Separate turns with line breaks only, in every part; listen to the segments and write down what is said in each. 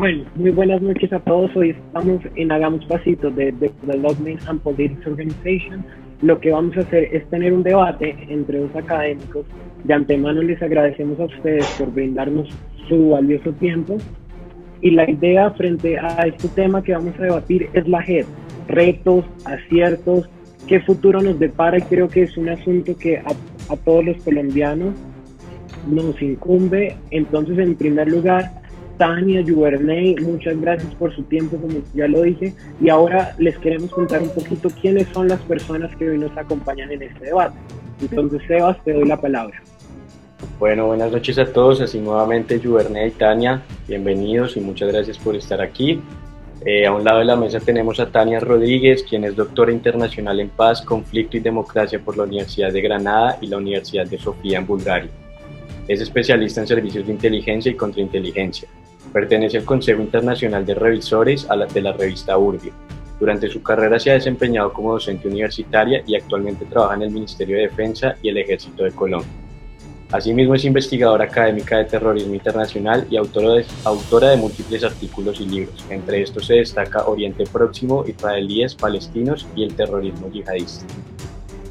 Bueno, muy buenas noches a todos. Hoy estamos en Hagamos Pasitos de Development and Politics Organization. Lo que vamos a hacer es tener un debate entre dos académicos. De antemano les agradecemos a ustedes por brindarnos su valioso tiempo. Y la idea frente a este tema que vamos a debatir es la JED. Retos, aciertos, qué futuro nos depara y creo que es un asunto que a, a todos los colombianos nos incumbe. Entonces, en primer lugar, Tania, Juverney, muchas gracias por su tiempo, como ya lo dije. Y ahora les queremos contar un poquito quiénes son las personas que hoy nos acompañan en este debate. Entonces, Sebas, te doy la palabra.
Bueno, buenas noches a todos. Así nuevamente, Juverney y Tania, bienvenidos y muchas gracias por estar aquí. Eh, a un lado de la mesa tenemos a Tania Rodríguez, quien es doctora internacional en paz, conflicto y democracia por la Universidad de Granada y la Universidad de Sofía en Bulgaria. Es especialista en servicios de inteligencia y contrainteligencia. Pertenece al Consejo Internacional de Revisores de la revista Urbio. Durante su carrera se ha desempeñado como docente universitaria y actualmente trabaja en el Ministerio de Defensa y el Ejército de Colombia. Asimismo es investigadora académica de terrorismo internacional y autora de, autora de múltiples artículos y libros. Entre estos se destaca Oriente Próximo, israelíes, palestinos y el terrorismo yihadista.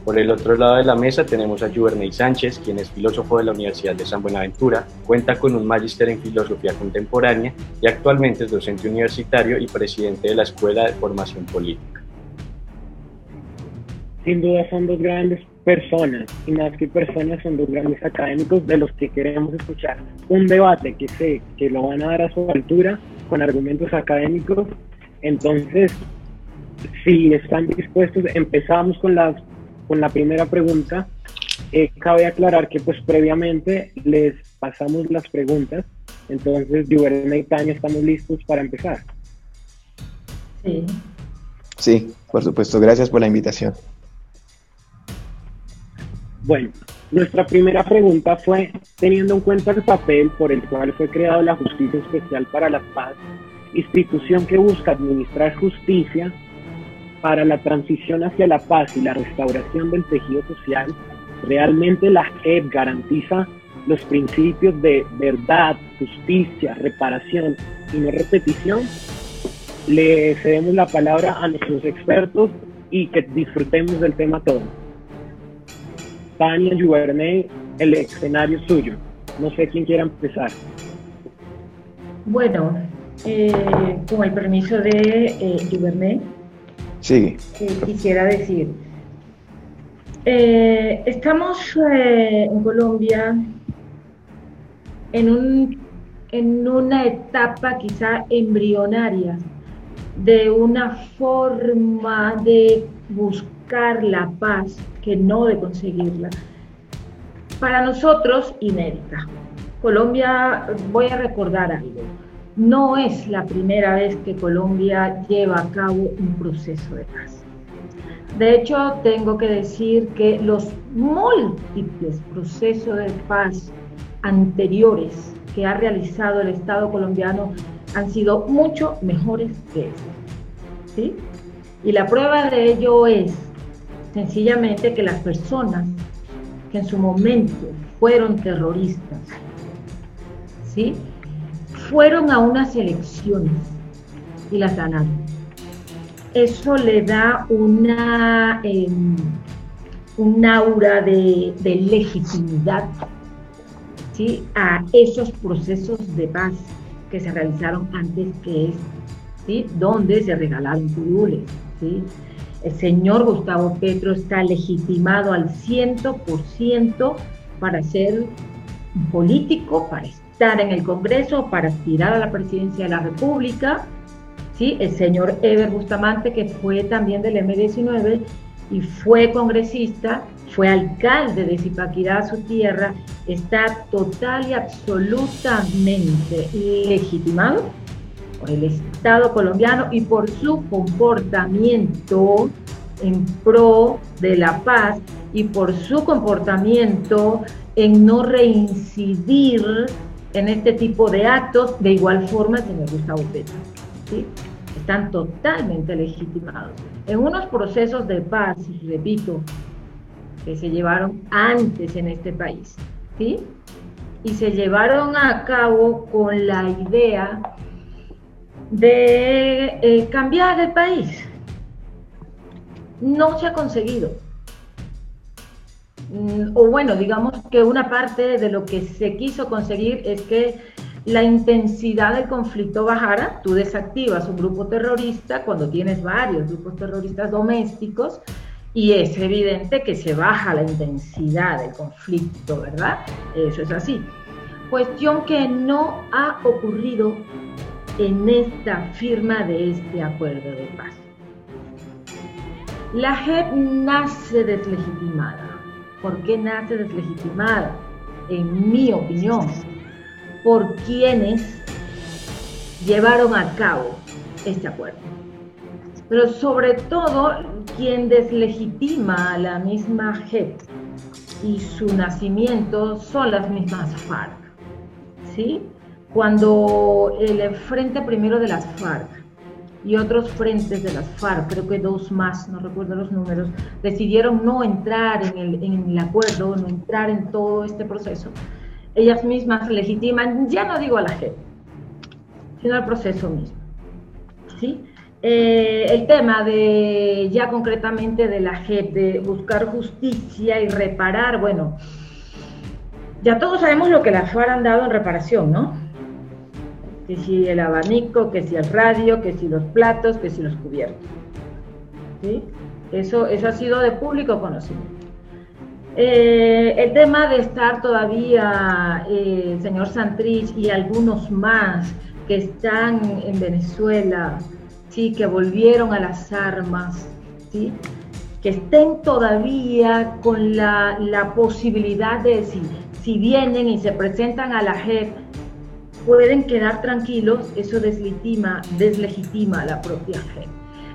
Por el otro lado de la mesa tenemos a Juverney Sánchez, quien es filósofo de la Universidad de San Buenaventura, cuenta con un magíster en filosofía contemporánea y actualmente es docente universitario y presidente de la Escuela de Formación Política.
Sin duda son dos grandes personas, y más que personas son dos grandes académicos de los que queremos escuchar un debate que sé que lo van a dar a su altura con argumentos académicos. Entonces, si están dispuestos, empezamos con las con la primera pregunta, eh, cabe aclarar que pues previamente les pasamos las preguntas, entonces Juverna y Tania estamos listos para empezar.
Sí. Sí, por supuesto, gracias por la invitación.
Bueno, nuestra primera pregunta fue, teniendo en cuenta el papel por el cual fue creado la Justicia Especial para la Paz, institución que busca administrar justicia para la transición hacia la paz y la restauración del tejido social, realmente la JEP garantiza los principios de verdad, justicia, reparación y no repetición, le cedemos la palabra a nuestros expertos y que disfrutemos del tema todo. Tania Juvernay, el escenario suyo. No sé quién quiera empezar.
Bueno, eh, con el permiso de eh,
Sí.
quisiera decir. Eh, estamos eh, en Colombia en, un, en una etapa quizá embrionaria de una forma de buscar la paz que no de conseguirla. Para nosotros, inédita. Colombia, voy a recordar algo no es la primera vez que Colombia lleva a cabo un proceso de paz. De hecho, tengo que decir que los múltiples procesos de paz anteriores que ha realizado el Estado colombiano han sido mucho mejores que este. Y la prueba de ello es sencillamente que las personas que en su momento fueron terroristas, ¿sí? Fueron a unas elecciones y las ganaron. Eso le da una, em, un aura de, legitimidad ¿sí? a esos procesos de paz que se realizaron antes que es, ¿sí? donde se regalaron curules. ¿sí? El señor Gustavo Petro está legitimado al 100% para ser político, para en el Congreso para aspirar a la presidencia de la República. ¿sí? El señor Eber Bustamante, que fue también del M19 y fue congresista, fue alcalde de Zipaquirá, su tierra, está total y absolutamente legitimado por el Estado colombiano y por su comportamiento en pro de la paz y por su comportamiento en no reincidir en este tipo de actos, de igual forma señor Gustavo Petro. ¿sí? Están totalmente legitimados. En unos procesos de paz, repito, que se llevaron antes en este país, ¿sí? y se llevaron a cabo con la idea de eh, cambiar el país. No se ha conseguido. Mm, o bueno, digamos que una parte de lo que se quiso conseguir es que la intensidad del conflicto bajara. Tú desactivas un grupo terrorista cuando tienes varios grupos terroristas domésticos y es evidente que se baja la intensidad del conflicto, ¿verdad? Eso es así. Cuestión que no ha ocurrido en esta firma de este acuerdo de paz. La JEP nace deslegitimada. ¿Por qué nace deslegitimada? En mi opinión, por quienes llevaron a cabo este acuerdo. Pero sobre todo, quien deslegitima a la misma JEP y su nacimiento son las mismas FARC. ¿sí? Cuando el Frente Primero de las FARC y otros frentes de las FARC, creo que dos más, no recuerdo los números, decidieron no entrar en el, en el acuerdo, no entrar en todo este proceso, ellas mismas legitiman, ya no digo a la gente, sino al proceso mismo. ¿sí? Eh, el tema de ya concretamente de la JEP, de buscar justicia y reparar, bueno, ya todos sabemos lo que las FARC han dado en reparación, ¿no? Que si el abanico, que si el radio, que si los platos, que si los cubiertos. ¿Sí? Eso, eso ha sido de público conocimiento. Eh, el tema de estar todavía, eh, señor Santrich y algunos más que están en Venezuela, sí, que volvieron a las armas, sí, que estén todavía con la, la posibilidad de decir, si vienen y se presentan a la JEP, pueden quedar tranquilos, eso deslegitima, deslegitima a la propia JEP.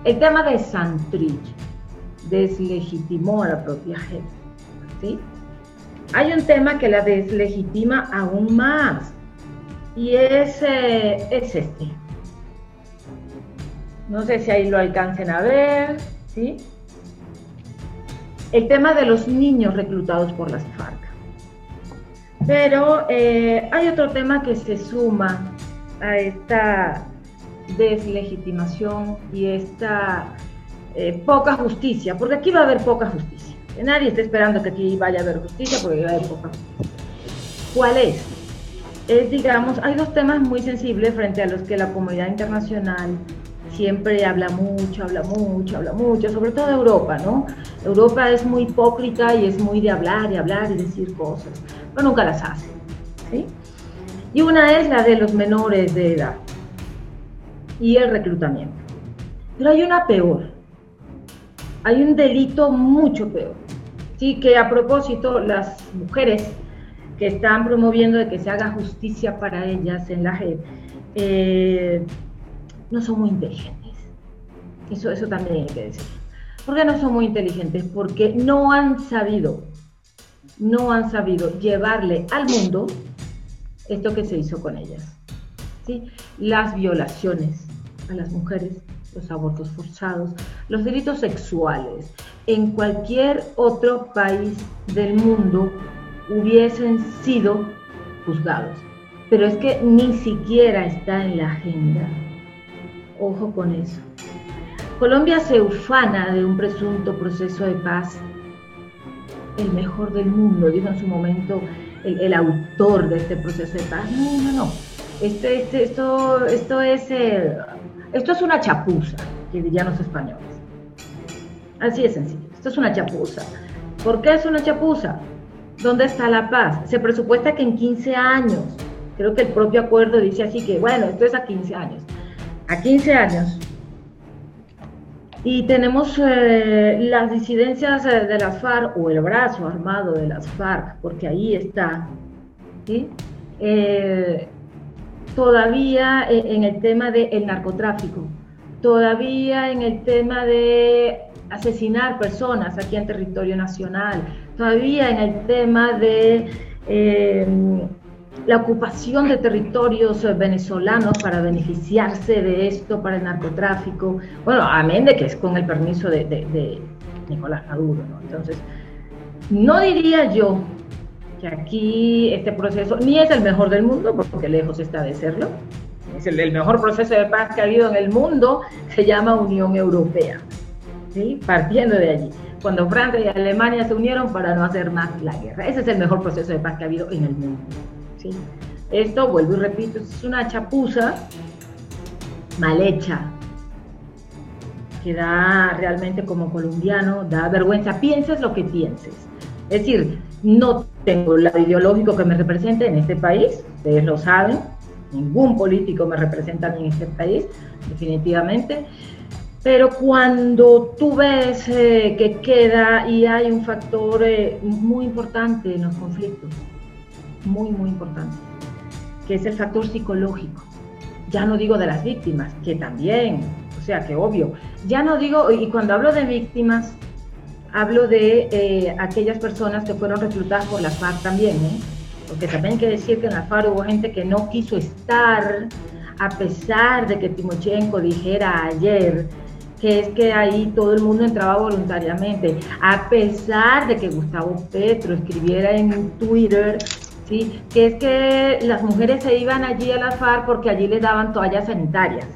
El tema de Santrich deslegitimó a la propia JEP. ¿sí? Hay un tema que la deslegitima aún más y es, eh, es este. No sé si ahí lo alcancen a ver, ¿sí? El tema de los niños reclutados por las FARC. Pero eh, hay otro tema que se suma a esta deslegitimación y esta eh, poca justicia, porque aquí va a haber poca justicia. Nadie está esperando que aquí vaya a haber justicia porque va a haber poca justicia. ¿Cuál es? Es, digamos, hay dos temas muy sensibles frente a los que la comunidad internacional siempre habla mucho, habla mucho, habla mucho, sobre todo Europa, ¿no? Europa es muy hipócrita y es muy de hablar y hablar y decir cosas, pero nunca las hace, ¿sí? Y una es la de los menores de edad y el reclutamiento. Pero hay una peor, hay un delito mucho peor, ¿sí? Que a propósito, las mujeres que están promoviendo de que se haga justicia para ellas en la no son muy inteligentes. Eso, eso también hay que decir. ¿Por qué no son muy inteligentes? Porque no han sabido, no han sabido llevarle al mundo esto que se hizo con ellas. ¿sí? Las violaciones a las mujeres, los abortos forzados, los delitos sexuales, en cualquier otro país del mundo hubiesen sido juzgados. Pero es que ni siquiera está en la agenda Ojo con eso. Colombia se ufana de un presunto proceso de paz, el mejor del mundo, dijo en su momento el, autor de este proceso de paz. No, no, no. Este, este, esto, esto, es, eh, esto es una chapuza, que dirían los españoles. Así es sencillo. Esto es una chapuza. ¿Por qué es una chapuza? ¿Dónde está la paz? Se presupuesta que en 15 años, creo que el propio acuerdo dice así que, bueno, esto es a 15 años a 15 años. Y tenemos eh, las disidencias eh, de las FARC o el brazo armado de las FARC, porque ahí está. Eh, todavía en el tema del narcotráfico, todavía en el tema de asesinar personas aquí en territorio nacional, todavía en el tema de la ocupación de territorios eh, venezolanos para beneficiarse de esto para el narcotráfico, bueno, amén de que es con el permiso de, Nicolás Maduro, ¿no? Entonces, no diría yo que aquí este proceso ni es el mejor del mundo, porque lejos está de serlo, Es el, mejor proceso de paz que ha habido en el mundo, se llama Unión Europea, ¿sí? partiendo de allí, cuando Francia y Alemania se unieron para no hacer más la guerra. Ese es el mejor proceso de paz que ha habido en el mundo. Esto, vuelvo y repito, es una chapuza mal hecha, que da realmente como colombiano, da vergüenza, pienses lo que pienses. Es decir, no tengo el lado ideológico que me represente en este país, ustedes lo saben, ningún político me representa en este país, definitivamente, pero cuando tú ves eh, que queda y hay un factor eh, muy importante en los conflictos, muy, muy importante, que es el factor psicológico. Ya no digo de las víctimas, que también, o sea, que obvio. Ya no digo, y cuando hablo de víctimas, hablo de eh, aquellas personas que fueron reclutadas por la FARC también, ¿eh? porque también hay que decir que en la FARC hubo gente que no quiso estar, a pesar de que Timochenko dijera ayer que es que ahí todo el mundo entraba voluntariamente, a pesar de que Gustavo Petro escribiera en Twitter ¿sí? que es que las mujeres se iban allí a la FARC porque allí les daban toallas sanitarias.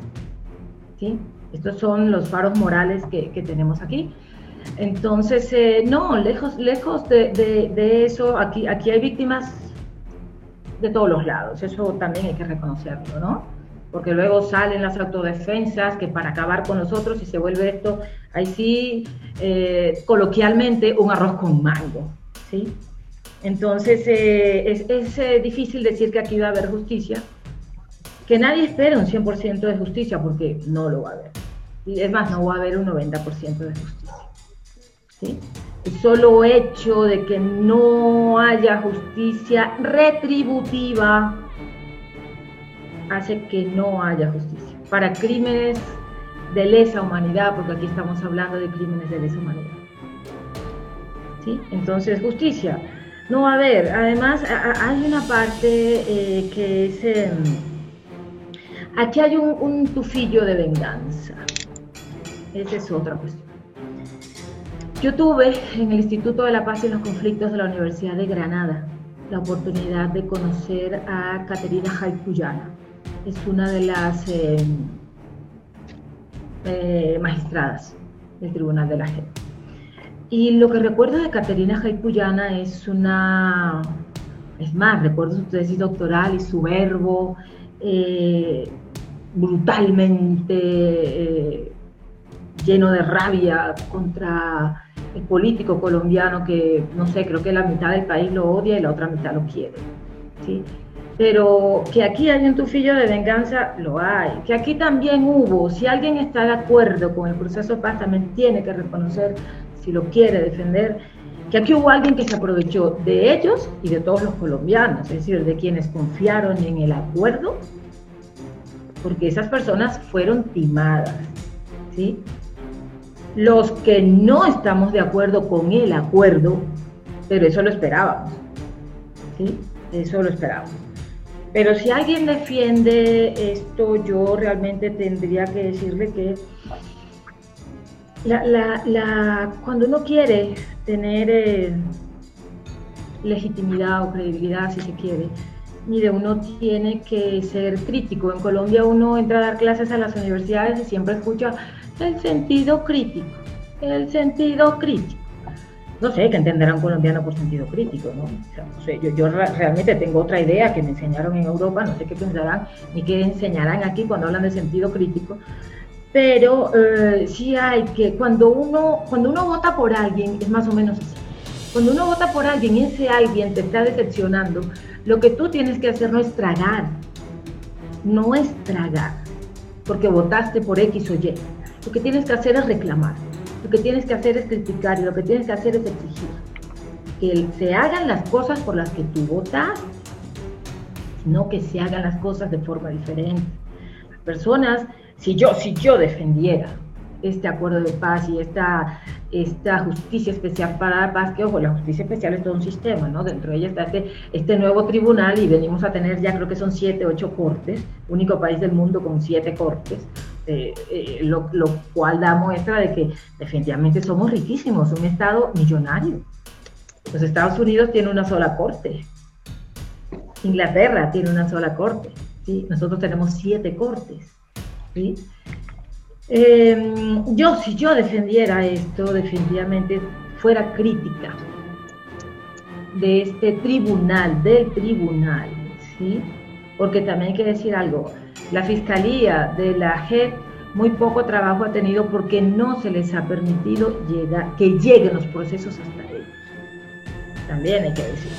¿sí? Estos son los faros morales que, tenemos aquí. Entonces, eh, no, lejos, lejos de, eso, aquí, aquí hay víctimas de todos los lados, eso también hay que reconocerlo, ¿no? Porque luego salen las autodefensas que para acabar con nosotros y se vuelve esto, ahí sí, eh, coloquialmente, un arroz con mango, ¿sí? Entonces, eh, es, es difícil decir que aquí va a haber justicia, que nadie espera un 100% de justicia porque no lo va a haber. Es más, no va a haber un 90% de justicia. ¿sí? El solo hecho de que no haya justicia retributiva hace que no haya justicia. Para crímenes de lesa humanidad, porque aquí estamos hablando de crímenes de lesa humanidad. ¿Sí? Entonces, justicia. No a haber. Además, hay una parte eh, que es... Em, Aquí hay un, tufillo de venganza. Esa es otra cuestión. Yo tuve en el Instituto de la Paz y los Conflictos de la Universidad de Granada la oportunidad de conocer a Caterina Jaipuyana. Es una de las eh, eh, magistradas del Tribunal de la JEP. Y lo que recuerdo de Caterina Jaipuyana es una, es más, recuerdo su tesis doctoral y su verbo, eh, brutalmente eh, lleno de rabia contra el político colombiano que, no sé, creo que la mitad del país lo odia y la otra mitad lo quiere. ¿sí? Pero que aquí hay un tufillo de venganza, lo hay. Que aquí también hubo, si alguien está de acuerdo con el proceso de paz, también tiene que reconocer, si lo quiere defender, que aquí hubo alguien que se aprovechó de ellos y de todos los colombianos, es decir, de quienes confiaron en el acuerdo porque esas personas fueron timadas, ¿sí? Los que no estamos de acuerdo con el acuerdo, pero eso lo esperábamos, ¿sí? Eso lo esperábamos. Pero si alguien defiende esto, yo realmente tendría que decirle que cuando uno quiere tener eh, legitimidad o credibilidad, si se quiere, mire, uno tiene que ser crítico. En Colombia uno entra a dar clases a las universidades y siempre escucha el sentido crítico, el sentido crítico. No sé qué entenderá un colombiano por sentido crítico, ¿no? yo, realmente tengo otra idea que me enseñaron en Europa, no sé qué pensarán ni qué enseñarán aquí cuando hablan de sentido crítico, pero eh, sí hay que, cuando uno, cuando uno vota por alguien, es más o menos así. Cuando uno vota por alguien y ese alguien te está decepcionando, lo que tú tienes que hacer no es tragar, no es tragar, porque votaste por X o Y. Lo que tienes que hacer es reclamar, lo que tienes que hacer es criticar y lo que tienes que hacer es exigir que se hagan las cosas por las que tú votas, no que se hagan las cosas de forma diferente. Las personas, si yo, si yo defendiera este acuerdo de paz y esta, esta justicia especial para la paz, que ojo, la justicia especial es todo un sistema, ¿no? Dentro de ella está este, este nuevo tribunal y venimos a tener ya creo que son siete, ocho cortes, único país del mundo con siete cortes, eh, eh, lo, lo, cual da muestra de que definitivamente somos riquísimos, un Estado millonario. Los Estados Unidos tienen una sola corte, Inglaterra tiene una sola corte, ¿sí? Nosotros tenemos siete cortes. ¿Sí? Em, yo, si yo defendiera esto, definitivamente fuera crítica de este tribunal, del tribunal, ¿sí? Porque también hay que decir algo, la fiscalía de la JEP muy poco trabajo ha tenido porque no se les ha permitido llegar, que lleguen los procesos hasta ellos. También hay que decir.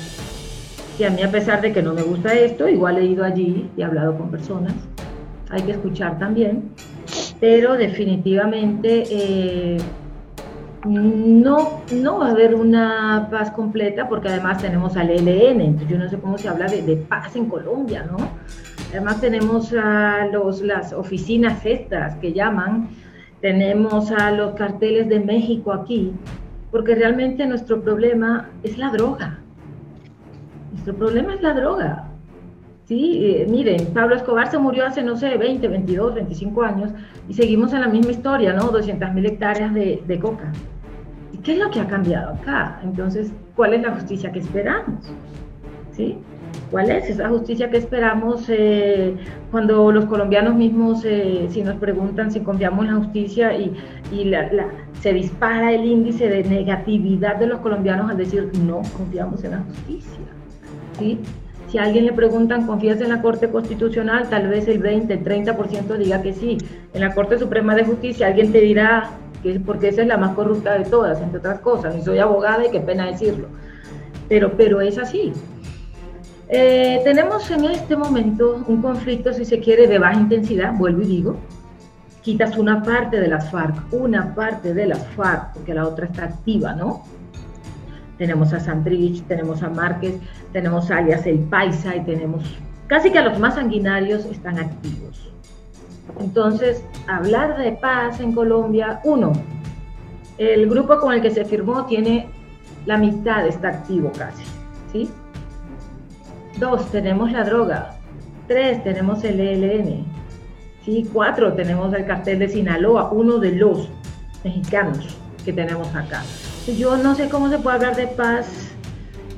Y a mí a pesar de que no me gusta esto, igual he ido allí y he hablado con personas, hay que escuchar también, pero definitivamente eh, no, no va a haber una paz completa porque además tenemos al ELN, entonces yo no sé cómo se habla de, de paz en Colombia, ¿no? Además tenemos a los, las oficinas estas que llaman, tenemos a los carteles de México aquí, porque realmente nuestro problema es la droga. Nuestro problema es la droga. Sí, eh, miren, Pablo Escobar se murió hace, no sé, 20, 22, 25 años y seguimos en la misma historia, ¿no? 200 mil hectáreas de, coca. ¿Y qué es lo que ha cambiado acá? Entonces, ¿cuál es la justicia que esperamos? ¿Sí? ¿Cuál es esa justicia que esperamos eh, cuando los colombianos mismos, eh, si nos preguntan si confiamos en la justicia y se dispara el índice de negatividad de los colombianos al decir no confiamos en la justicia? ¿sí? Si a alguien le preguntan, ¿confías en la Corte Constitucional? Tal vez el 20, el 30% diga que sí. En la Corte Suprema de Justicia alguien te dirá que es porque esa es la más corrupta de todas, entre otras cosas. Y soy abogada y qué pena decirlo. Pero, pero es así. Eh, tenemos en este momento un conflicto, si se quiere, de baja intensidad, vuelvo y digo. Quitas una parte de las FARC, una parte de las FARC, porque la otra está activa, ¿no? Tenemos a Santrich, tenemos a Márquez, tenemos a alias El Paisa y tenemos casi que a los más sanguinarios están activos. Entonces, hablar de paz en Colombia, uno, el grupo con el que se firmó tiene la mitad, está activo casi, ¿sí? Dos, tenemos la droga. Tres, tenemos el ELN. ¿sí? Cuatro, tenemos el cartel de Sinaloa, uno de los mexicanos que tenemos acá. Yo no sé cómo se puede hablar de paz.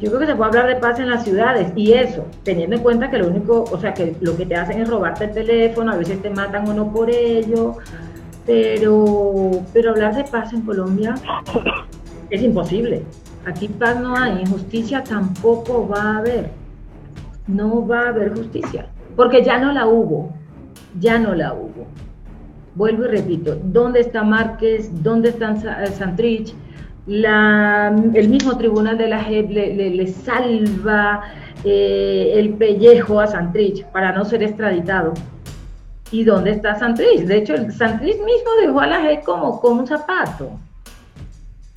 Yo creo que se puede hablar de paz en las ciudades y eso, teniendo en cuenta que lo único, o sea, que lo que te hacen es robarte el teléfono, a veces te matan o no por ello, pero, pero hablar de paz en Colombia es imposible. Aquí paz no hay, injusticia tampoco va a haber. No va a haber justicia, porque ya no la hubo, ya no la hubo. Vuelvo y repito, ¿dónde está Márquez? ¿Dónde está Santrich? El mismo tribunal de la JEP le, salva eh, el pellejo a Santrich para no ser extraditado. ¿Y dónde está Santrich? De hecho, Santrich mismo dejó a la JEP como, como un zapato.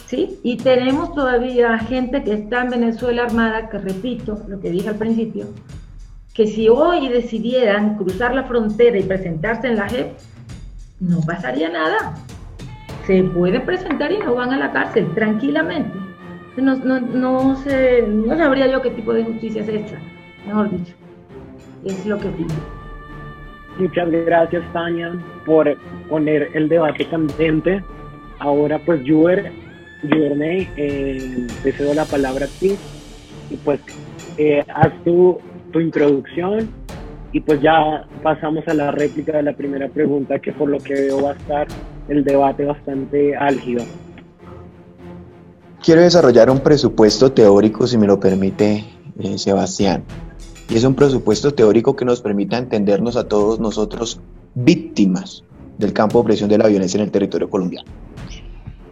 ¿Sí? Y tenemos todavía gente que está en Venezuela armada, que repito lo que dije al principio, que si hoy decidieran cruzar la frontera y presentarse en la JEP, no pasaría nada se pueden presentar y no van a la cárcel tranquilamente. No, no, no, sé, no sabría yo qué tipo de justicia es esta, mejor dicho. Es lo que pido.
Muchas gracias, Tania, por poner el debate candente. Ahora, pues, Juber, Juverney, eh, te cedo la palabra a ti. Y pues, eh, haz tu, tu introducción y pues ya pasamos a la réplica de la primera pregunta, que por lo que veo va a estar el debate bastante álgido.
Quiero desarrollar un presupuesto teórico, si me lo permite eh, Sebastián. Y es un presupuesto teórico que nos permita entendernos a todos nosotros víctimas del campo de opresión de la violencia en el territorio colombiano.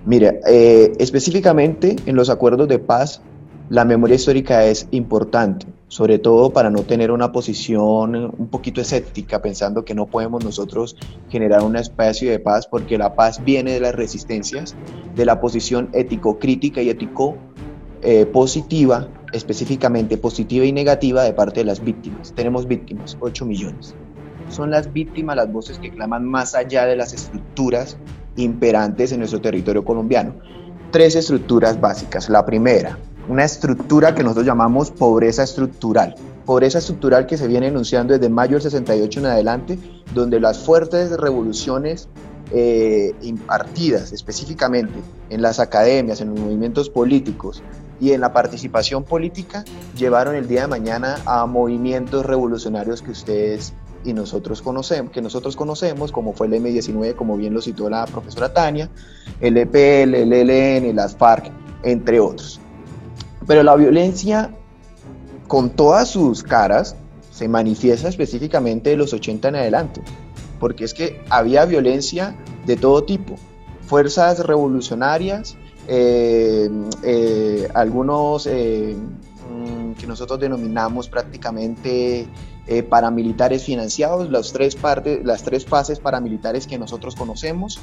Mira, eh, específicamente en los acuerdos de paz, la memoria histórica es importante sobre todo para no tener una posición un poquito escéptica, pensando que no podemos nosotros generar un espacio de paz, porque la paz viene de las resistencias, de la posición ético-crítica y ético-positiva, específicamente positiva y negativa de parte de las víctimas. Tenemos víctimas, 8 millones. Son las víctimas las voces que claman más allá de las estructuras imperantes en nuestro territorio colombiano. Tres estructuras básicas. La primera, una estructura que nosotros llamamos pobreza estructural. Pobreza estructural que se viene enunciando desde mayo del 68 en adelante, donde las fuertes revoluciones eh, impartidas específicamente en las academias, en los movimientos políticos, y en la participación política llevaron el día de mañana a movimientos revolucionarios que ustedes y nosotros conocemos, que nosotros conocemos, como fue el M19, como bien lo citó la profesora Tania, el EPL, el ELN, las FARC, entre otros. Pero la violencia, con todas sus caras, se manifiesta específicamente de los 80 en adelante, porque es que había violencia de todo tipo, fuerzas revolucionarias, eh, eh, algunos eh, mm, que nosotros denominamos prácticamente paramilitares financiados, las tres, partes, las tres fases paramilitares que nosotros conocemos,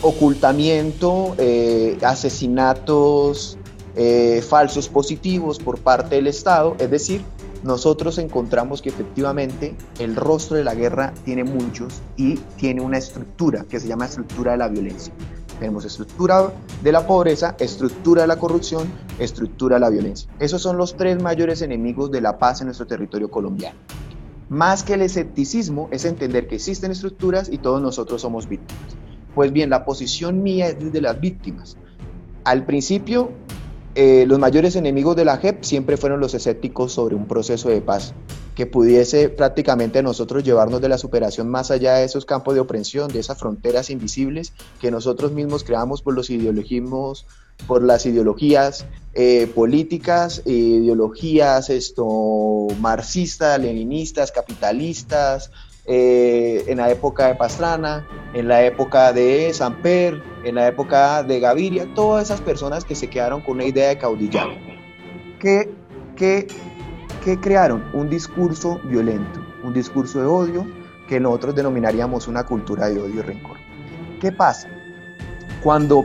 ocultamiento, asesinatos falsos positivos por parte del Estado, es decir, nosotros encontramos que efectivamente el rostro de la guerra tiene muchos y tiene una estructura que se llama estructura de la violencia. Tenemos estructura de la pobreza, estructura de la corrupción, estructura de la violencia. Esos son los tres mayores enemigos de la paz en nuestro territorio colombiano. Más que el escepticismo es entender que existen estructuras y todos nosotros somos víctimas. Pues bien, la posición mía es de las víctimas. Al principio eh, los mayores enemigos de la JEP siempre fueron los escépticos sobre un proceso de paz que pudiese prácticamente nosotros llevarnos de la superación más allá de esos campos de opresión, de esas fronteras invisibles que nosotros mismos creamos por los ideologismos, por las ideologías eh, políticas, ideologías esto, marxistas, leninistas, capitalistas, eh, en la época de Pastrana, en la época de Samper, en la época de Gaviria, todas esas personas que se quedaron con una idea de caudillar. ¿Qué, qué, qué crearon? Un discurso violento, un discurso de odio que nosotros denominaríamos una cultura de odio y rencor. ¿Qué pasa? Cuando,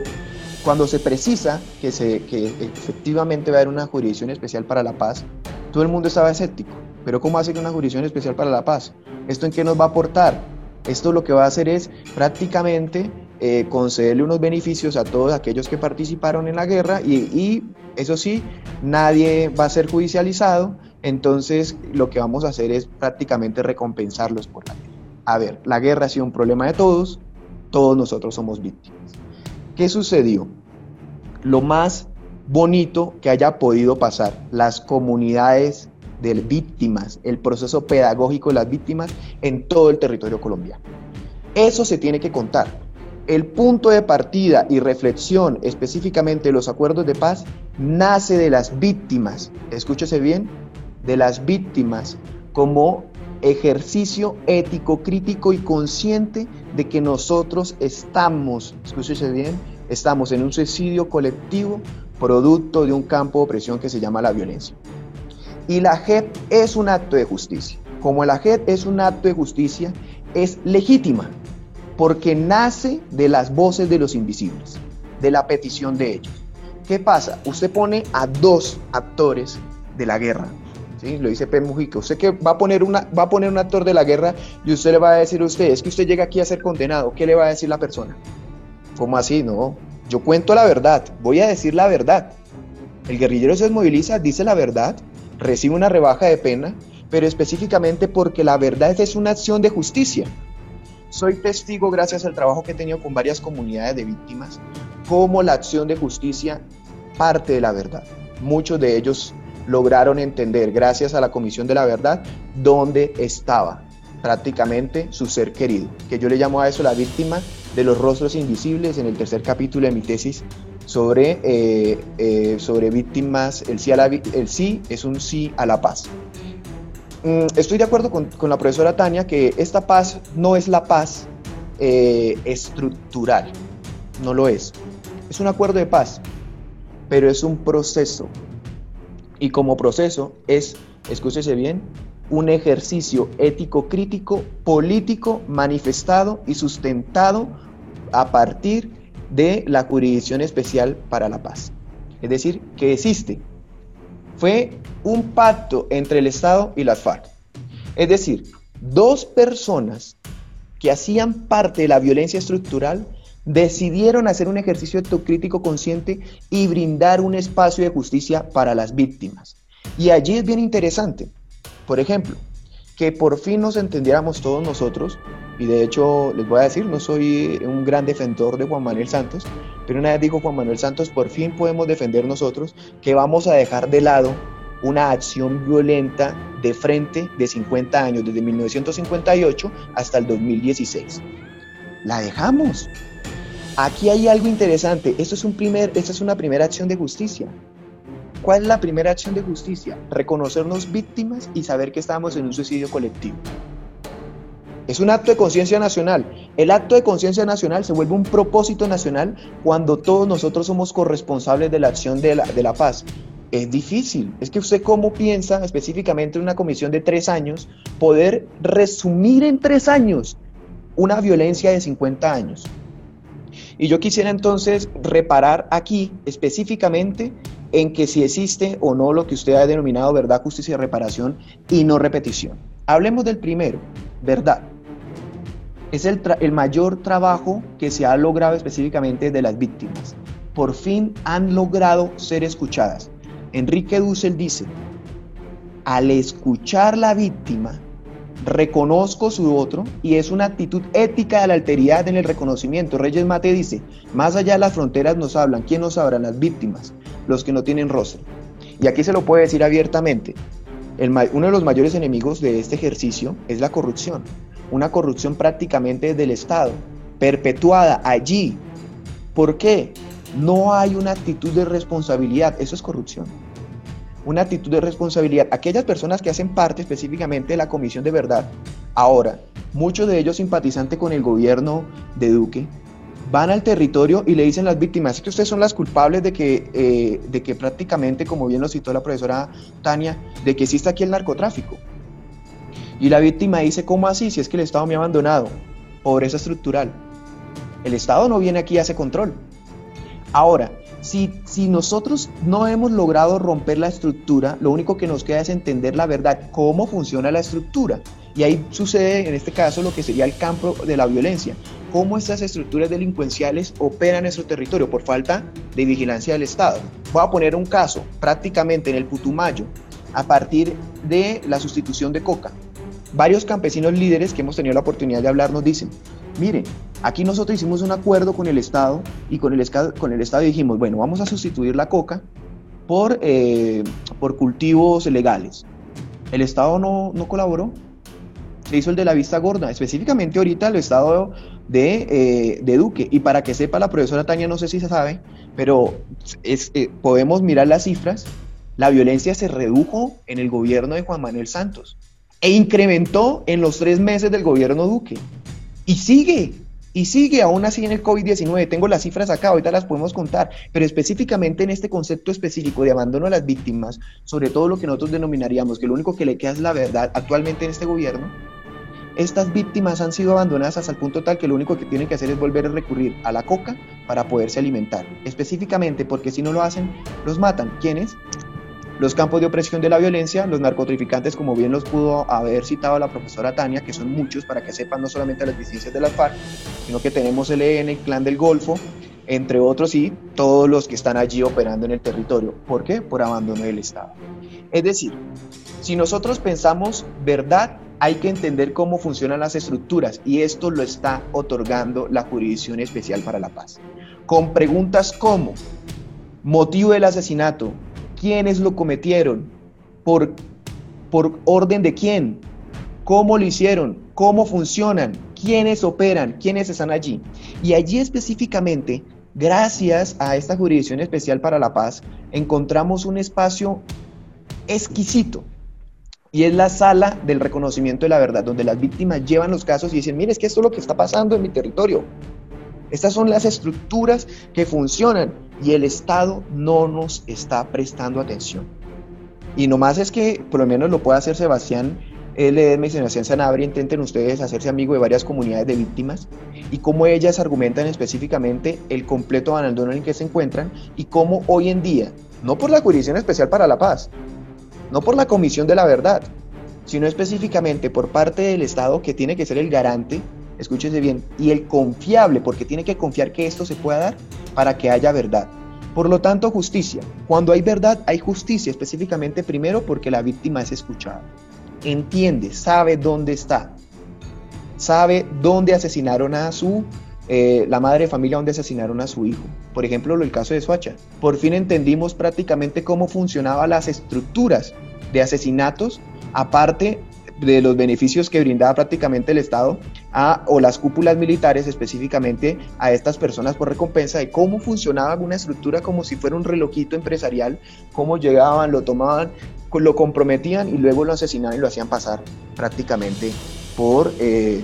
cuando se precisa que, se, que efectivamente va a haber una jurisdicción especial para la paz, todo el mundo estaba escéptico. Pero ¿cómo hace que una jurisdicción especial para la paz? ¿Esto en qué nos va a aportar? Esto lo que va a hacer es prácticamente eh, concederle unos beneficios a todos aquellos que participaron en la guerra y, eso sí, nadie va a ser judicializado, entonces lo que vamos a hacer es prácticamente recompensarlos por la guerra. A ver, la guerra ha sido un problema de todos, todos nosotros somos víctimas. ¿Qué sucedió? Lo más bonito que haya podido pasar, las comunidades de víctimas, el proceso pedagógico de las víctimas en todo el territorio colombiano. Eso se tiene que contar. El punto de partida y reflexión específicamente de los acuerdos de paz nace de las víctimas, escúchese bien, de las víctimas como ejercicio ético, crítico y consciente de que nosotros estamos, escúchese bien, estamos en un suicidio colectivo producto de un campo de opresión que se llama la violencia. Y la JEP es un acto de justicia. Como la JEP es un acto de justicia, es legítima, porque nace de las voces de los invisibles, de la petición de ellos. ¿Qué pasa? Usted pone a dos actores de la guerra, ¿sí? Lo dice P. Mujica. Usted que va a, poner una, va a poner un actor de la guerra y usted le va a decir a usted, es que usted llega aquí a ser condenado. ¿Qué le va a decir la persona? ¿Cómo así? No, yo cuento la verdad, voy a decir la verdad. El guerrillero se desmoviliza, dice la verdad recibe una rebaja de pena, pero específicamente porque la verdad es una acción de justicia. Soy testigo, gracias al trabajo que he tenido con varias comunidades de víctimas, cómo la acción de justicia parte de la verdad. Muchos de ellos lograron entender, gracias a la Comisión de la Verdad, dónde estaba prácticamente su ser querido, que yo le llamo a eso la víctima de los rostros invisibles en el tercer capítulo de mi tesis sobre, eh, eh, sobre víctimas, el sí, el sí es un sí a la paz. Mm, estoy de acuerdo con, con, la profesora Tania que esta paz no es la paz eh, estructural, no lo es. Es un acuerdo de paz, pero es un proceso. Y como proceso es, escúchese bien, un ejercicio ético crítico político manifestado y sustentado a partir de la Jurisdicción Especial para la Paz. Es decir, que existe. Fue un pacto entre el Estado y las FARC. Es decir, dos personas que hacían parte de la violencia estructural decidieron hacer un ejercicio autocrítico consciente y brindar un espacio de justicia para las víctimas. Y allí es bien interesante, por ejemplo, que por fin nos entendiéramos todos nosotros y de hecho les voy a decir, no soy un gran defensor de Juan Manuel Santos, pero una vez dijo Juan Manuel Santos, por fin podemos defender nosotros que vamos a dejar de lado una acción violenta de frente de 50 años, desde 1958 hasta el 2016. La dejamos. Aquí hay algo interesante. Esto es primer, esta es una primera acción de justicia. ¿Cuál es la primera acción de justicia? Reconocernos víctimas y saber que estamos en un suicidio colectivo. Es un acto de conciencia nacional. El acto de conciencia nacional se vuelve un propósito nacional cuando todos nosotros somos corresponsables de la acción de la, de la paz. Es difícil. Es que usted cómo piensa específicamente en una comisión de tres años poder resumir en tres años una violencia de 50 años. Y yo quisiera entonces reparar aquí específicamente en que si existe o no lo que usted ha denominado verdad, justicia y reparación y no repetición. Hablemos del primero, verdad. Es el, mayor trabajo que se ha logrado específicamente de las víctimas. Por fin han logrado ser escuchadas. Enrique Dussel dice, al escuchar la víctima, reconozco su otro y es una actitud ética de la alteridad en el reconocimiento. Reyes Mate dice, más allá de las fronteras nos hablan, ¿quién nos habla? Las víctimas, los que no tienen rostro. Y aquí se lo puede decir abiertamente, uno de los mayores enemigos de este ejercicio es la corrupción, una corrupción prácticamente del Estado, perpetuada allí. ¿Por qué? No hay una actitud de responsabilidad, eso es corrupción una actitud de responsabilidad. Aquellas personas que hacen parte específicamente de la Comisión de Verdad, ahora, muchos de ellos simpatizantes con el gobierno de Duque, van al territorio y le dicen a las víctimas que ustedes son las culpables de que, eh, de que prácticamente, como bien lo citó la profesora Tania, de que existe aquí el narcotráfico. Y la víctima dice, ¿cómo así? Si es que el Estado me ha abandonado. Pobreza estructural. El Estado no viene aquí a ese control. Ahora, si, si nosotros no hemos logrado romper la estructura, lo único que nos queda es entender la verdad, cómo funciona la estructura. Y ahí sucede en este caso lo que sería el campo de la violencia. Cómo estas estructuras delincuenciales operan en nuestro territorio por falta de vigilancia del Estado. Voy a poner un caso, prácticamente en el Putumayo, a partir de la sustitución de Coca. Varios campesinos líderes que hemos tenido la oportunidad de hablar nos dicen, miren, Aquí nosotros hicimos un acuerdo con el Estado y con el, con el Estado dijimos, bueno, vamos a sustituir la coca por, eh, por cultivos legales. El Estado no, no, colaboró, se hizo el de la vista gorda, específicamente ahorita el Estado de, eh, de Duque. Y para que sepa la profesora Tania, no sé si se sabe, pero eh, podemos mirar las cifras, la violencia se redujo en el gobierno de Juan Manuel Santos e incrementó en los tres meses del gobierno Duque. Y sigue, y sigue aún así en el COVID-19. Tengo las cifras acá, ahorita las podemos contar, pero específicamente en este concepto específico de abandono a las víctimas, sobre todo lo que nosotros denominaríamos que lo único que le queda es la verdad actualmente en este gobierno, estas víctimas han sido abandonadas hasta el punto tal que lo único que tienen que hacer es volver a recurrir a la coca para poderse alimentar. Específicamente porque si no lo hacen, los matan. ¿Quiénes? Los campos de opresión de la violencia, los narcotraficantes, como bien los pudo haber citado la profesora Tania, que son muchos para que sepan no solamente las disidencias de las FARC, sino que tenemos el EN, el Clan del Golfo, entre otros, y todos los que están allí operando en el territorio. ¿Por qué? Por abandono del Estado. Es decir, si nosotros pensamos verdad, hay que entender cómo funcionan las estructuras y esto lo está otorgando la Jurisdicción Especial para la Paz. Con preguntas como motivo del asesinato, quiénes lo cometieron, por, por orden de quién, cómo lo hicieron, cómo funcionan, quiénes operan, quiénes están allí. Y allí específicamente, gracias a esta Jurisdicción Especial para la Paz, encontramos un espacio exquisito. Y es la sala del reconocimiento de la verdad, donde las víctimas llevan los casos y dicen, mire, es que esto es lo que está pasando en mi territorio. Estas son las estructuras que funcionan y el Estado no nos está prestando atención. Y nomás es que, por lo menos lo puede hacer Sebastián LM y Sebastián Sanabria, intenten ustedes hacerse amigo de varias comunidades de víctimas y cómo ellas argumentan específicamente el completo abandono en el que se encuentran y cómo hoy en día, no por la Jurisdicción Especial para la Paz, no por la Comisión de la Verdad, sino específicamente por parte del Estado que tiene que ser el garante escúchese bien, y el confiable, porque tiene que confiar que esto se pueda dar para que haya verdad. Por lo tanto, justicia. Cuando hay verdad, hay justicia, específicamente primero porque la víctima es escuchada. Entiende, sabe dónde está. sabe dónde asesinaron a su, eh, la madre de familia, dónde asesinaron a su hijo. Por ejemplo, el caso de Soacha. Por fin entendimos prácticamente cómo funcionaban las estructuras de asesinatos, aparte de los beneficios que brindaba prácticamente el Estado a, o las cúpulas militares específicamente a estas personas por recompensa de cómo funcionaba una estructura como si fuera un relojito empresarial, cómo llegaban, lo tomaban, lo comprometían y luego lo asesinaban y lo hacían pasar prácticamente por eh,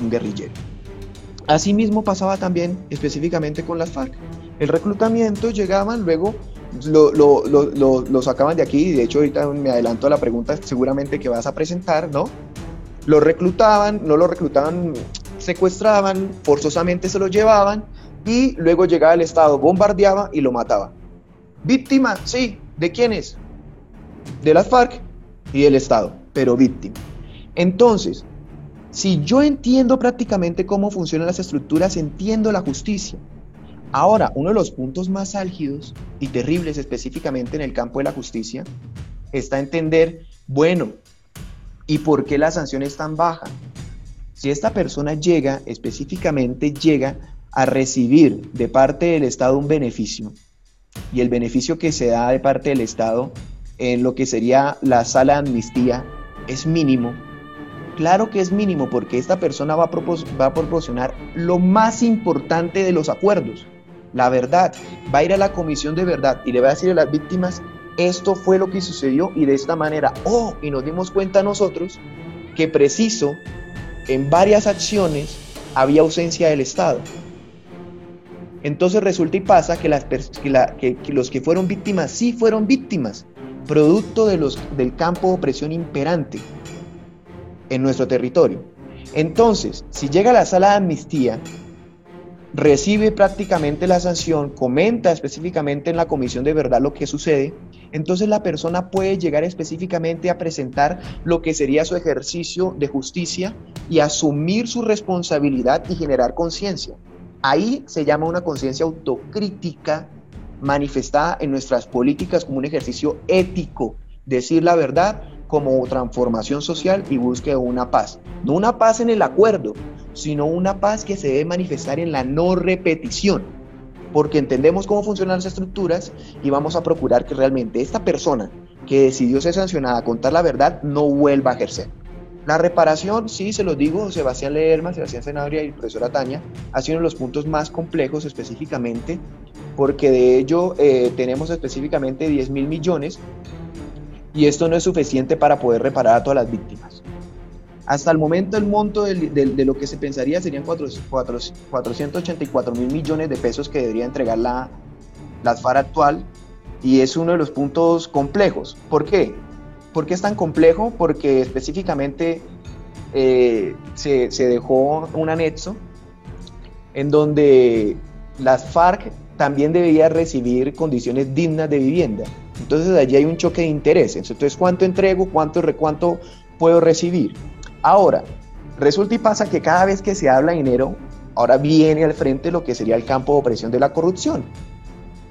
un guerrillero. Asimismo pasaba también específicamente con las FARC. El reclutamiento llegaban, luego lo, lo, lo, lo, sacaban de aquí, de hecho ahorita me adelanto a la pregunta seguramente que vas a presentar, ¿no? Lo reclutaban, no lo reclutaban, secuestraban, forzosamente se lo llevaban y luego llegaba el Estado, bombardeaba y lo mataba. Víctima, sí, ¿de quiénes? De las FARC y del Estado, pero víctima. Entonces, si yo entiendo prácticamente cómo funcionan las estructuras, entiendo la justicia. Ahora, uno de los puntos más álgidos y terribles específicamente en el campo de la justicia está entender, bueno, ¿y por qué la sanción es tan baja? Si esta persona llega, específicamente llega a recibir de parte del Estado un beneficio, y el beneficio que se da de parte del Estado en lo que sería la sala de amnistía es mínimo, Claro que es mínimo porque esta persona va a, va a, proporcionar lo más importante de los acuerdos, la verdad, va a ir a la comisión de verdad y le va a decir a las víctimas, esto fue lo que sucedió y de esta manera, oh, y nos dimos cuenta nosotros que preciso, en varias acciones había ausencia del Estado. Entonces resulta y pasa que, los que fueron víctimas sí fueron víctimas, producto de los, del campo de opresión imperante en nuestro territorio. Entonces, si llega la sala de amnistía, recibe prácticamente la sanción, comenta específicamente en la comisión de verdad lo que sucede, entonces la persona puede llegar específicamente a presentar lo que sería su ejercicio de justicia y asumir su responsabilidad y generar conciencia. Ahí se llama una conciencia autocrítica manifestada en nuestras políticas como un ejercicio ético, decir la verdad como transformación social y busque una paz. No una paz en el acuerdo, sino una paz que se debe manifestar en la no repetición, porque entendemos cómo funcionan las estructuras y vamos a procurar que realmente esta persona que decidió ser sancionada a contar la verdad no vuelva a ejercer. La reparación, sí, se lo digo, Sebastián Lerma, Sebastián Senadria y el profesor Ataña, ha sido uno de los puntos más complejos específicamente, porque de ello eh, tenemos específicamente 10 mil millones y esto no es suficiente para poder reparar a todas las víctimas. Hasta el momento el monto de, lo que se pensaría serían 484 mil millones de pesos que debería entregar la, la FAR actual y es uno de los puntos complejos. ¿Por qué? ¿Por qué es tan complejo? Porque específicamente eh, se, se dejó un anexo en donde las FARC también debía recibir condiciones dignas de vivienda. Entonces allí hay un choque de intereses. Entonces, ¿cuánto entrego? ¿Cuánto, cuánto puedo recibir? Ahora, resulta y pasa que cada vez que se habla de dinero, ahora viene al frente lo que sería el campo de opresión de la corrupción.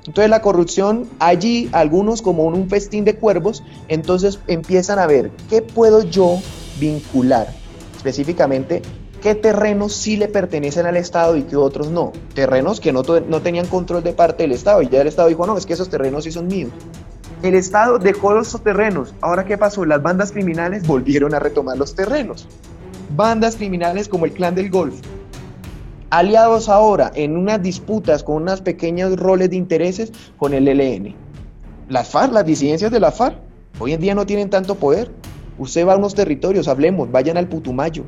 Entonces la corrupción, allí algunos como un festín de cuervos, entonces empiezan a ver qué puedo yo vincular específicamente qué terrenos sí le pertenecen al Estado y qué otros no. Terrenos que no, tenían control de parte del Estado y ya el Estado dijo, no, es que esos terrenos sí son míos. El Estado dejó esos terrenos. Ahora, ¿qué pasó? Las bandas criminales volvieron a retomar los terrenos. Bandas criminales como el Clan del Golf, aliados ahora en unas disputas con unos pequeños roles de intereses con el ELN. Las FARC, las disidencias de la FARC, hoy en día no tienen tanto poder. Usted va a unos territorios, hablemos, vayan al Putumayo,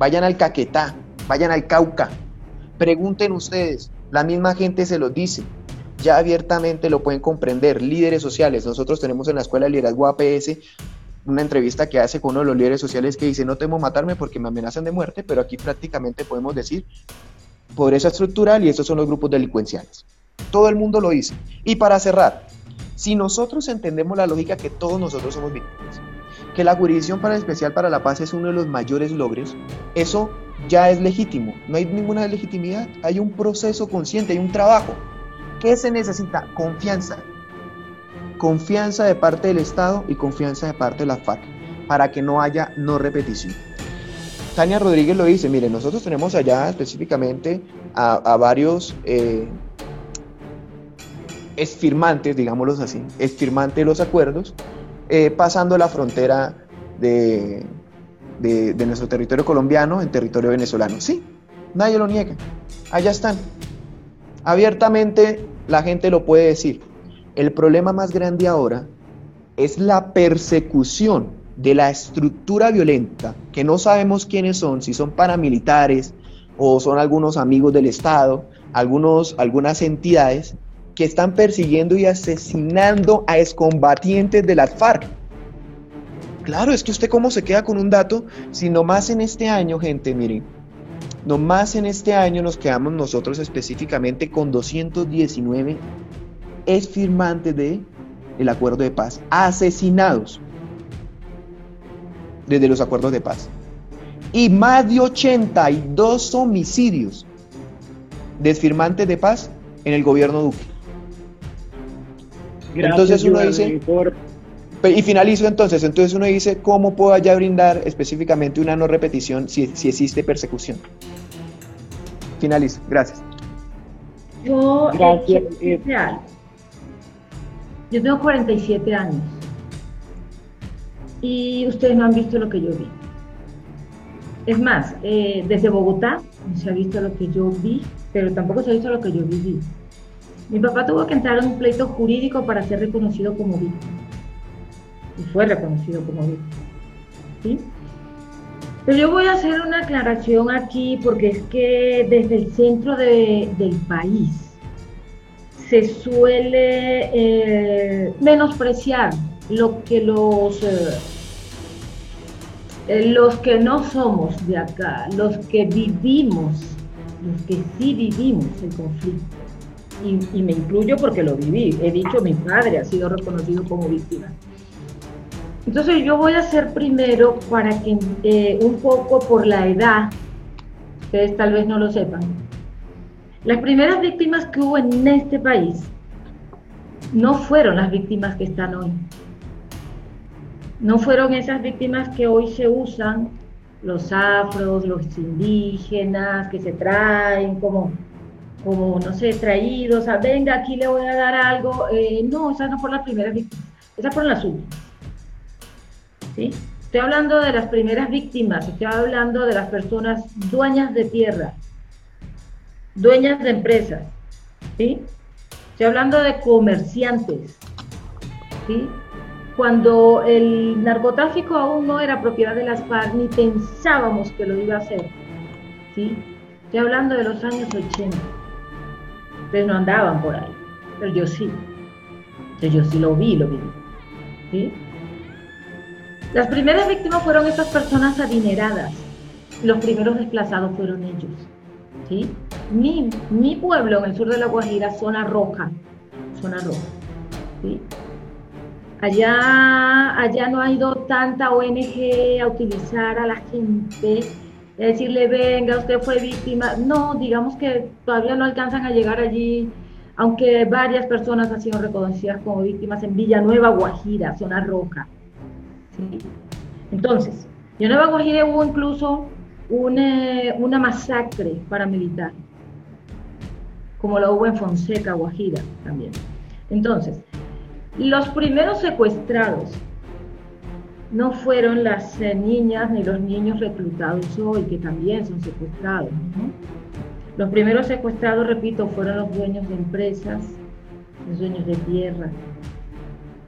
vayan al Caquetá, vayan al Cauca, pregunten ustedes, la misma gente se los dice, ya abiertamente lo pueden comprender, líderes sociales, nosotros tenemos en la Escuela de Liderazgo APS una entrevista que hace con uno de los líderes sociales que dice, no temo matarme porque me amenazan de muerte, pero aquí prácticamente podemos decir pobreza estructural y estos son los grupos delincuenciales. Todo el mundo lo dice. Y para cerrar, si nosotros entendemos la lógica que todos nosotros somos víctimas, que la jurisdicción para especial para la paz es uno de los mayores logros, eso ya es legítimo. No hay ninguna legitimidad, hay un proceso consciente, hay un trabajo. ¿Qué se necesita? Confianza. Confianza de parte del Estado y confianza de parte de la FARC para que no haya no repetición. Tania Rodríguez lo dice, mire, nosotros tenemos allá específicamente a, varios eh, esfirmantes, digámoslos así, esfirmantes de los acuerdos, eh, pasando la frontera de, de, nuestro territorio colombiano en territorio venezolano. Sí, nadie lo niega, allá están. Abiertamente la gente lo puede decir. El problema más grande ahora es la persecución de la estructura violenta, que no sabemos quiénes son, si son paramilitares o son algunos amigos del Estado, algunos, algunas entidades que están persiguiendo y asesinando a excombatientes de las FARC. Claro, es que usted cómo se queda con un dato si nomás en este año, gente, miren, nomás en este año nos quedamos nosotros específicamente con 219 firmantes de el acuerdo de paz, asesinados desde los acuerdos de paz. Y más de 82 homicidios de firmantes de paz en el gobierno Duque. Entonces uno dice, y finalizo entonces, entonces uno dice, ¿cómo puedo allá brindar específicamente una no repetición si, si existe persecución? Finalizo, gracias.
Yo, gracias. Eh, yo tengo 47 años y ustedes no han visto lo que yo vi. Es más, eh, desde Bogotá no se ha visto lo que yo vi, pero tampoco se ha visto lo que yo viví. Mi papá tuvo que entrar en un pleito jurídico para ser reconocido como víctima. Y fue reconocido como víctima. ¿Sí? Pero yo voy a hacer una aclaración aquí porque es que desde el centro del país se suele eh, menospreciar lo que los, eh, eh, los que no somos de acá, los que vivimos, los que sí vivimos el conflicto. Y, me incluyo porque lo viví. He dicho, mi padre ha sido reconocido como víctima. Entonces yo voy a hacer primero para que un poco por la edad, ustedes tal vez no lo sepan, las primeras víctimas que hubo en este país no fueron las víctimas que están hoy. No fueron esas víctimas que hoy se usan, los afros, los indígenas, que se traen como, como no sé, traídos, a, venga, aquí le voy a dar algo. Eh, no, esas no fueron las primeras víctimas, esas fueron las últimas. ¿Sí? Estoy hablando de las primeras víctimas, estoy hablando de las personas dueñas de tierra, dueñas de empresas, ¿sí? Estoy hablando de comerciantes, ¿sí? Cuando el narcotráfico aún no era propiedad de las FARC, ni pensábamos que lo iba a hacer, ¿sí? Estoy hablando de los años 80. Ustedes no andaban por ahí, pero yo sí. yo sí lo vi, lo vi, ¿sí? Las primeras víctimas fueron esas personas adineradas. Los primeros desplazados fueron ellos, ¿sí? mi, mi pueblo en el sur de La Guajira, zona roja, zona roja. Allá, allá no ha ido tanta ONG a utilizar a la gente, decirle, venga, usted fue víctima. No, digamos que todavía no alcanzan a llegar allí, aunque varias personas han sido reconocidas como víctimas en Villanueva, Guajira, zona roja. Entonces, en Villanueva, Guajira hubo incluso una, una masacre paramilitar como lo hubo en Fonseca, Guajira también. Entonces, los primeros secuestrados no fueron las eh, niñas ni los niños reclutados hoy, que también son secuestrados. Los primeros secuestrados, repito, fueron los dueños de empresas, los dueños de tierra,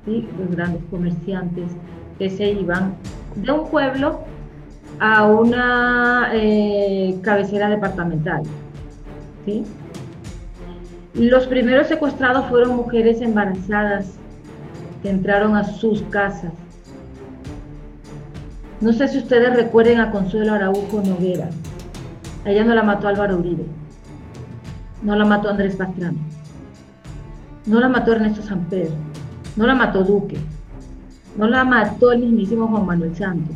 los grandes comerciantes que se iban de un pueblo a una eh, cabecera departamental. ¿sí? Los primeros secuestrados fueron mujeres embarazadas que entraron a sus casas. No sé si ustedes recuerden a Consuelo Araujo Noguera. ella no la mató Álvaro Uribe. No la mató Andrés Pastrana. No la mató Ernesto Samper. No la mató Duque. No la mató el mismísimo Juan Manuel Santos.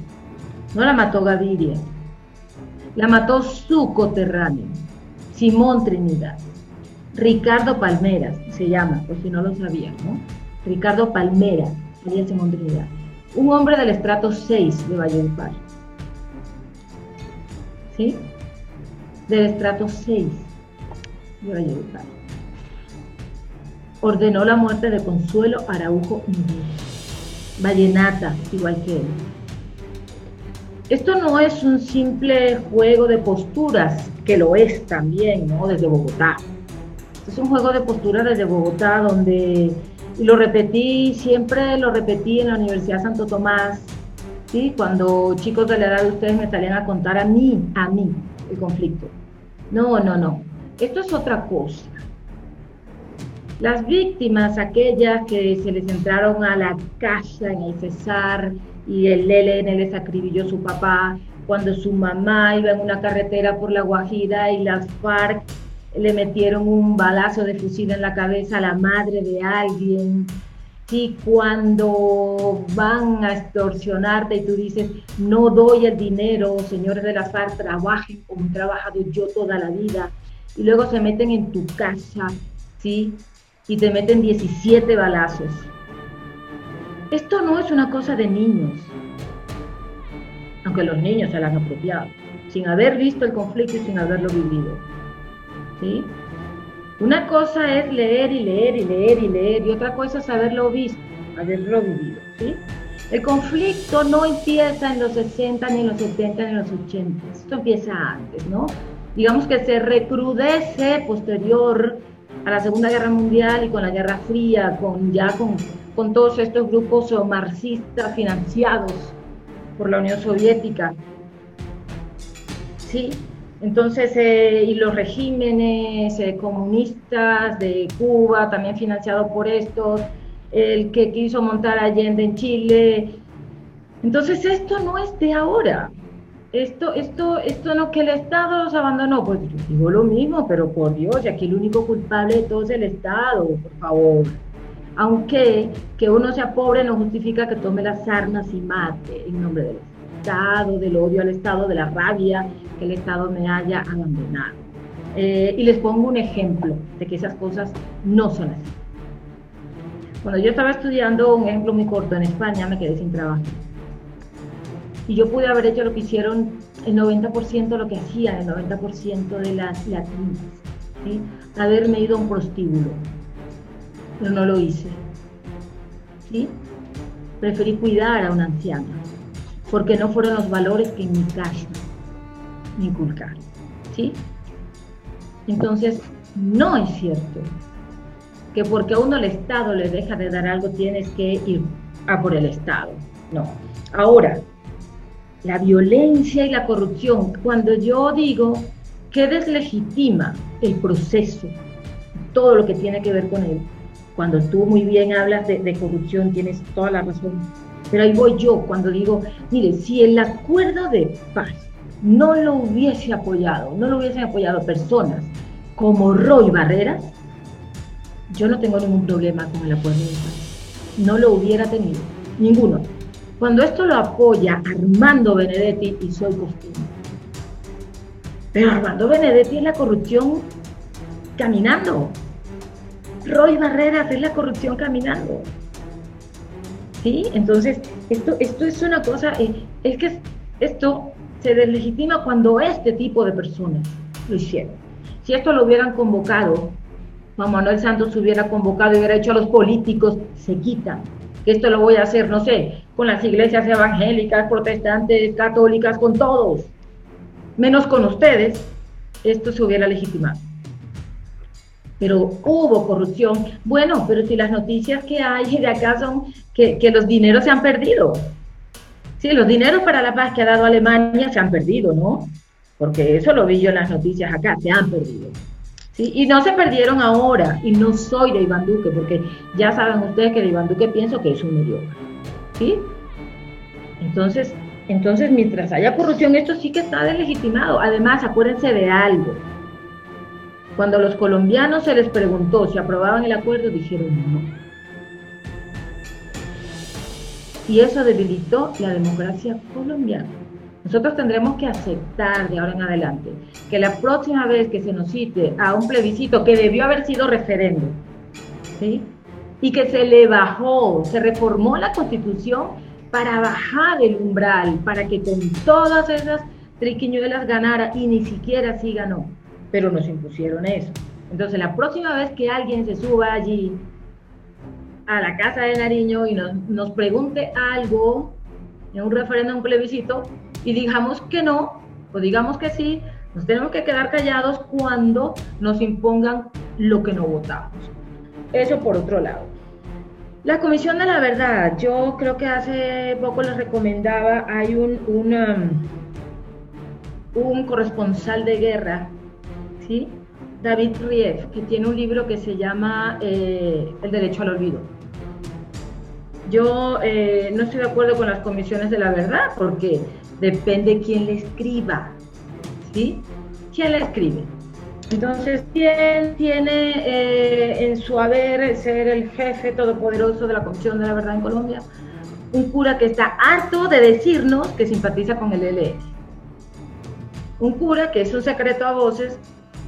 No la mató Gaviria. La mató su coterráneo, Simón Trinidad. Ricardo Palmeras, se llama, por si no lo sabían, ¿no? Ricardo Palmera, alias Simón un hombre del estrato 6 de Valledupar. ¿sí? Del estrato 6 de Valledupar. Ordenó la muerte de Consuelo Araujo Vallenata, igual que él. Esto no es un simple juego de posturas, que lo es también, ¿no? Desde Bogotá. es un juego de posturas desde Bogotá donde, y lo repetí, siempre lo repetí en la Universidad Santo Tomás, ¿sí? Cuando chicos de la edad de ustedes me salían a contar a mí, a mí, el conflicto. No, no, no. Esto es otra cosa. Las víctimas, aquellas que se les entraron a la casa en el Cesar, y el ELN les acribilló su papá cuando su mamá iba en una carretera por la Guajira y las FARC le metieron un balazo de fusil en la cabeza a la madre de alguien. Y cuando van a extorsionarte y tú dices, no doy el dinero, señores de las FARC, trabajen como he trabajado yo toda la vida. Y luego se meten en tu casa, ¿sí? Y te meten 17 balazos. Esto no es una cosa de niños, aunque los niños se la han apropiado, sin haber visto el conflicto y sin haberlo vivido. ¿Sí? Una cosa es leer y leer y leer y leer, y otra cosa es haberlo visto, haberlo vivido. ¿sí? El conflicto no empieza en los 60, ni en los 70, ni en los 80. Esto empieza antes, ¿no? Digamos que se recrudece posterior a la Segunda Guerra Mundial y con la Guerra Fría, con ya con con todos estos grupos marxistas financiados por la Unión Soviética. Sí, entonces, eh, y los regímenes eh, comunistas de Cuba, también financiados por estos, el que quiso montar Allende en Chile. Entonces, esto no es de ahora. Esto, esto, esto no que el Estado los abandonó, pues yo digo lo mismo, pero por Dios, aquí el único culpable de todo es el Estado, por favor aunque que uno sea pobre no justifica que tome las armas y mate en nombre del Estado, del odio al Estado, de la rabia que el Estado me haya abandonado. Eh, y les pongo un ejemplo de que esas cosas no son así. Cuando yo estaba estudiando, un ejemplo muy corto, en España me quedé sin trabajo. Y yo pude haber hecho lo que hicieron el 90% de lo que hacían el 90% de las latinas. ¿sí? Haberme ido a un prostíbulo pero no lo hice. ¿Sí? Preferí cuidar a una anciana, porque no fueron los valores que en mi casa me inculcaron. ¿Sí? Entonces, no es cierto que porque a uno el Estado le deja de dar algo tienes que ir a por el Estado. No. Ahora, la violencia y la corrupción, cuando yo digo que deslegitima el proceso, todo lo que tiene que ver con él, cuando tú muy bien hablas de, corrupción, tienes toda la razón. Pero ahí voy yo cuando digo, mire, si el acuerdo de paz no lo hubiese apoyado, no lo hubiesen apoyado personas como Roy Barreras, yo no tengo ningún problema con el acuerdo de paz. No lo hubiera tenido, ninguno. Cuando esto lo apoya Armando Benedetti, y soy costumbre. Pero Armando Benedetti es la corrupción caminando. Roy Barreras es la corrupción caminando. ¿Sí? Entonces, esto, esto es una cosa, eh, es que esto se deslegitima cuando este tipo de personas lo hicieron. Si esto lo hubieran convocado, Juan Manuel Santos hubiera convocado y hubiera hecho a los políticos, se quitan. Esto lo voy a hacer, no sé, con las iglesias evangélicas, protestantes, católicas, con todos, menos con ustedes, esto se hubiera legitimado pero hubo corrupción. Bueno, pero si las noticias que hay de acá son que, los dineros se han perdido. Sí, los dineros para la paz que ha dado Alemania se han perdido, ¿no? Porque eso lo vi yo en las noticias acá, se han perdido. ¿Sí? Y no se perdieron ahora, y no soy de Iván Duque, porque ya saben ustedes que de Iván Duque pienso que es un mediocre. ¿Sí? Entonces, entonces, mientras haya corrupción, esto sí que está deslegitimado. Además, acuérdense de algo cuando a los colombianos se les preguntó si aprobaban el acuerdo, dijeron no. Y eso debilitó la democracia colombiana. Nosotros tendremos que aceptar de ahora en adelante que la próxima vez que se nos cite a un plebiscito que debió haber sido referéndum, ¿sí? y que se le bajó, se reformó la constitución para bajar el umbral, para que con todas esas Triquiñuelas ganara y ni siquiera así ganó, pero nos impusieron eso. Entonces, la próxima vez que alguien se suba allí a la casa de Nariño y nos, nos pregunte algo en un referéndum, un plebiscito, y digamos que no, o digamos que sí, nos tenemos que quedar callados cuando nos impongan lo que no votamos. Eso por otro lado. La Comisión de la Verdad, yo creo que hace poco les recomendaba, hay un, un, un corresponsal de guerra, ¿sí? David Rief, que tiene un libro que se llama eh, El derecho al olvido. Yo eh, no estoy de acuerdo con las comisiones de la verdad porque depende quién le escriba, ¿sí? ¿Quién le escribe? Entonces, ¿quién tiene eh, en su haber ser el jefe todopoderoso de la Comisión de la Verdad en Colombia? Un cura que está harto de decirnos que simpatiza con el ELN. Un cura que es un secreto a voces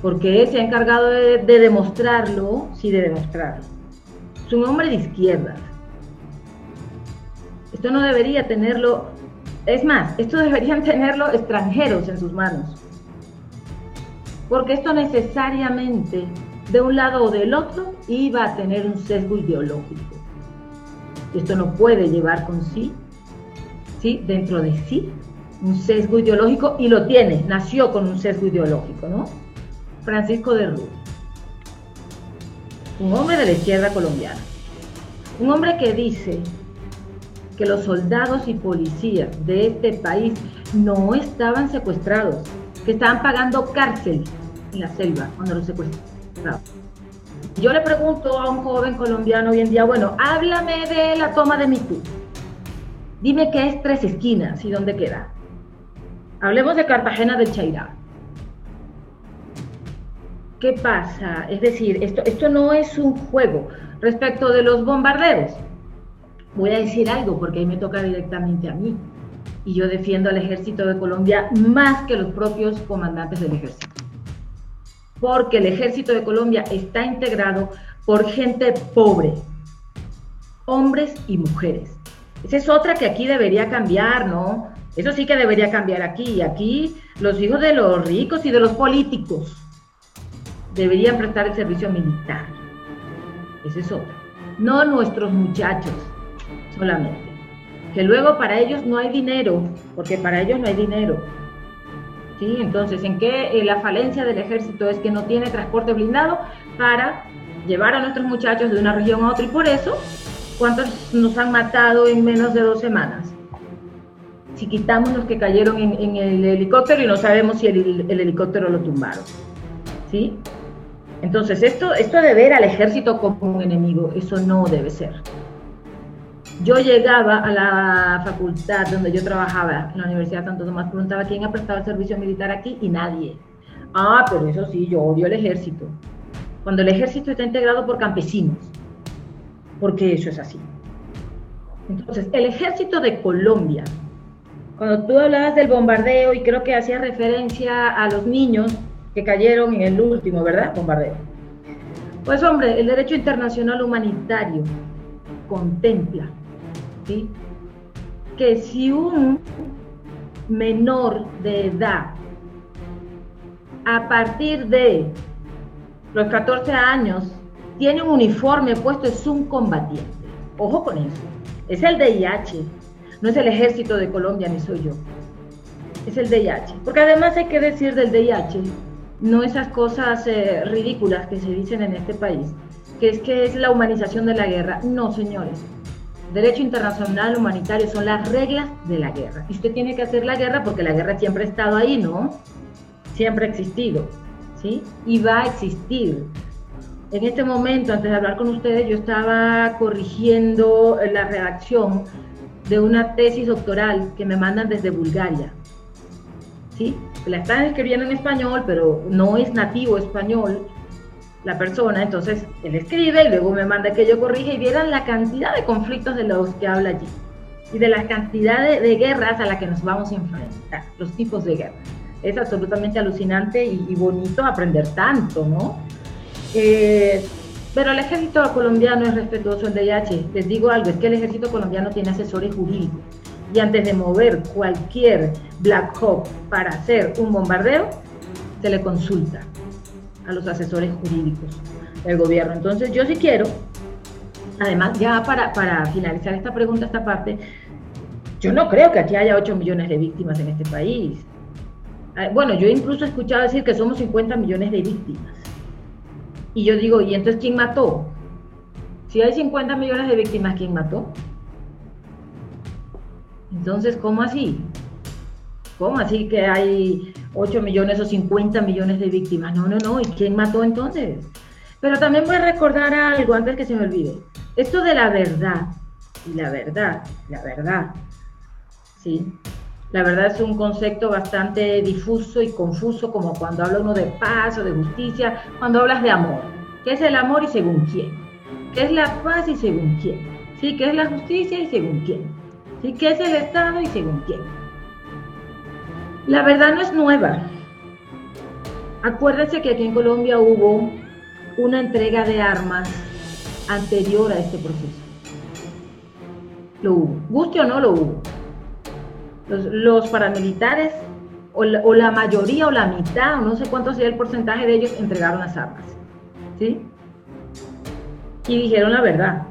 porque él se ha encargado de, de demostrarlo, sí, de demostrarlo. Es un hombre de izquierda. Esto no debería tenerlo, es más, esto deberían tenerlo extranjeros en sus manos porque esto necesariamente de un lado o del otro iba a tener un sesgo ideológico. Esto no puede llevar con sí, ¿sí? dentro de sí, un sesgo ideológico y lo tiene, nació con un sesgo ideológico, ¿no? Francisco de Rú, un hombre de la izquierda colombiana, un hombre que dice que los soldados y policías de este país no estaban secuestrados, que estaban pagando cárcel en la selva cuando los secuestraron. Yo le pregunto a un joven colombiano hoy en día, bueno, háblame de la toma de Mitú. Dime qué es Tres Esquinas y dónde queda. Hablemos de Cartagena del Chairá. ¿Qué pasa? Es decir, esto, esto no es un juego. Respecto de los bombardeos, voy a decir algo porque ahí me toca directamente a mí. Y yo defiendo al ejército de Colombia más que los propios comandantes del ejército porque el ejército de Colombia está integrado por gente pobre, hombres y mujeres. Esa es otra que aquí debería cambiar, ¿no? Eso sí que debería cambiar aquí. Aquí los hijos de los ricos y de los políticos deberían prestar el servicio militar. Esa es otra. No nuestros muchachos solamente. Que luego para ellos no hay dinero, porque para ellos no hay dinero ¿sí? Entonces, ¿en qué eh, la falencia del ejército es que no tiene transporte blindado para llevar a nuestros muchachos de una región a otra? Y por eso, ¿cuántos nos han matado en menos de dos semanas? Si quitamos los que cayeron en, el helicóptero y no sabemos si el, el, helicóptero lo tumbaron, ¿sí? Entonces, esto, esto de ver al ejército como un enemigo, eso no debe ser yo llegaba a la facultad donde yo trabajaba, en la Universidad de Santo Tomás, preguntaba quién ha prestado el servicio militar aquí y nadie. Ah, pero eso sí, yo odio el ejército. Cuando el ejército está integrado por campesinos, porque eso es así. Entonces, el ejército de Colombia, cuando tú hablabas del bombardeo y creo que hacía referencia a los niños que cayeron en el último, ¿verdad? Bombardeo. Pues hombre, el derecho internacional humanitario contempla que si un menor de edad a partir de los 14 años tiene un uniforme puesto, es un combatiente. Ojo con eso. Es el DIH, no es el ejército de Colombia, ni soy yo. Es el DIH. Porque además hay que decir del DIH, no esas cosas eh, ridículas que se dicen en este país, que es que es la humanización de la guerra. No, señores. Derecho internacional humanitario son las reglas de la guerra. Y usted tiene que hacer la guerra porque la guerra siempre ha estado ahí, ¿no? Siempre ha existido, ¿sí? Y va a existir. En este momento, antes de hablar con ustedes, yo estaba corrigiendo la redacción de una tesis doctoral que me mandan desde Bulgaria. ¿Sí? La están escribiendo en español, pero no es nativo español la persona, entonces él escribe y luego me manda que yo corrija y vieran la cantidad de conflictos de los que habla allí y de la cantidad de, guerras a las que nos vamos a enfrentar, los tipos de guerras. Es absolutamente alucinante y, bonito aprender tanto, ¿no? Eh, pero el ejército colombiano es respetuoso del DIH. Les digo algo, es que el ejército colombiano tiene asesores jurídicos y antes de mover cualquier Black Hawk para hacer un bombardeo, se le consulta a los asesores jurídicos del gobierno. Entonces yo sí quiero, además ya para, para finalizar esta pregunta, esta parte, yo no creo que aquí haya 8 millones de víctimas en este país. Ah, bueno, yo incluso he escuchado decir que somos 50 millones de víctimas. Y yo digo, ¿y entonces quién mató? Si hay 50 millones de víctimas, ¿quién mató? Entonces, ¿cómo así? ¿Cómo así que hay 8 millones o 50 millones de víctimas? No, no, no. ¿Y quién mató entonces? Pero también voy a recordar algo antes que se me olvide. Esto de la verdad, y la verdad, la verdad, ¿sí? La verdad es un concepto bastante difuso y confuso, como cuando habla uno de paz o de justicia, cuando hablas de amor. ¿Qué es el amor y según quién? ¿Qué es la paz y según quién? ¿Sí? ¿Qué es la justicia y según quién? ¿Sí? ¿Qué es el Estado y según quién? La verdad no es nueva. Acuérdense que aquí en Colombia hubo una entrega de armas anterior a este proceso. Lo hubo. Guste o no, lo hubo los, paramilitares, o la, mayoría, o la mitad, o no sé cuánto sea el porcentaje de ellos, entregaron las armas. ¿Sí? Y dijeron la verdad.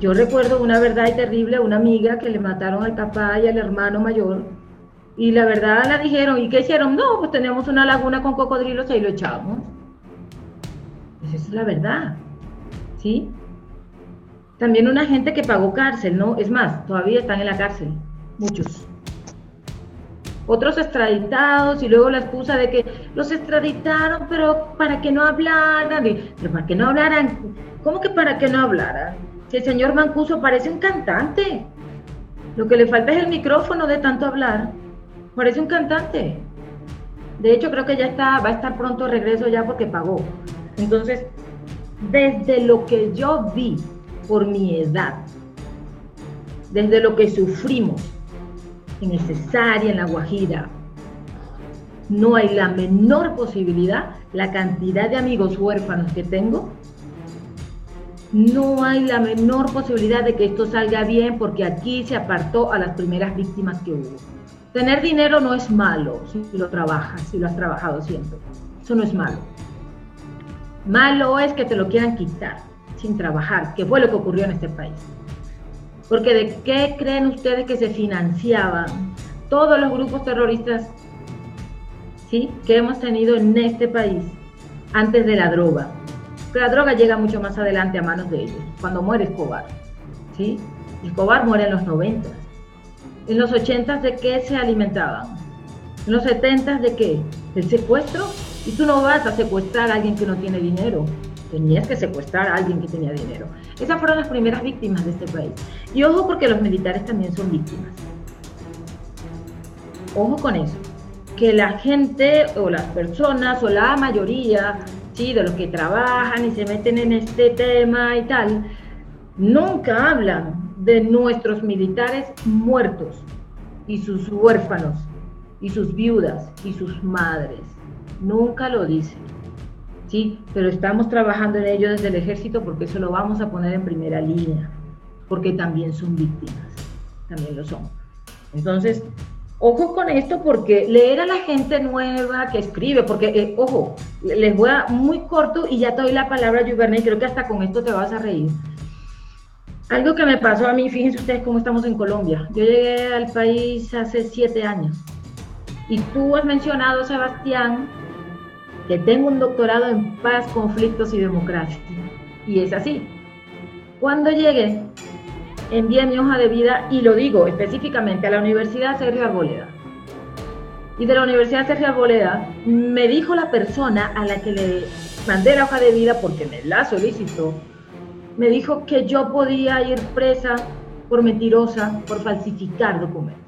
Yo recuerdo una verdad terrible a una amiga que le mataron al papá y al hermano mayor. Y la verdad la dijeron, ¿y qué hicieron? No, pues teníamos una laguna con cocodrilos y ahí lo echamos. Pues esa es la verdad. ¿Sí? También una gente que pagó cárcel, ¿no? Es más, todavía están en la cárcel, muchos. Otros extraditados y luego la excusa de que los extraditaron, pero para que no hablaran, pero para que no hablaran, ¿cómo que para que no hablaran? Si el señor Mancuso parece un cantante, lo que le falta es el micrófono de tanto hablar, parece un cantante. De hecho, creo que ya está, va a estar pronto regreso ya porque pagó. Entonces, desde lo que yo vi por mi edad, desde lo que sufrimos en el cesárea, en la Guajira, no hay la menor posibilidad, la cantidad de amigos huérfanos que tengo, no hay la menor posibilidad de que esto salga bien porque aquí se apartó a las primeras víctimas que hubo. Tener dinero no es malo si lo trabajas, si lo has trabajado siempre. Eso no es malo. Malo es que te lo quieran quitar sin trabajar, que fue lo que ocurrió en este país. Porque ¿de qué creen ustedes que se financiaban todos los grupos terroristas ¿sí? que hemos tenido en este país antes de la droga? La droga llega mucho más adelante a manos de ellos, cuando muere Escobar. ¿sí? Escobar muere en los 90. En los 80 de qué se alimentaban? En los 70 de qué? ¿Del secuestro? Y tú no vas a secuestrar a alguien que no tiene dinero tenías que secuestrar a alguien que tenía dinero. Esas fueron las primeras víctimas de este país. Y ojo porque los militares también son víctimas. Ojo con eso. Que la gente o las personas o la mayoría ¿sí? de los que trabajan y se meten en este tema y tal, nunca hablan de nuestros militares muertos y sus huérfanos y sus viudas y sus madres. Nunca lo dicen. ¿sí? Pero estamos trabajando en ello desde el ejército porque eso lo vamos a poner en primera línea, porque también son víctimas, también lo son. Entonces, ojo con esto porque leer a la gente nueva que escribe, porque, eh, ojo, les voy a muy corto y ya te doy la palabra, Juverna, y creo que hasta con esto te vas a reír. Algo que me pasó a mí, fíjense ustedes cómo estamos en Colombia. Yo llegué al país hace siete años. Y tú has mencionado, Sebastián, que tengo un doctorado en paz, conflictos y democracia. Y es así. Cuando llegué, envié mi hoja de vida, y lo digo específicamente, a la Universidad Sergio Arboleda. Y de la Universidad Sergio Arboleda me dijo la persona a la que le mandé la hoja de vida porque me la solicitó, me dijo que yo podía ir presa por mentirosa, por falsificar documentos.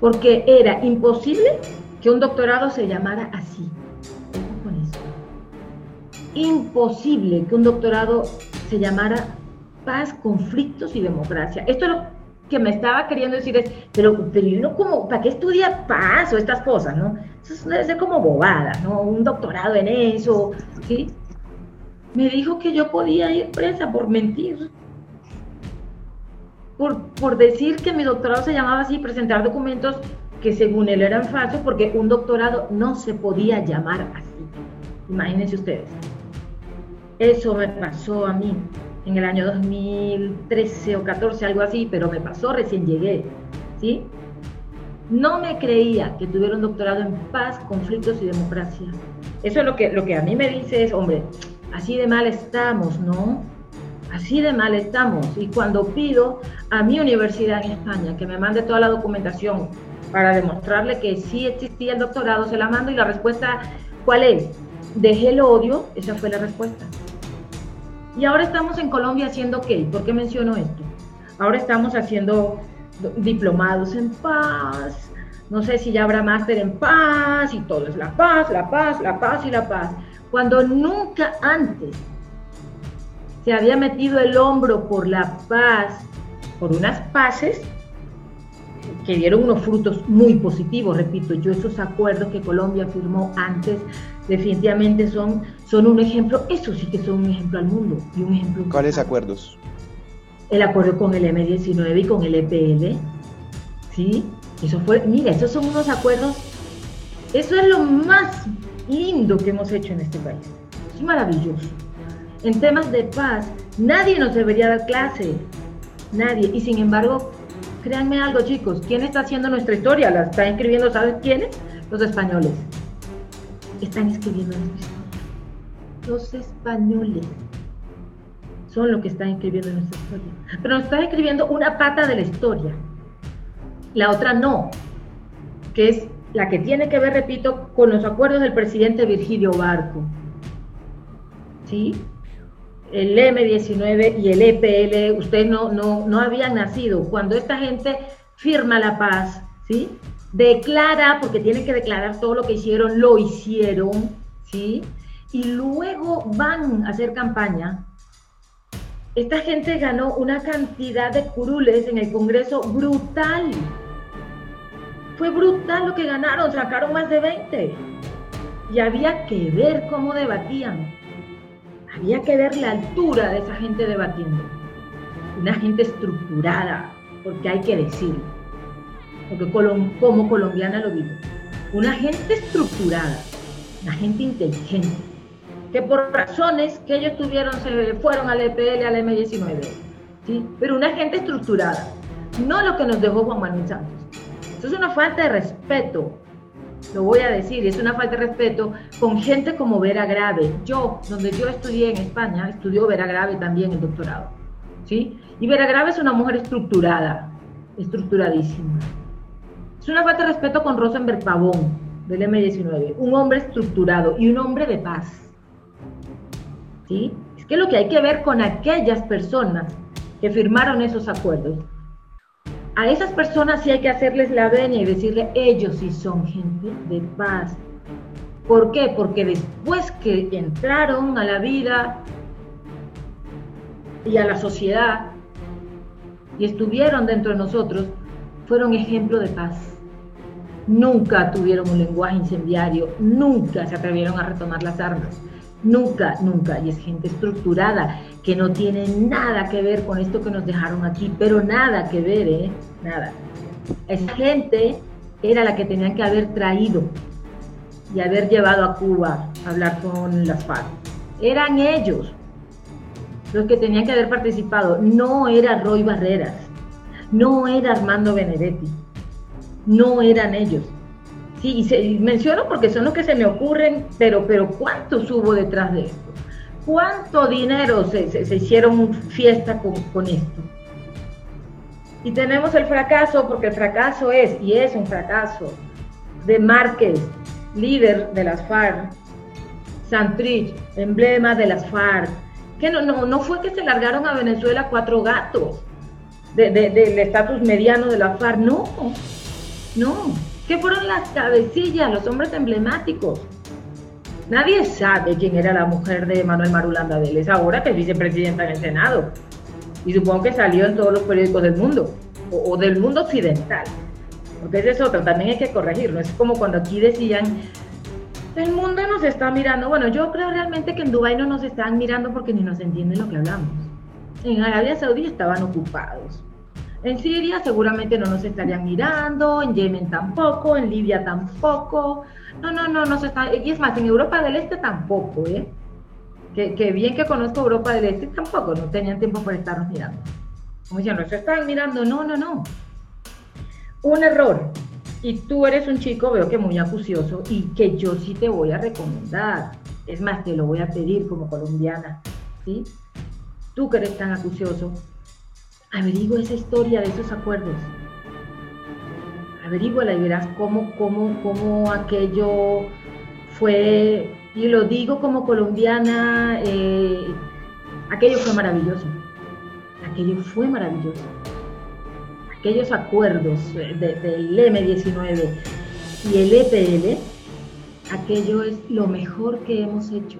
Porque era imposible que un doctorado se llamara así. con eso. Imposible que un doctorado se llamara paz, conflictos y democracia. Esto es lo que me estaba queriendo decir es, pero, pero no como, ¿para qué estudia paz o estas cosas, no? Eso debe ser como bobada, ¿no? Un doctorado en eso, ¿sí? Me dijo que yo podía ir presa por mentir. por, por decir que mi doctorado se llamaba así, presentar documentos que según él eran falsos, porque un doctorado no se podía llamar así. Imagínense ustedes. Eso me pasó a mí en el año 2013 o 14, algo así, pero me pasó recién llegué, ¿sí? No me creía que tuviera un doctorado en paz, conflictos y democracia. Eso es lo que, lo que a mí me dice es, hombre, así de mal estamos, ¿no? Así de mal estamos. Y cuando pido a mi universidad en España que me mande toda la documentación para demostrarle que sí existía el doctorado, se la mando y la respuesta, ¿cuál es? Dejé el odio, esa fue la respuesta. Y ahora estamos en Colombia haciendo qué? ¿Por qué menciono esto? Ahora estamos haciendo diplomados en paz, no sé si ya habrá máster en paz y todo es la paz, la paz, la paz y la paz, cuando nunca antes se había metido el hombro por la paz, por unas paces que dieron unos frutos muy positivos, repito, yo esos acuerdos que Colombia firmó antes definitivamente son, son un ejemplo, eso sí que son un ejemplo al mundo y un ejemplo.
¿Cuáles acuerdos?
El acuerdo con el M19 y con el EPL, ¿sí? Eso fue, mira, esos son unos acuerdos, eso es lo más lindo que hemos hecho en este país, es maravilloso. En temas de paz, nadie nos debería dar clase, nadie, y sin embargo, créanme algo chicos, ¿quién está haciendo nuestra historia? ¿La está escribiendo, ¿sabes quiénes? Los españoles están escribiendo nuestra historia. Los españoles son los que están escribiendo nuestra historia. Pero nos están escribiendo una pata de la historia. La otra no, que es la que tiene que ver, repito, con los acuerdos del presidente Virgilio Barco. ¿Sí? El M19 y el EPL, ustedes no, no, no habían nacido. Cuando esta gente firma la paz, ¿sí? Declara, porque tienen que declarar todo lo que hicieron, lo hicieron, ¿sí? Y luego van a hacer campaña. Esta gente ganó una cantidad de curules en el Congreso brutal. Fue brutal lo que ganaron, sacaron más de 20. Y había que ver cómo debatían. Había que ver la altura de esa gente debatiendo. Una gente estructurada, porque hay que decirlo porque como colombiana lo digo, una gente estructurada, una gente inteligente, que por razones que ellos tuvieron se fueron al EPL, al M19, ¿sí? pero una gente estructurada, no lo que nos dejó Juan Manuel Santos. Eso es una falta de respeto, lo voy a decir, es una falta de respeto con gente como Vera Grave. Yo, donde yo estudié en España, estudió Vera Grave también el doctorado. ¿sí? Y Vera Grave es una mujer estructurada, estructuradísima. Es una falta de respeto con Rosenberg Pavón, del M19, un hombre estructurado y un hombre de paz. ¿Sí? Es que lo que hay que ver con aquellas personas que firmaron esos acuerdos, a esas personas sí hay que hacerles la venia y decirle, ellos sí son gente de paz. ¿Por qué? Porque después que entraron a la vida y a la sociedad y estuvieron dentro de nosotros, fueron ejemplo de paz nunca tuvieron un lenguaje incendiario, nunca se atrevieron a retomar las armas, nunca, nunca. Y es gente estructurada que no tiene nada que ver con esto que nos dejaron aquí, pero nada que ver, ¿eh? Nada. Esa gente era la que tenían que haber traído y haber llevado a Cuba a hablar con las FARC. Eran ellos los que tenían que haber participado, no era Roy Barreras, no era Armando Benedetti no eran ellos. Sí, y, se, menciono porque son los que se me ocurren, pero, pero ¿cuánto hubo detrás de esto? ¿Cuánto dinero se, se, hicieron fiesta con, con esto? Y tenemos el fracaso, porque el fracaso es, y es un fracaso, de Márquez, líder de las FARC, Santrich, emblema de las FARC, que no, no, no fue que se largaron a Venezuela cuatro gatos del estatus mediano de la FARC, no, no, ¿qué fueron las cabecillas, los hombres emblemáticos? Nadie sabe quién era la mujer de Manuel Marulanda Vélez ahora que es vicepresidenta en el Senado. Y supongo que salió en todos los periódicos del mundo, o, del mundo occidental. Porque ese es otro, también hay que corregirlo. Es como cuando aquí decían, el mundo nos está mirando. Bueno, yo creo realmente que en Dubái no nos están mirando porque ni nos entienden lo que hablamos. En Arabia Saudí estaban ocupados En Siria seguramente no nos estarían mirando, en Yemen tampoco, en Libia tampoco. No, no, no, no se está. Y es más, en Europa del Este tampoco, ¿eh? Que, bien que conozco Europa del Este tampoco, no tenían tiempo para estarnos mirando. Como diciendo, se están mirando, no, no, no. Un error. Y tú eres un chico, veo que muy acucioso y que yo sí te voy a recomendar. Es más, te lo voy a pedir como colombiana, ¿sí? Tú que eres tan acucioso, averigua esa historia de esos acuerdos. Averíguala y verás cómo, cómo, cómo aquello fue, y lo digo como colombiana, eh, aquello fue maravilloso. Aquello fue maravilloso. Aquellos acuerdos del M19 y el EPL, aquello es lo mejor que hemos hecho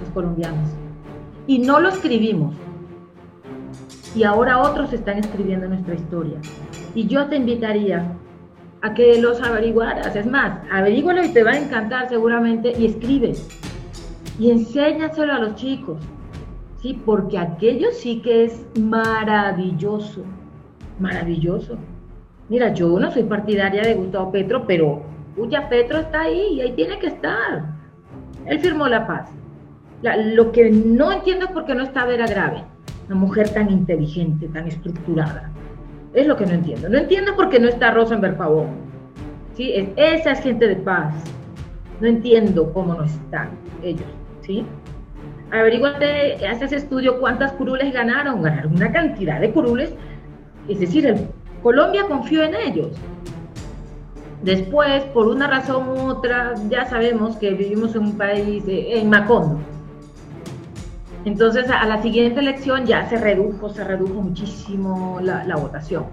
los colombianos. Y no lo escribimos, y ahora otros están escribiendo nuestra historia. Y yo te invitaría a que los averiguaras. Es más, averígualo y te va a encantar seguramente y escribe. Y enséñaselo a los chicos. Sí, porque aquello sí que es maravilloso. Maravilloso. Mira, yo no soy partidaria de Gustavo Petro, pero ya Petro está ahí y ahí tiene que estar. Él firmó la paz. lo que no entiendo es por qué no está Vera Grave una mujer tan inteligente, tan estructurada. Es lo que no entiendo. No entiendo por qué no está Rosenberg Pavón. ¿Sí? Es, esa es gente de paz. No entiendo cómo no están ellos. ¿sí? Averíguate, haces estudio cuántas curules ganaron. Ganaron una cantidad de curules. Es decir, Colombia confió en ellos. Después, por una razón u otra, ya sabemos que vivimos en un país, en Macondo, entonces, a la siguiente elección ya se redujo, se redujo muchísimo la, votación.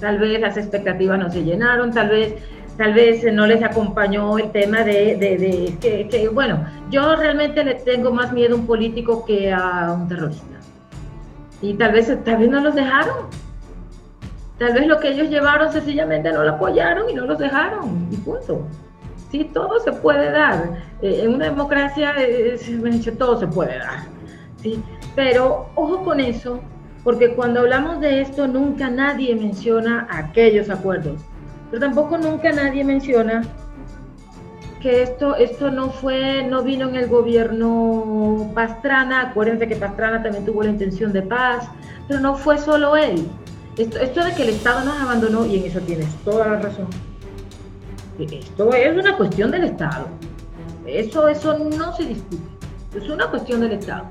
Tal vez las expectativas no se llenaron, tal vez tal vez no les acompañó el tema de, que, bueno, yo realmente le tengo más miedo a un político que a un terrorista. Y tal vez, tal vez no los dejaron. Tal vez lo que ellos llevaron sencillamente no lo apoyaron y no los dejaron. Y punto. Sí, todo se puede dar. Eh, en una democracia, eh, todo se puede dar. Pero ojo con eso, porque cuando hablamos de esto nunca nadie menciona aquellos acuerdos, pero tampoco nunca nadie menciona que esto, esto no fue, no vino en el gobierno Pastrana, acuérdense que Pastrana también tuvo la intención de paz, pero no fue solo él. Esto, esto de que el Estado nos abandonó, y en eso tienes toda la razón, esto es una cuestión del Estado. Eso, eso no se discute. Es una cuestión del Estado.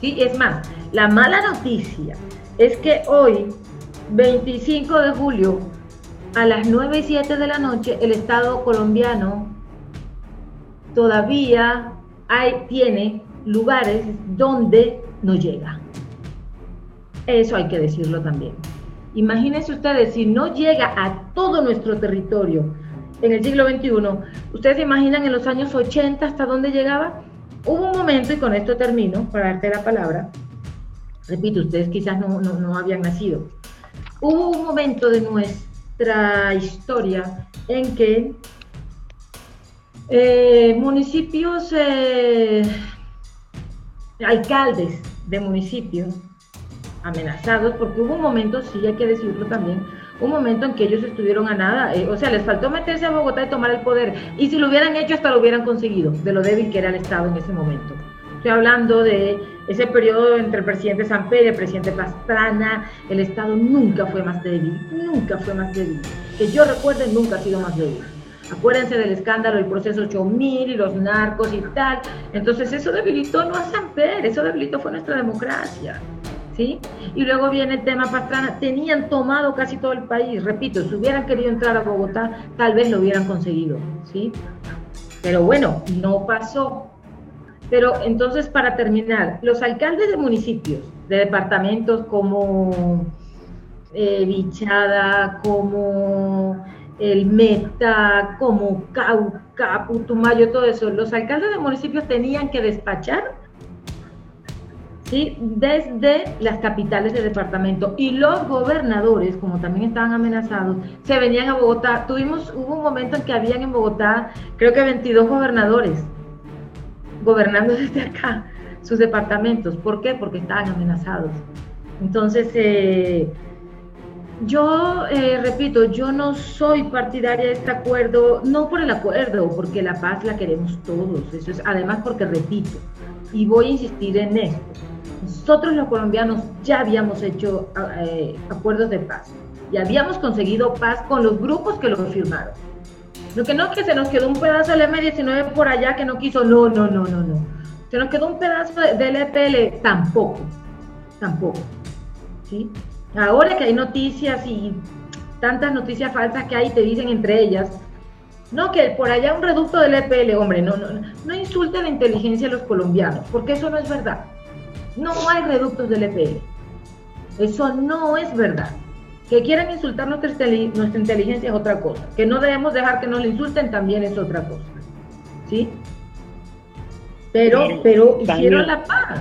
¿Sí? Es más, la mala noticia es que hoy, 25 de julio, a las 9 y 7 de la noche, el Estado colombiano todavía hay, tiene lugares donde no llega. Eso hay que decirlo también. Imagínense ustedes, si no llega a todo nuestro territorio en el siglo XXI, ¿ustedes se imaginan en los años 80 hasta dónde llegaba? Hubo un momento, y con esto termino, para darte la palabra, repito, ustedes quizás no, habían nacido, hubo un momento de nuestra historia en que eh, municipios, eh, alcaldes de municipios amenazados, porque hubo un momento, sí hay que decirlo también, un momento en que ellos estuvieron a nada, eh, o sea, les faltó meterse a Bogotá y tomar el poder, y si lo hubieran hecho hasta lo hubieran conseguido, de lo débil que era el Estado en ese momento. Estoy hablando de ese periodo entre el presidente Samper y el presidente Pastrana, el Estado nunca fue más débil, nunca fue más débil. Que yo recuerde, nunca ha sido más débil. Acuérdense del escándalo del proceso 8000 y los narcos y tal. Entonces eso debilitó no a Samper, eso debilitó fue nuestra democracia. Y luego viene el tema Pastrana, tenían tomado casi todo el país, repito, si hubieran querido entrar a Bogotá, tal vez lo hubieran conseguido, ¿sí? Pero bueno, no pasó. Pero entonces, para terminar, los alcaldes de municipios, de departamentos como eh, Bichada, como el Meta, como Cauca, Putumayo, todo eso, los alcaldes de municipios tenían que despachar desde las capitales del departamento. Y los gobernadores, como también estaban amenazados, se venían a Bogotá. Tuvimos, hubo un momento en que habían en Bogotá, creo que 22 gobernadores, gobernando desde acá sus departamentos. ¿Por qué? Porque estaban amenazados. Entonces, eh, Yo eh, repito, yo no soy partidaria de este acuerdo, no por el acuerdo, porque la paz la queremos todos. Eso es además porque repito, y voy a insistir en esto. Nosotros los colombianos ya habíamos hecho eh, acuerdos de paz y habíamos conseguido paz con los grupos que lo firmaron. Lo que no es que se nos quedó un pedazo del M19 por allá que no quiso, no, no, no, no, no. Se nos quedó un pedazo del EPL, tampoco, tampoco. ¿sí? Ahora que hay noticias y tantas noticias falsas que hay, te dicen entre ellas, no, que por allá un reducto del EPL, hombre, no, no, no insulte la inteligencia de los colombianos, porque eso no es verdad. No hay reductos del EPL. Eso no es verdad. Que quieran insultar nuestra, nuestra inteligencia es otra cosa. Que no debemos dejar que nos la insulten también es otra cosa. ¿Sí? Pero, pero hicieron la paz.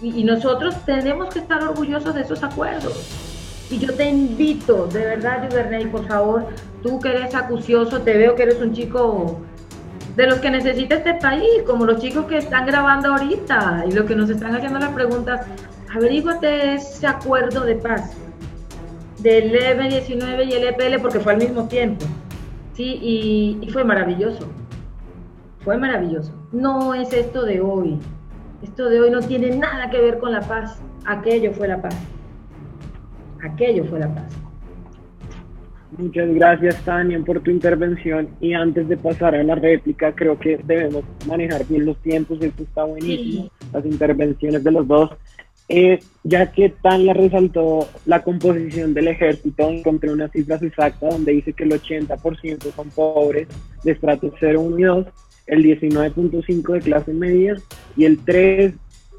Y, y nosotros tenemos que estar orgullosos de esos acuerdos. Y yo te invito, de verdad, Yuberney, por favor, tú que eres acucioso, te veo que eres un chico de los que necesita este país, como los chicos que están grabando ahorita y los que nos están haciendo las preguntas, averíguate ese acuerdo de paz del M19 y el EPL porque fue al mismo tiempo. Sí, y fue maravilloso. Fue maravilloso. No es esto de hoy. Esto de hoy no tiene nada que ver con la paz. Aquello fue la paz. Aquello fue la paz.
Muchas gracias, Tania, por tu intervención. Y antes de pasar a la réplica, creo que debemos manejar bien los tiempos. Esto está buenísimo. Las intervenciones de los dos. Eh, ya que Tania resaltó la composición del ejército, encontré unas cifras exactas donde dice que el 80% son pobres de estratos 0, 1 y 2, el 19.5% de clase media y el 3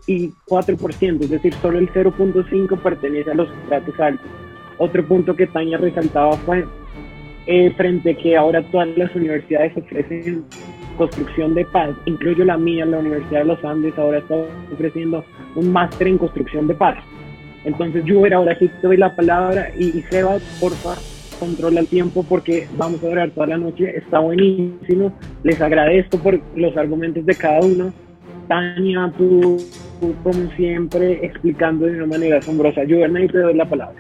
y 4%, es decir, solo el 0.5% pertenece a los estratos altos. Otro punto que Tania resaltaba fue eh, frente a que ahora todas las universidades ofrecen construcción de paz, incluyo la mía, la Universidad de los Andes, ahora está ofreciendo un máster en construcción de paz. Entonces, Juber, ahora sí te doy la palabra y, y porfa, controla el tiempo porque vamos a durar toda la noche, está buenísimo, les agradezco por los argumentos de cada uno. Tania, tú, tú como siempre, explicando de una manera asombrosa. Juber, y te doy la palabra.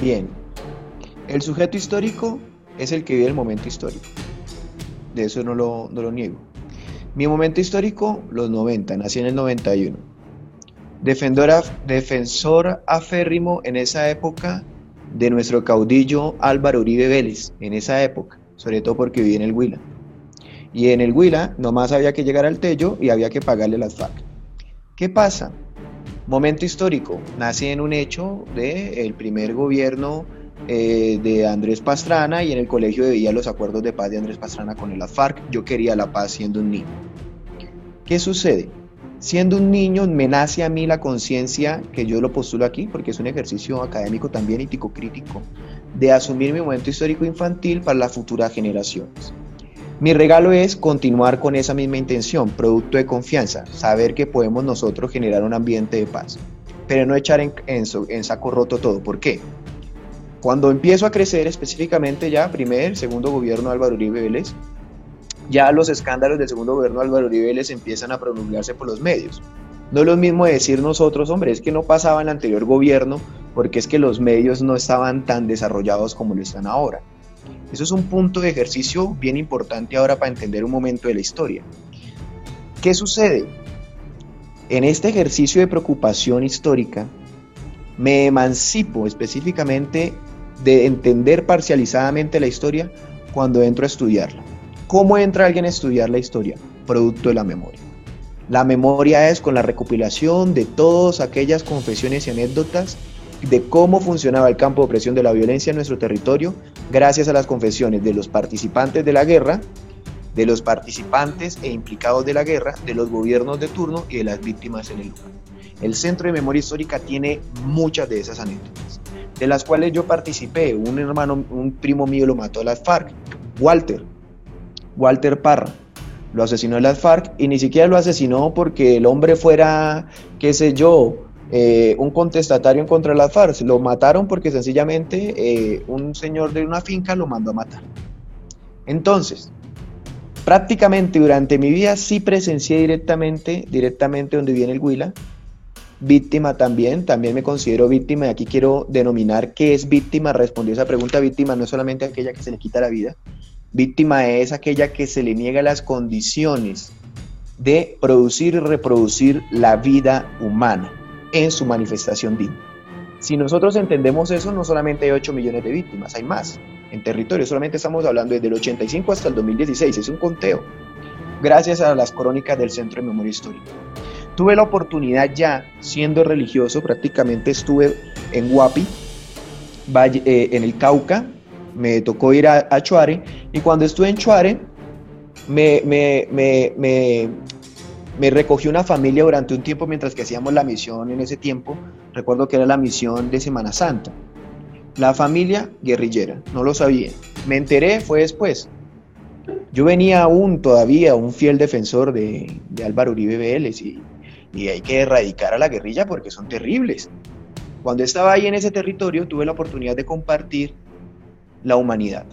Bien, el sujeto histórico es el que vive el momento histórico. De eso no lo, no lo niego. Mi momento histórico, los 90, nací en el 91. Defensor, aférrimo en esa época de nuestro caudillo Álvaro Uribe Vélez, en esa época, sobre todo porque viví en el Huila. Y en el Huila nomás había que llegar al Tello y había que pagarle las FARC. ¿Qué pasa? Momento histórico, nace en un hecho del primer gobierno eh, de Andrés Pastrana y en el colegio veía los acuerdos de paz de Andrés Pastrana con el FARC. Yo quería la paz siendo un niño. ¿Qué sucede? Siendo un niño me nace a mí la conciencia, que yo lo postulo aquí porque es un ejercicio académico también ético crítico, de asumir mi momento histórico infantil para las futuras generaciones. Mi regalo es continuar con esa misma intención, producto de confianza, saber que podemos nosotros generar un ambiente de paz, pero no echar en, en, en saco roto todo. ¿Por qué? Cuando empiezo a crecer, específicamente ya primer, segundo gobierno Álvaro Uribe Vélez, ya los escándalos del segundo gobierno Álvaro Uribe Vélez empiezan a promulgarse por los medios. No es lo mismo decir nosotros, hombre, es que no pasaba en el anterior gobierno porque es que los medios no estaban tan desarrollados como lo están ahora. Eso es un punto de ejercicio bien importante ahora para entender un momento de la historia. ¿Qué sucede? En este ejercicio de preocupación histórica, me emancipo específicamente de entender parcializadamente la historia cuando entro a estudiarla. ¿Cómo entra alguien a estudiar la historia? Producto de la memoria. La memoria es con la recopilación de todas aquellas confesiones y anécdotas de cómo funcionaba el campo de opresión de la violencia en nuestro territorio gracias a las confesiones de los participantes de la guerra, de los participantes e implicados de la guerra, de los gobiernos de turno y de las víctimas en el lugar. El Centro de Memoria Histórica tiene muchas de esas anécdotas, de las cuales yo participé. Un hermano, un primo mío lo mató a las FARC, Walter, Walter Parra. Lo asesinó a las FARC y ni siquiera lo asesinó porque el hombre fuera, qué sé yo, eh, un contestatario en contra de las FARC. Lo mataron porque sencillamente eh, un señor de una finca lo mandó a matar. Entonces, prácticamente durante mi vida sí presencié directamente, directamente donde viene el Huila, víctima también, también me considero víctima y aquí quiero denominar qué es víctima. Respondió esa pregunta, víctima no es solamente aquella que se le quita la vida, víctima es aquella que se le niega las condiciones de producir y reproducir la vida humana en su manifestación digna. Si nosotros entendemos eso, no solamente hay 8 millones de víctimas, hay más en territorio, solamente estamos hablando desde el 85 hasta el 2016, es un conteo, gracias a las crónicas del Centro de Memoria Histórica. Tuve la oportunidad ya, siendo religioso, prácticamente estuve en Guapi, eh, en el Cauca, me tocó ir a, Chuare, y cuando estuve en Chuare, me, me, recogió una familia durante un tiempo mientras que hacíamos la misión en ese tiempo, recuerdo que era la misión de Semana Santa. La familia guerrillera, no lo sabía. Me enteré, fue después. Yo venía aún todavía un fiel defensor de, de Álvaro Uribe Vélez y y hay que erradicar a la guerrilla porque son terribles. Cuando estaba ahí en ese territorio tuve la oportunidad de compartir la humanidad.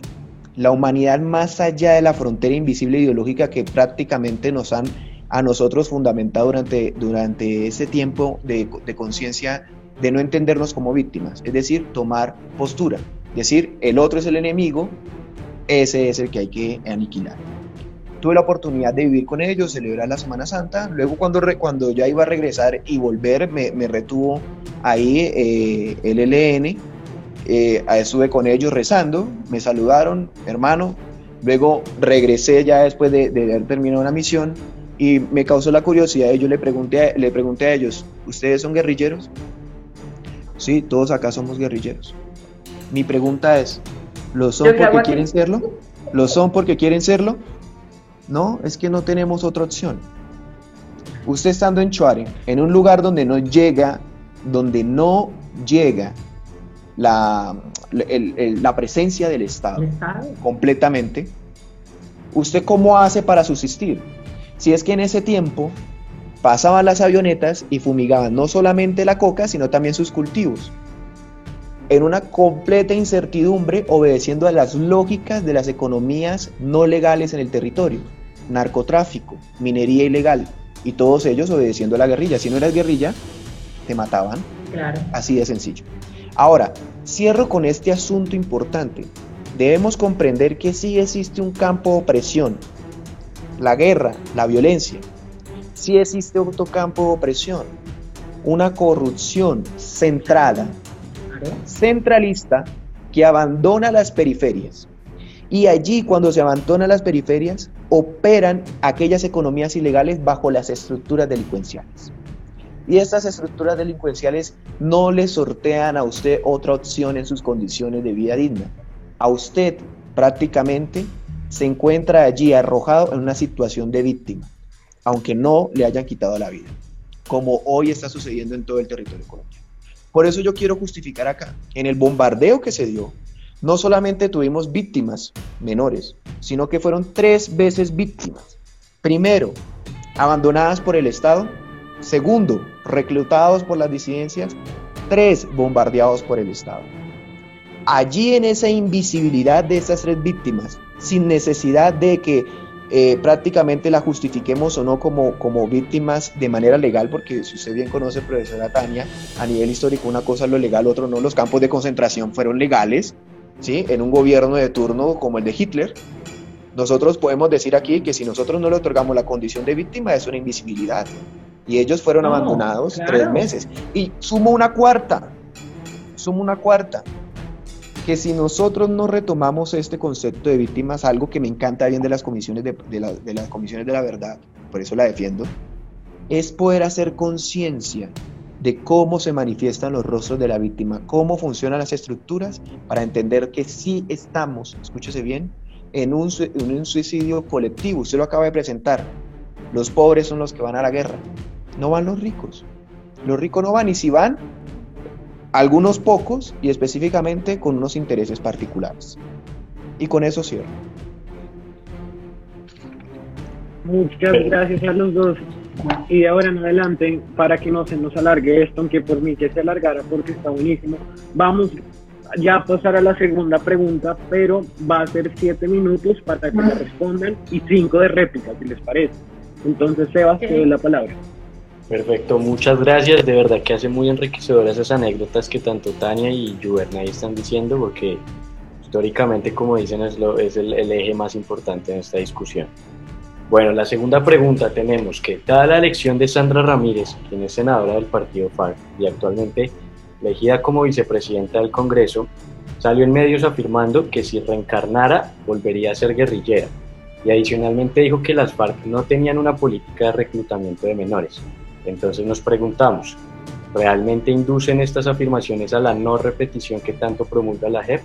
La humanidad más allá de la frontera invisible ideológica que prácticamente nos han a nosotros fundamentado durante, durante ese tiempo de, de conciencia de no entendernos como víctimas, es decir, tomar postura, decir, el otro es el enemigo, ese es el que hay que aniquilar tuve la oportunidad de vivir con ellos, celebrar la Semana Santa. Luego cuando, cuando ya iba a regresar y volver, me, retuvo ahí eh, el LN. Eh, estuve con ellos rezando, me saludaron, hermano. Luego regresé ya después de, haber terminado una misión y me causó la curiosidad y yo le pregunté, le pregunté a ellos, ¿ustedes son guerrilleros? Sí, todos acá somos guerrilleros. Mi pregunta es, ¿lo son porque quieren serlo? ¿Lo son porque quieren serlo? No, es que no tenemos otra opción. Usted estando en Chuare, en un lugar donde no llega, donde no llega la, la presencia del Estado, completamente, ¿usted cómo hace para subsistir? Si es que en ese tiempo pasaban las avionetas y fumigaban no solamente la coca, sino también sus cultivos, en una completa incertidumbre obedeciendo a las lógicas de las economías no legales en el territorio narcotráfico, minería ilegal, y todos ellos obedeciendo a la guerrilla. Si no eras guerrilla, te mataban. Claro. Así de sencillo. Ahora, cierro con este asunto importante. Debemos comprender que sí existe un campo de opresión, la guerra, la violencia. Sí existe otro campo de opresión, una corrupción centrada, centralista, que abandona las periferias. Y allí, cuando se abandonan las periferias, operan aquellas economías ilegales bajo las estructuras delincuenciales. Y estas estructuras delincuenciales no le sortean a usted otra opción en sus condiciones de vida digna. A usted prácticamente se encuentra allí arrojado en una situación de víctima, aunque no le hayan quitado la vida, como hoy está sucediendo en todo el territorio colombiano. Por eso yo quiero justificar acá, en el bombardeo que se dio, no solamente tuvimos víctimas menores, sino que fueron tres veces víctimas. Primero, abandonadas por el Estado. Segundo, reclutados por las disidencias. Tres, bombardeados por el Estado. Allí en esa invisibilidad de esas tres víctimas, sin necesidad de que eh, prácticamente la justifiquemos o no como, como víctimas de manera legal, porque si usted bien conoce, profesora Tania, a nivel histórico una cosa es lo legal, otro no, los campos de concentración fueron legales, ¿sí? en un gobierno de turno como el de Hitler, nosotros podemos decir aquí que si nosotros no le otorgamos la condición de víctima es una invisibilidad. Y ellos fueron abandonados tres meses. Y sumo una cuarta, sumo una cuarta, que si nosotros no retomamos este concepto de víctimas, algo que me encanta bien de las comisiones de, de las comisiones de la verdad, por eso la defiendo, es poder hacer conciencia de cómo se manifiestan los rostros de la víctima, cómo funcionan las estructuras, para entender que sí estamos, escúchese bien, en un, en un suicidio colectivo. Usted lo acaba de presentar. Los pobres son los que van a la guerra, no van los ricos. Los ricos no van y si van, algunos pocos y específicamente con unos intereses particulares. Y con eso cierro.
Muchas gracias a los dos y de ahora en adelante, para que no se nos alargue esto, aunque por mí que se alargara porque está buenísimo, vamos ya a pasar a la segunda pregunta, pero va a ser siete minutos para que le respondan y cinco de réplica, si les parece. Entonces, Sebas, te doy la palabra.
Perfecto, muchas gracias. De verdad que hace muy enriquecedoras esas anécdotas que tanto Tania y Juvernay están diciendo, porque históricamente, como dicen, es, el, eje más importante en esta discusión. Bueno, la segunda pregunta tenemos que, dada la elección de Sandra Ramírez, quien es senadora del partido FARC y actualmente elegida como vicepresidenta del Congreso, salió en medios afirmando que si reencarnara volvería a ser guerrillera y adicionalmente dijo que las FARC no tenían una política de reclutamiento de menores. Entonces nos preguntamos, ¿realmente inducen estas afirmaciones a la no repetición que tanto promulga la JEP?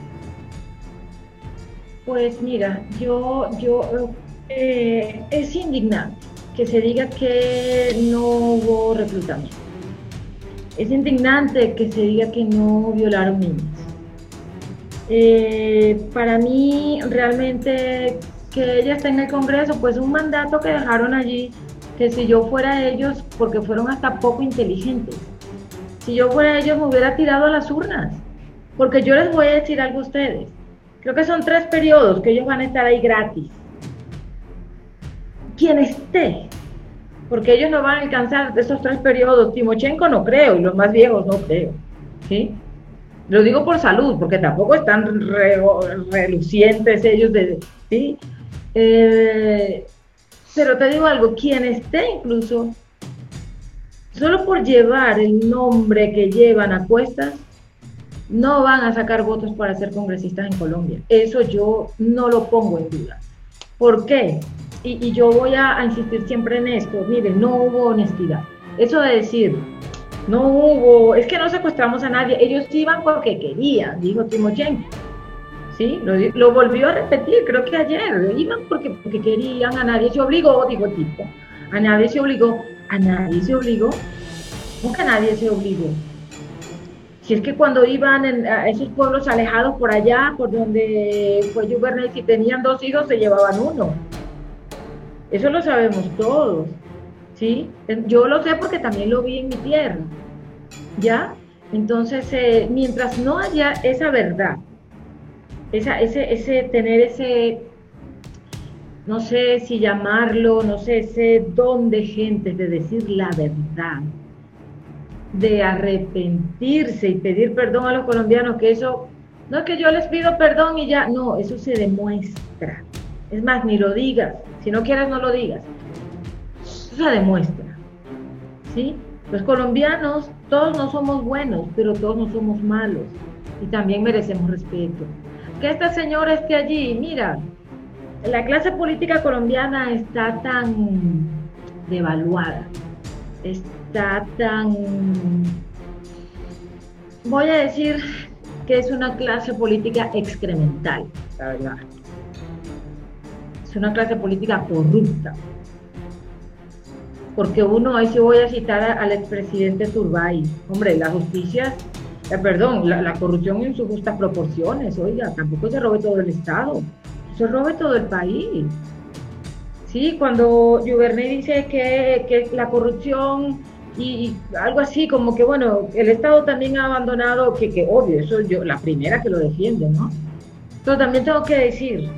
Pues mira, yo, yo eh, es indignante que se diga que no hubo reclutamiento. Es indignante que se diga que no violaron niñas. Eh, para mí realmente que ella está en el Congreso, pues un mandato que dejaron allí, que si yo fuera ellos, porque fueron hasta poco inteligentes, si yo fuera ellos me hubiera tirado a las urnas, porque yo les voy a decir algo a ustedes, creo que son tres periodos que ellos van a estar ahí gratis. Quien esté, porque ellos no van a alcanzar esos tres periodos, Timochenko no creo, y los más viejos no creo, ¿sí? Lo digo por salud, porque tampoco están relucientes ellos de, ¿sí? Eh, pero te digo algo, quien esté incluso, solo por llevar el nombre que llevan a cuestas, no van a sacar votos para ser congresistas en Colombia. Eso yo no lo pongo en duda. ¿Por qué? Y, yo voy a, insistir siempre en esto. Miren, no hubo honestidad. Eso de decir, no hubo, es que no secuestramos a nadie, ellos iban porque querían, dijo Timochenko. ¿Sí? Lo, volvió a repetir, creo que ayer, iban porque, porque querían, a nadie se obligó, dijo tipo, a nadie se obligó, a nadie se obligó, nunca nadie se obligó. Si es que cuando iban a esos pueblos alejados por allá, por donde fue Juvenal, si tenían dos hijos, se llevaban uno. Eso lo sabemos todos, ¿sí? Yo lo sé porque también lo vi en mi tierra, ¿ya? Entonces, eh, mientras no haya esa verdad, ese, ese tener ese, no sé si llamarlo, no sé, ese don de gente de decir la verdad, de arrepentirse y pedir perdón a los colombianos, que eso, no es que yo les pido perdón y ya, no, eso se demuestra. Es más, ni lo digas, si no quieres no lo digas. Eso se demuestra. ¿Sí? Los colombianos, todos no somos buenos, pero todos no somos malos y también merecemos respeto que esta señora esté allí. Mira, la clase política colombiana está tan devaluada, está tan, voy a decir que es una clase política excremental, la verdad. Es una clase política corrupta. Porque uno, ahí sí voy a citar al expresidente Turbay, hombre, la justicia eh, perdón, la, corrupción en sus justas proporciones, oiga, tampoco se robe todo el Estado, se robe todo el país. Sí, cuando Juvernet dice que, la corrupción y, algo así, como que bueno, el Estado también ha abandonado, que, que obvio, eso yo, la primera que lo defiende, ¿no? Pero también tengo que decir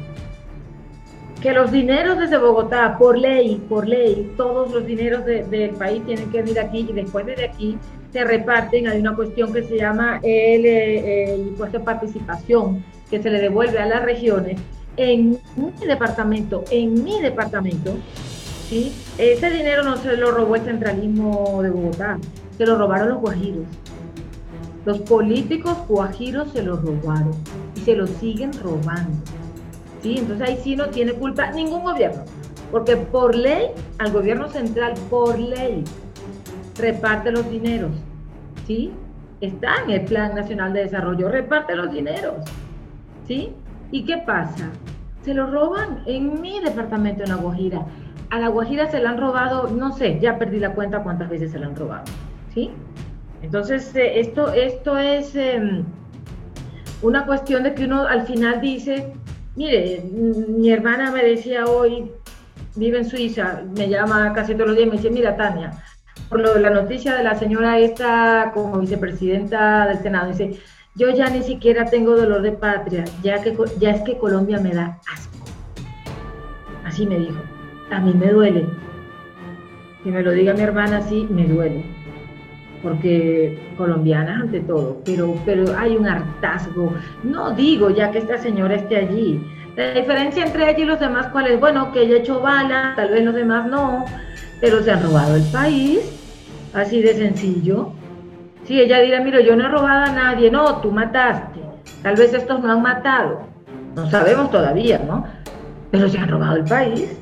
que los dineros desde Bogotá, por ley, por ley, todos los dineros del país tienen que venir aquí y después de aquí se reparten, hay una cuestión que se llama el, impuesto de participación que se le devuelve a las regiones. En mi departamento, en mi departamento, ¿sí? ese dinero no se lo robó el centralismo de Bogotá, se lo robaron los guajiros. Los políticos guajiros se lo robaron y se lo siguen robando. ¿sí? Entonces ahí sí no tiene culpa ningún gobierno, porque por ley, al gobierno central, por ley, reparte los dineros, ¿sí? Está en el Plan Nacional de Desarrollo, reparte los dineros, ¿sí? ¿Y qué pasa? Se lo roban en mi departamento en La Guajira. A La Guajira se le han robado, no sé, ya perdí la cuenta cuántas veces se le han robado, ¿sí? Entonces, eh, esto, esto es em, una cuestión de que uno al final dice, mire, mi hermana me decía hoy, vive en Suiza, me llama casi todos los días y me dice, mira Tania, por lo de la noticia de la señora esta como vicepresidenta del Senado, dice, yo ya ni siquiera tengo dolor de patria, ya que ya es que Colombia me da asco. Así me dijo. A mí me duele. que me lo diga mi hermana así, me duele. Porque colombianas ante todo, pero, pero hay un hartazgo. No digo ya que esta señora esté allí. La diferencia entre ella y los demás, ¿cuál es? Bueno, que ella echó bala, tal vez los demás no, pero se han robado el país, así de sencillo. Si ella dirá, mira, yo no he robado a nadie, no, tú mataste. Tal vez estos no han matado. No sabemos todavía, ¿no? Pero se han robado el país.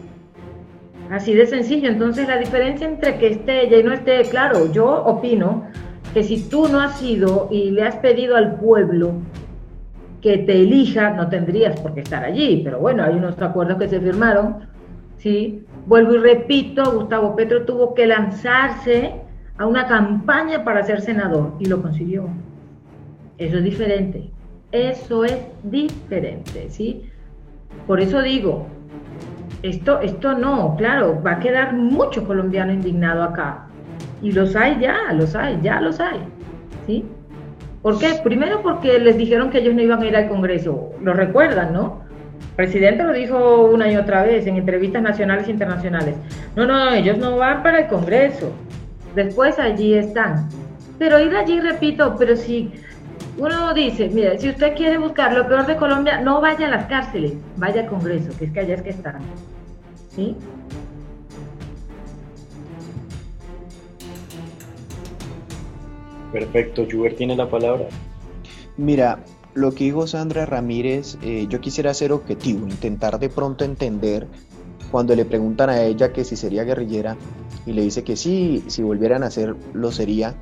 Así de sencillo. Entonces la diferencia entre que esté ella y no esté, claro, yo opino que si tú no has ido y le has pedido al pueblo que te elija, no tendrías por qué estar allí. Pero bueno, hay unos acuerdos que se firmaron. ¿sí? Vuelvo y repito, Gustavo Petro tuvo que lanzarse a una campaña para ser senador y lo consiguió. Eso es diferente. Eso es diferente, ¿sí? Por eso digo, esto, esto no, claro, va a quedar mucho colombiano indignado acá. Y los hay ya, los hay, ya los hay. ¿Sí? ¿Por qué? Primero porque les dijeron que ellos no iban a ir al Congreso. Lo recuerdan, ¿no? El presidente lo dijo una y otra vez en entrevistas nacionales e internacionales. No, no, ellos no van para el Congreso. Después allí están. Pero ir allí, repito, pero si uno dice, mira, si usted quiere buscar lo peor de Colombia, no vaya a las cárceles, vaya al Congreso, que es que allá es que están. ¿Sí?
Perfecto, Juber tiene la palabra.
Mira, lo que dijo Sandra Ramírez, eh, yo quisiera ser objetivo, intentar de pronto entender cuando le preguntan a ella que si sería guerrillera y le dice que sí, si volvieran a ser, lo sería.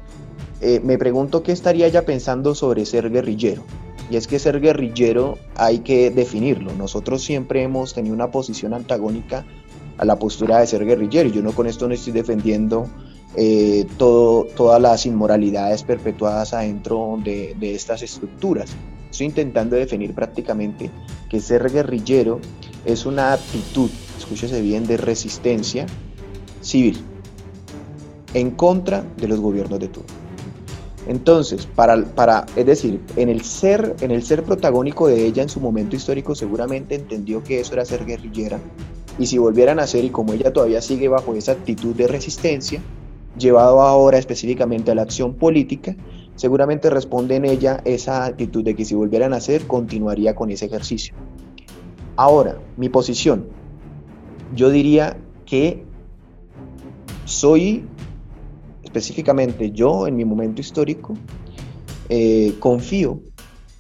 Eh, me pregunto qué estaría ella pensando sobre ser guerrillero. Y es que ser guerrillero hay que definirlo. Nosotros siempre hemos tenido una posición antagónica a la postura de ser guerrillero. Yo no con esto no estoy defendiendo eh, todo, todas las inmoralidades perpetuadas adentro de, de estas estructuras. Estoy intentando definir prácticamente que ser guerrillero es una actitud, escúchese bien, de resistencia civil en contra de los gobiernos de turno. Entonces, para, para, es decir, en el, ser, en el ser protagónico de ella en su momento histórico seguramente entendió que eso era ser guerrillera y si volvieran a ser y como ella todavía sigue bajo esa actitud de resistencia, llevado ahora específicamente a la acción política, seguramente responde en ella esa actitud de que si volvieran a hacer, continuaría con ese ejercicio. Ahora, mi posición, yo diría que soy específicamente yo en mi momento histórico, eh, confío,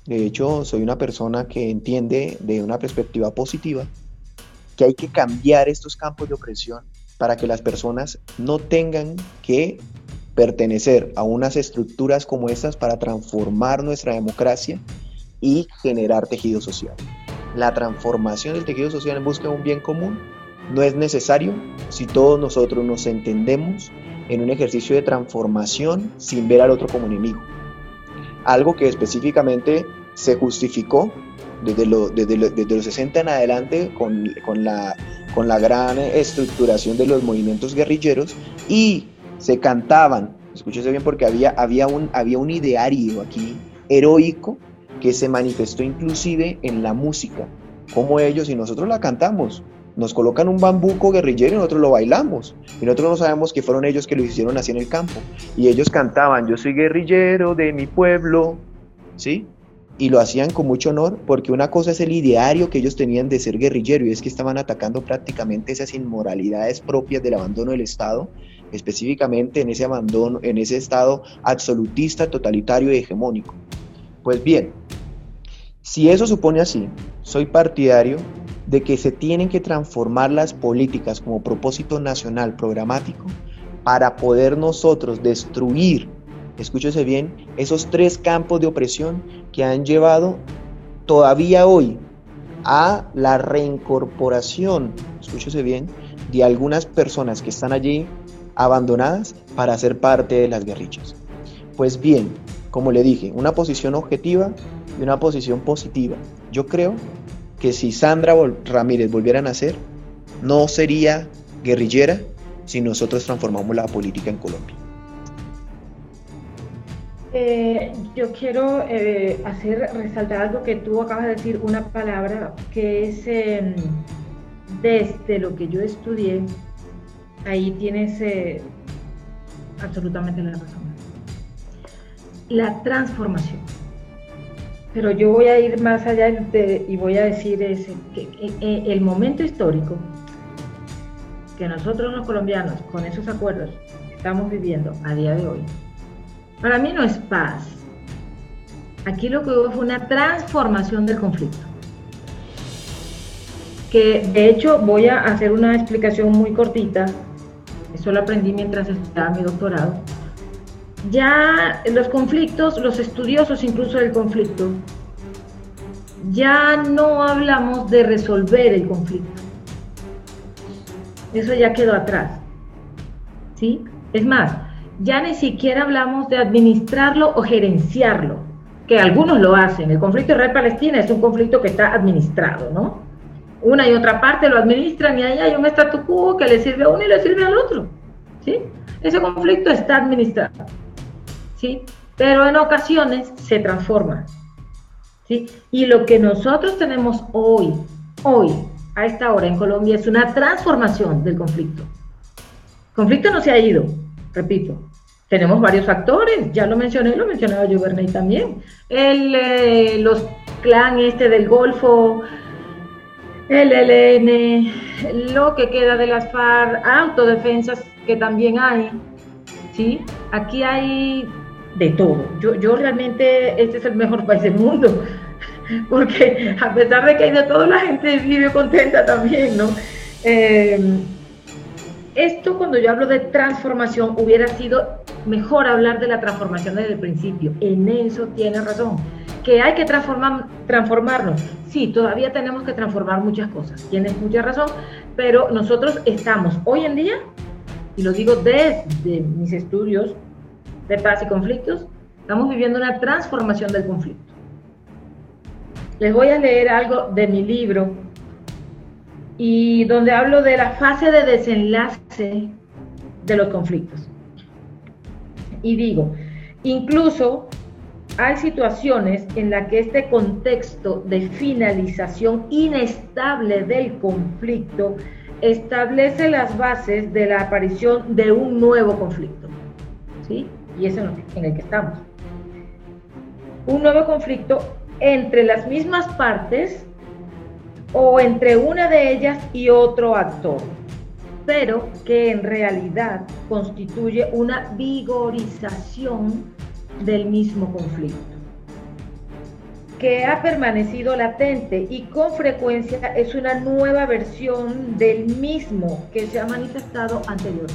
de hecho soy una persona que entiende de una perspectiva positiva que hay que cambiar estos campos de opresión para que las personas no tengan que pertenecer a unas estructuras como estas para transformar nuestra democracia y generar tejido social. La transformación del tejido social en busca de un bien común no es necesario si todos nosotros nos entendemos en un ejercicio de transformación sin ver al otro como enemigo. Algo que específicamente se justificó desde, desde, los 60 en adelante con, con, la, con la gran estructuración de los movimientos guerrilleros y se cantaban, escúchese bien porque había, había, un, había un ideario aquí heroico que se manifestó inclusive en la música, como ellos y nosotros la cantamos, nos colocan un bambuco guerrillero y nosotros lo bailamos. Y nosotros no sabemos que fueron ellos que lo hicieron así en el campo. Y ellos cantaban, yo soy guerrillero de mi pueblo, ¿sí? Y lo hacían con mucho honor porque una cosa es el ideario que ellos tenían de ser guerrillero y es que estaban atacando prácticamente esas inmoralidades propias del abandono del Estado, específicamente en ese abandono, en ese Estado absolutista, totalitario y hegemónico. Pues bien, si eso supone así, soy partidario de que se tienen que transformar las políticas como propósito nacional programático para poder nosotros destruir, escúchese bien, esos tres campos de opresión que han llevado todavía hoy a la reincorporación, escúchese bien, de algunas personas que están allí abandonadas para ser parte de las guerrillas. Pues bien, como le dije, una posición objetiva y una posición positiva. Yo creo que si Sandra Ramírez volviera a nacer, no sería guerrillera si nosotros transformamos la política en Colombia.
Eh, yo quiero eh, hacer resaltar algo que tú acabas de decir, una palabra que es em, desde lo que yo estudié, ahí tienes eh, absolutamente la razón. La transformación. Pero yo voy a ir más allá y voy a decir ese, que el momento histórico que nosotros los colombianos con esos acuerdos estamos viviendo a día de hoy, para mí no es paz. Aquí lo que hubo fue una transformación del conflicto. Que de hecho voy a hacer una explicación muy cortita, eso lo aprendí mientras estaba mi doctorado. Ya los conflictos, los estudiosos incluso del conflicto, ya no hablamos de resolver el conflicto. Eso ya quedó atrás. ¿Sí? Es más, ya ni siquiera hablamos de administrarlo o gerenciarlo, que algunos lo hacen. El conflicto Israel-Palestina es un conflicto que está administrado, ¿no? Una y otra parte lo administran y ahí hay un statu quo que le sirve a uno y le sirve al otro, ¿sí? Ese conflicto está administrado, ¿sí? Pero en ocasiones se transforma, ¿sí? Y lo que nosotros tenemos hoy, hoy, a esta hora en Colombia, es una transformación del conflicto. El conflicto no se ha ido, repito, tenemos varios factores, ya lo mencioné, lo mencionaba yo también. El, eh, los clan este del Golfo, el lo que queda de las FARC, autodefensas que también hay, ¿sí? Aquí hay de todo. Yo, yo realmente, este es el mejor país del mundo, porque a pesar de que hay de todo, la gente vive contenta también, ¿no? Eh, esto cuando yo hablo de transformación hubiera sido mejor hablar de la transformación desde el principio. En eso tiene razón. Que hay que transformar, transformarnos. Sí, todavía tenemos que transformar muchas cosas. Tienes mucha razón, pero nosotros estamos hoy en día, y lo digo desde mis estudios de paz y conflictos, estamos viviendo una transformación del conflicto. Les voy a leer algo de mi libro y donde hablo de la fase de desenlace de los conflictos. Y digo, incluso hay situaciones en las que este contexto de finalización inestable del conflicto establece las bases de la aparición de un nuevo conflicto. ¿Sí? Y es en el que estamos. Un nuevo conflicto entre las mismas partes o entre una de ellas y otro actor, pero que en realidad constituye una vigorización del mismo conflicto, que ha permanecido latente y con frecuencia es una nueva versión del mismo que se ha manifestado anteriormente.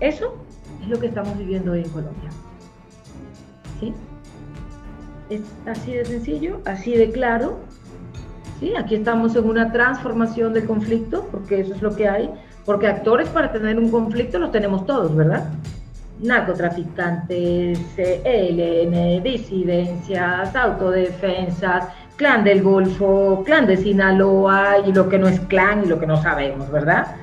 Eso es lo que estamos viviendo hoy en Colombia. ¿Sí? Es así de sencillo, así de claro, ¿sí? Aquí estamos en una transformación del conflicto, porque eso es lo que hay, porque actores para tener un conflicto los tenemos todos, ¿verdad? Narcotraficantes, ELN, disidencias, autodefensas, clan del Golfo, clan de Sinaloa y lo que no es clan y lo que no sabemos, ¿verdad?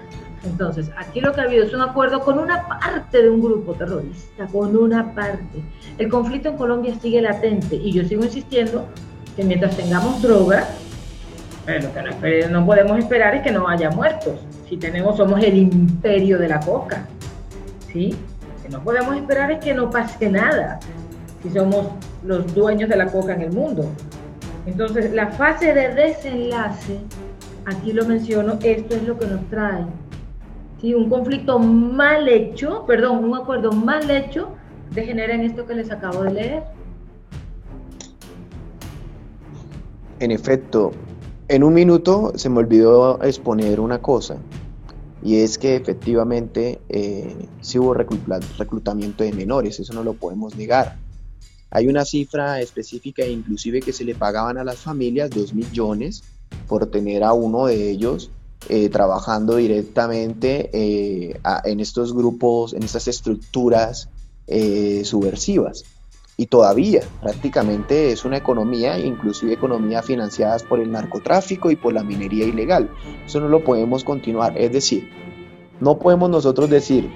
Entonces, aquí lo que ha habido es un acuerdo con una parte de un grupo terrorista, con una parte. El conflicto en Colombia sigue latente y yo sigo insistiendo que mientras tengamos droga, lo que no, podemos esperar es que no haya muertos. Si tenemos, somos el imperio de la coca. ¿Sí? Que no podemos esperar es que no pase nada. Si somos los dueños de la coca en el mundo. Entonces, la fase de desenlace, aquí lo menciono, esto es lo que nos trae. ¿Sí? Un conflicto mal hecho, perdón, un acuerdo mal hecho, degenera en esto que les acabo de leer.
En efecto, en un minuto se me olvidó exponer una cosa, y es que efectivamente eh, sí hubo reclutamiento de menores, eso no lo podemos negar. Hay una cifra específica, inclusive que se le pagaban a las familias 2 millones por tener a uno de ellos eh, trabajando directamente eh, en estos grupos, en estas estructuras subversivas y todavía prácticamente es una economía, inclusive economía financiadas por el narcotráfico y por la minería ilegal. Eso no lo podemos continuar, es decir, no podemos nosotros decir,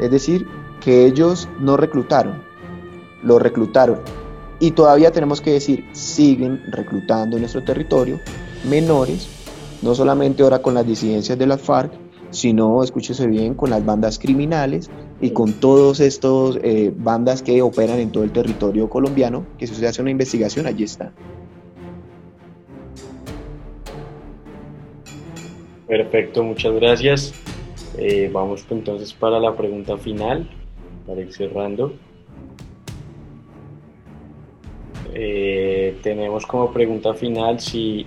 es decir, que ellos no reclutaron, lo reclutaron. Y todavía tenemos que decir, siguen reclutando en nuestro territorio menores, no solamente ahora con las disidencias de las FARC, sino, escúchese bien, con las bandas criminales y con todos estos eh, bandas que operan en todo el territorio colombiano, que si se hace una investigación, allí está.
Perfecto, muchas gracias. Eh, vamos entonces para la pregunta final, para ir cerrando. Eh, tenemos como pregunta final si,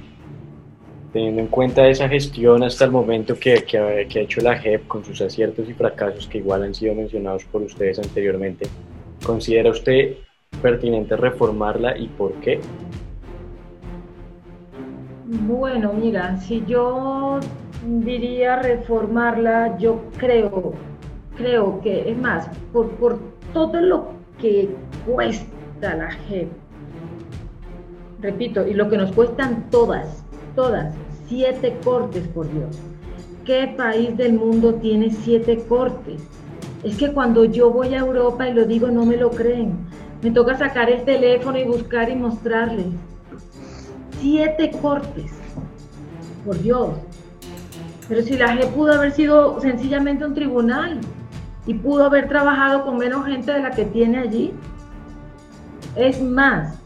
teniendo en cuenta esa gestión hasta el momento que, que, ha, hecho la JEP con sus aciertos y fracasos que igual han sido mencionados por ustedes anteriormente, ¿considera usted pertinente reformarla y por qué?
Bueno, mira, si yo diría reformarla, yo creo, creo que, es más, por, por todo lo que cuesta la JEP, repito, y lo que nos cuestan todas, todas, siete cortes, por Dios. ¿Qué país del mundo tiene siete cortes? Es que cuando yo voy a Europa y lo digo, no me lo creen. Me toca sacar el teléfono y buscar y mostrarles. Siete cortes. Por Dios. Pero si la G pudo haber sido sencillamente un tribunal y pudo haber trabajado con menos gente de la que tiene allí. Es más,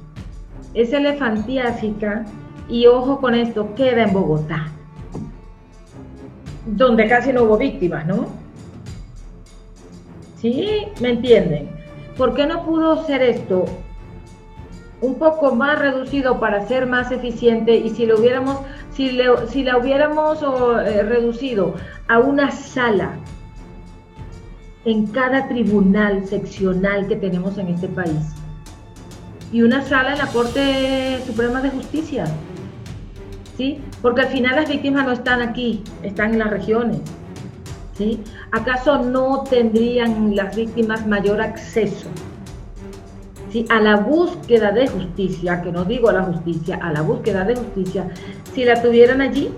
es elefantiásica y ojo con esto, queda en Bogotá, donde casi no hubo víctimas, ¿no? ¿Sí? ¿Me entienden? ¿Por qué no pudo ser esto un poco más reducido para ser más eficiente y si lo hubiéramos, si, si la hubiéramos eh, reducido a una sala en cada tribunal seccional que tenemos en este país y una sala en la Corte Suprema de Justicia? ¿Sí? Porque al final las víctimas no están aquí, están en las regiones. ¿Sí? ¿Acaso no tendrían las víctimas mayor acceso a la búsqueda de justicia, que no digo a la justicia, a la búsqueda de justicia, si la tuvieran allí,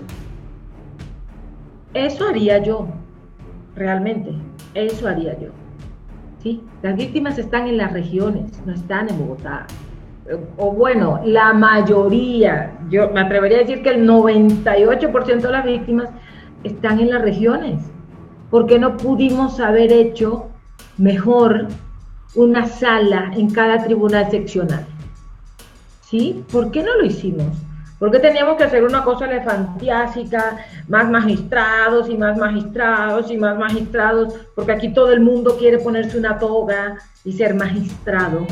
eso haría yo, realmente, eso haría yo. ¿sí? Las víctimas están en las regiones, no están en Bogotá. O bueno, la mayoría, yo me atrevería a decir que el 98% de las víctimas están en las regiones. porque no pudimos haber hecho mejor una sala en cada tribunal seccional. ¿Sí? ¿Por qué no lo hicimos? ¿Por qué teníamos que hacer una cosa elefantiásica, más magistrados y más magistrados y más magistrados? Porque aquí todo el mundo quiere ponerse una toga y ser magistrado.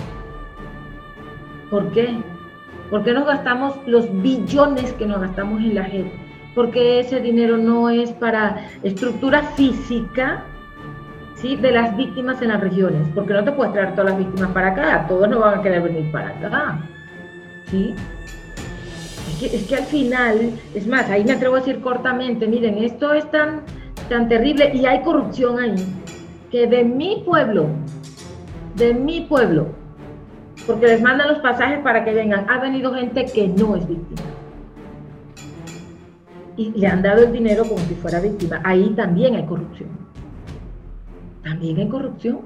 ¿Por qué? ¿Por qué nos gastamos los billones que nos gastamos en la gente? Porque ese dinero no es para estructura física ¿sí? de las víctimas en las regiones, porque no te puedes traer todas las víctimas para acá, todos no van a querer venir para acá. ¿sí? Es, que, al final, es más, ahí me atrevo a decir cortamente, miren, esto es tan, tan terrible y hay corrupción ahí, que de mi pueblo, de mi pueblo, porque les mandan los pasajes para que vengan, ha venido gente que no es víctima. Y le han dado el dinero como si fuera víctima. Ahí también hay corrupción también hay corrupción.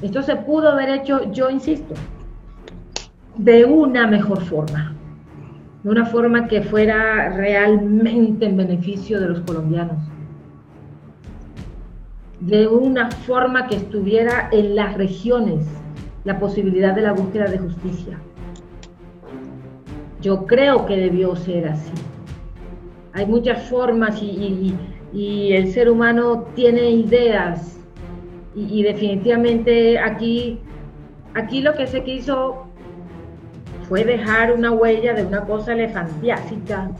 Esto se pudo haber hecho, yo insisto, de una mejor forma, de una forma que fuera realmente en beneficio de los colombianos, de una forma que estuviera en las regiones la posibilidad de la búsqueda de justicia. Yo creo que debió ser así. Hay muchas formas y, el ser humano tiene ideas y, definitivamente aquí, aquí lo que se quiso fue dejar una huella de una cosa elefantiásica.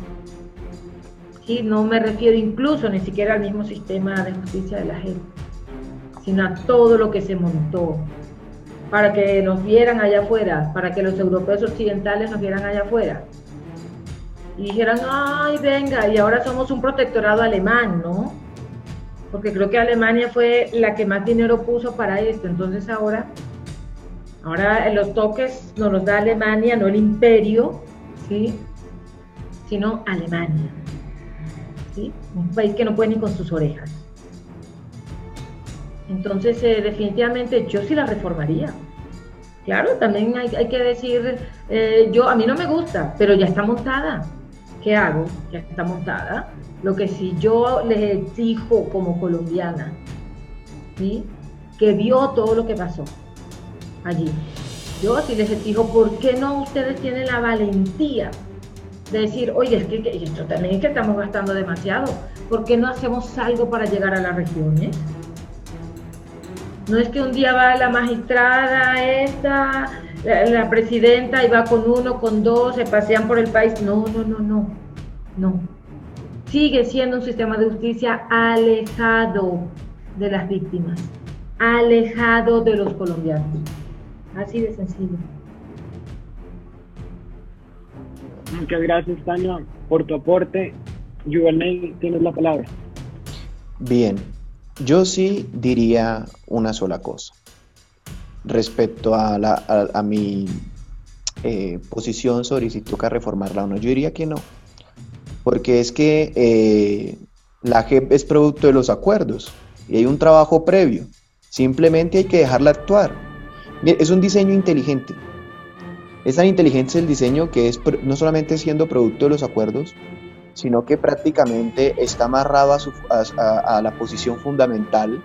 y No me refiero incluso ni siquiera al mismo sistema de justicia de la gente, sino a todo lo que se montó para que nos vieran allá afuera, para que los europeos occidentales nos vieran allá afuera. Y dijeran, ay, venga, y ahora somos un protectorado alemán, ¿no? porque creo que Alemania fue la que más dinero puso para esto. Entonces ahora, ahora los toques nos los da Alemania, no el imperio, ¿sí? sino Alemania. ¿sí? Un país que no puede ni con sus orejas. Entonces, eh, definitivamente yo sí la reformaría. Claro, también hay, que decir, eh, yo a mí no me gusta, pero ya está montada. ¿qué hago? Ya está montada. Lo que si yo les exijo como colombiana, ¿sí? que vio todo lo que pasó allí, yo sí les exijo, ¿por qué no ustedes tienen la valentía de decir, oye, es que, esto también es que estamos gastando demasiado, ¿por qué no hacemos algo para llegar a las regiones? No es que un día va la magistrada esta, la, presidenta y va con uno, con dos, se pasean por el país. No, no, no, no, no. Sigue siendo un sistema de justicia alejado de las víctimas, alejado de los colombianos. Así de sencillo.
Muchas gracias, Tania, por tu aporte. Juvenel, tienes la palabra.
Bien, yo sí diría una sola cosa respecto a, la, mi eh, posición sobre si toca reformarla o no. Yo diría que no, porque es que eh, la JEP es producto de los acuerdos y hay un trabajo previo. Simplemente hay que dejarla actuar. Es un diseño inteligente. Es tan inteligente el diseño que es no solamente siendo producto de los acuerdos, sino que prácticamente está amarrado a, la posición fundamental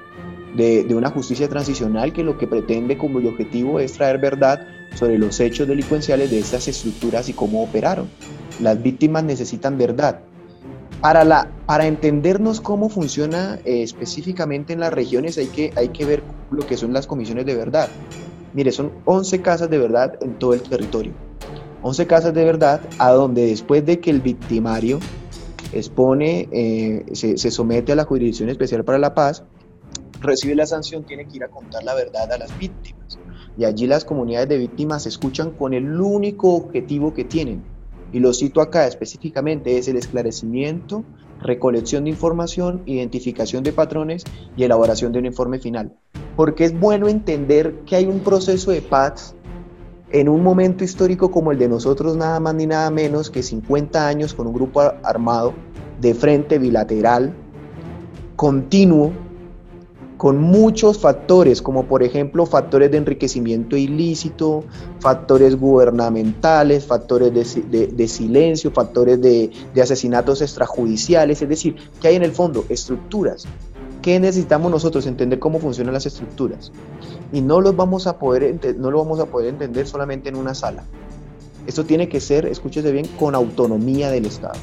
de, una justicia transicional que lo que pretende como objetivo es traer verdad sobre los hechos delincuenciales de estas estructuras y cómo operaron. Las víctimas necesitan verdad. Para, la, para entendernos cómo funciona eh, específicamente en las regiones hay que, hay que ver lo que son las comisiones de verdad. Mire, son 11 casas de verdad en todo el territorio. 11 casas de verdad a donde después de que el victimario expone, eh, se, se somete a la Jurisdicción Especial para la Paz, recibe la sanción tiene que ir a contar la verdad a las víctimas. Y allí las comunidades de víctimas escuchan con el único objetivo que tienen. Y lo cito acá específicamente, es el esclarecimiento, recolección de información, identificación de patrones y elaboración de un informe final. Porque es bueno entender que hay un proceso de paz en un momento histórico como el de nosotros, nada más ni nada menos que 50 años con un grupo armado de frente bilateral, continuo, con muchos factores, como por ejemplo factores de enriquecimiento ilícito, factores gubernamentales, factores de, silencio, factores de, asesinatos extrajudiciales, es decir, que hay en el fondo estructuras. ¿Qué necesitamos nosotros? Entender cómo funcionan las estructuras. Y no, los vamos no lo vamos a poder entender solamente en una sala. Esto tiene que ser, escúchese bien, con autonomía del Estado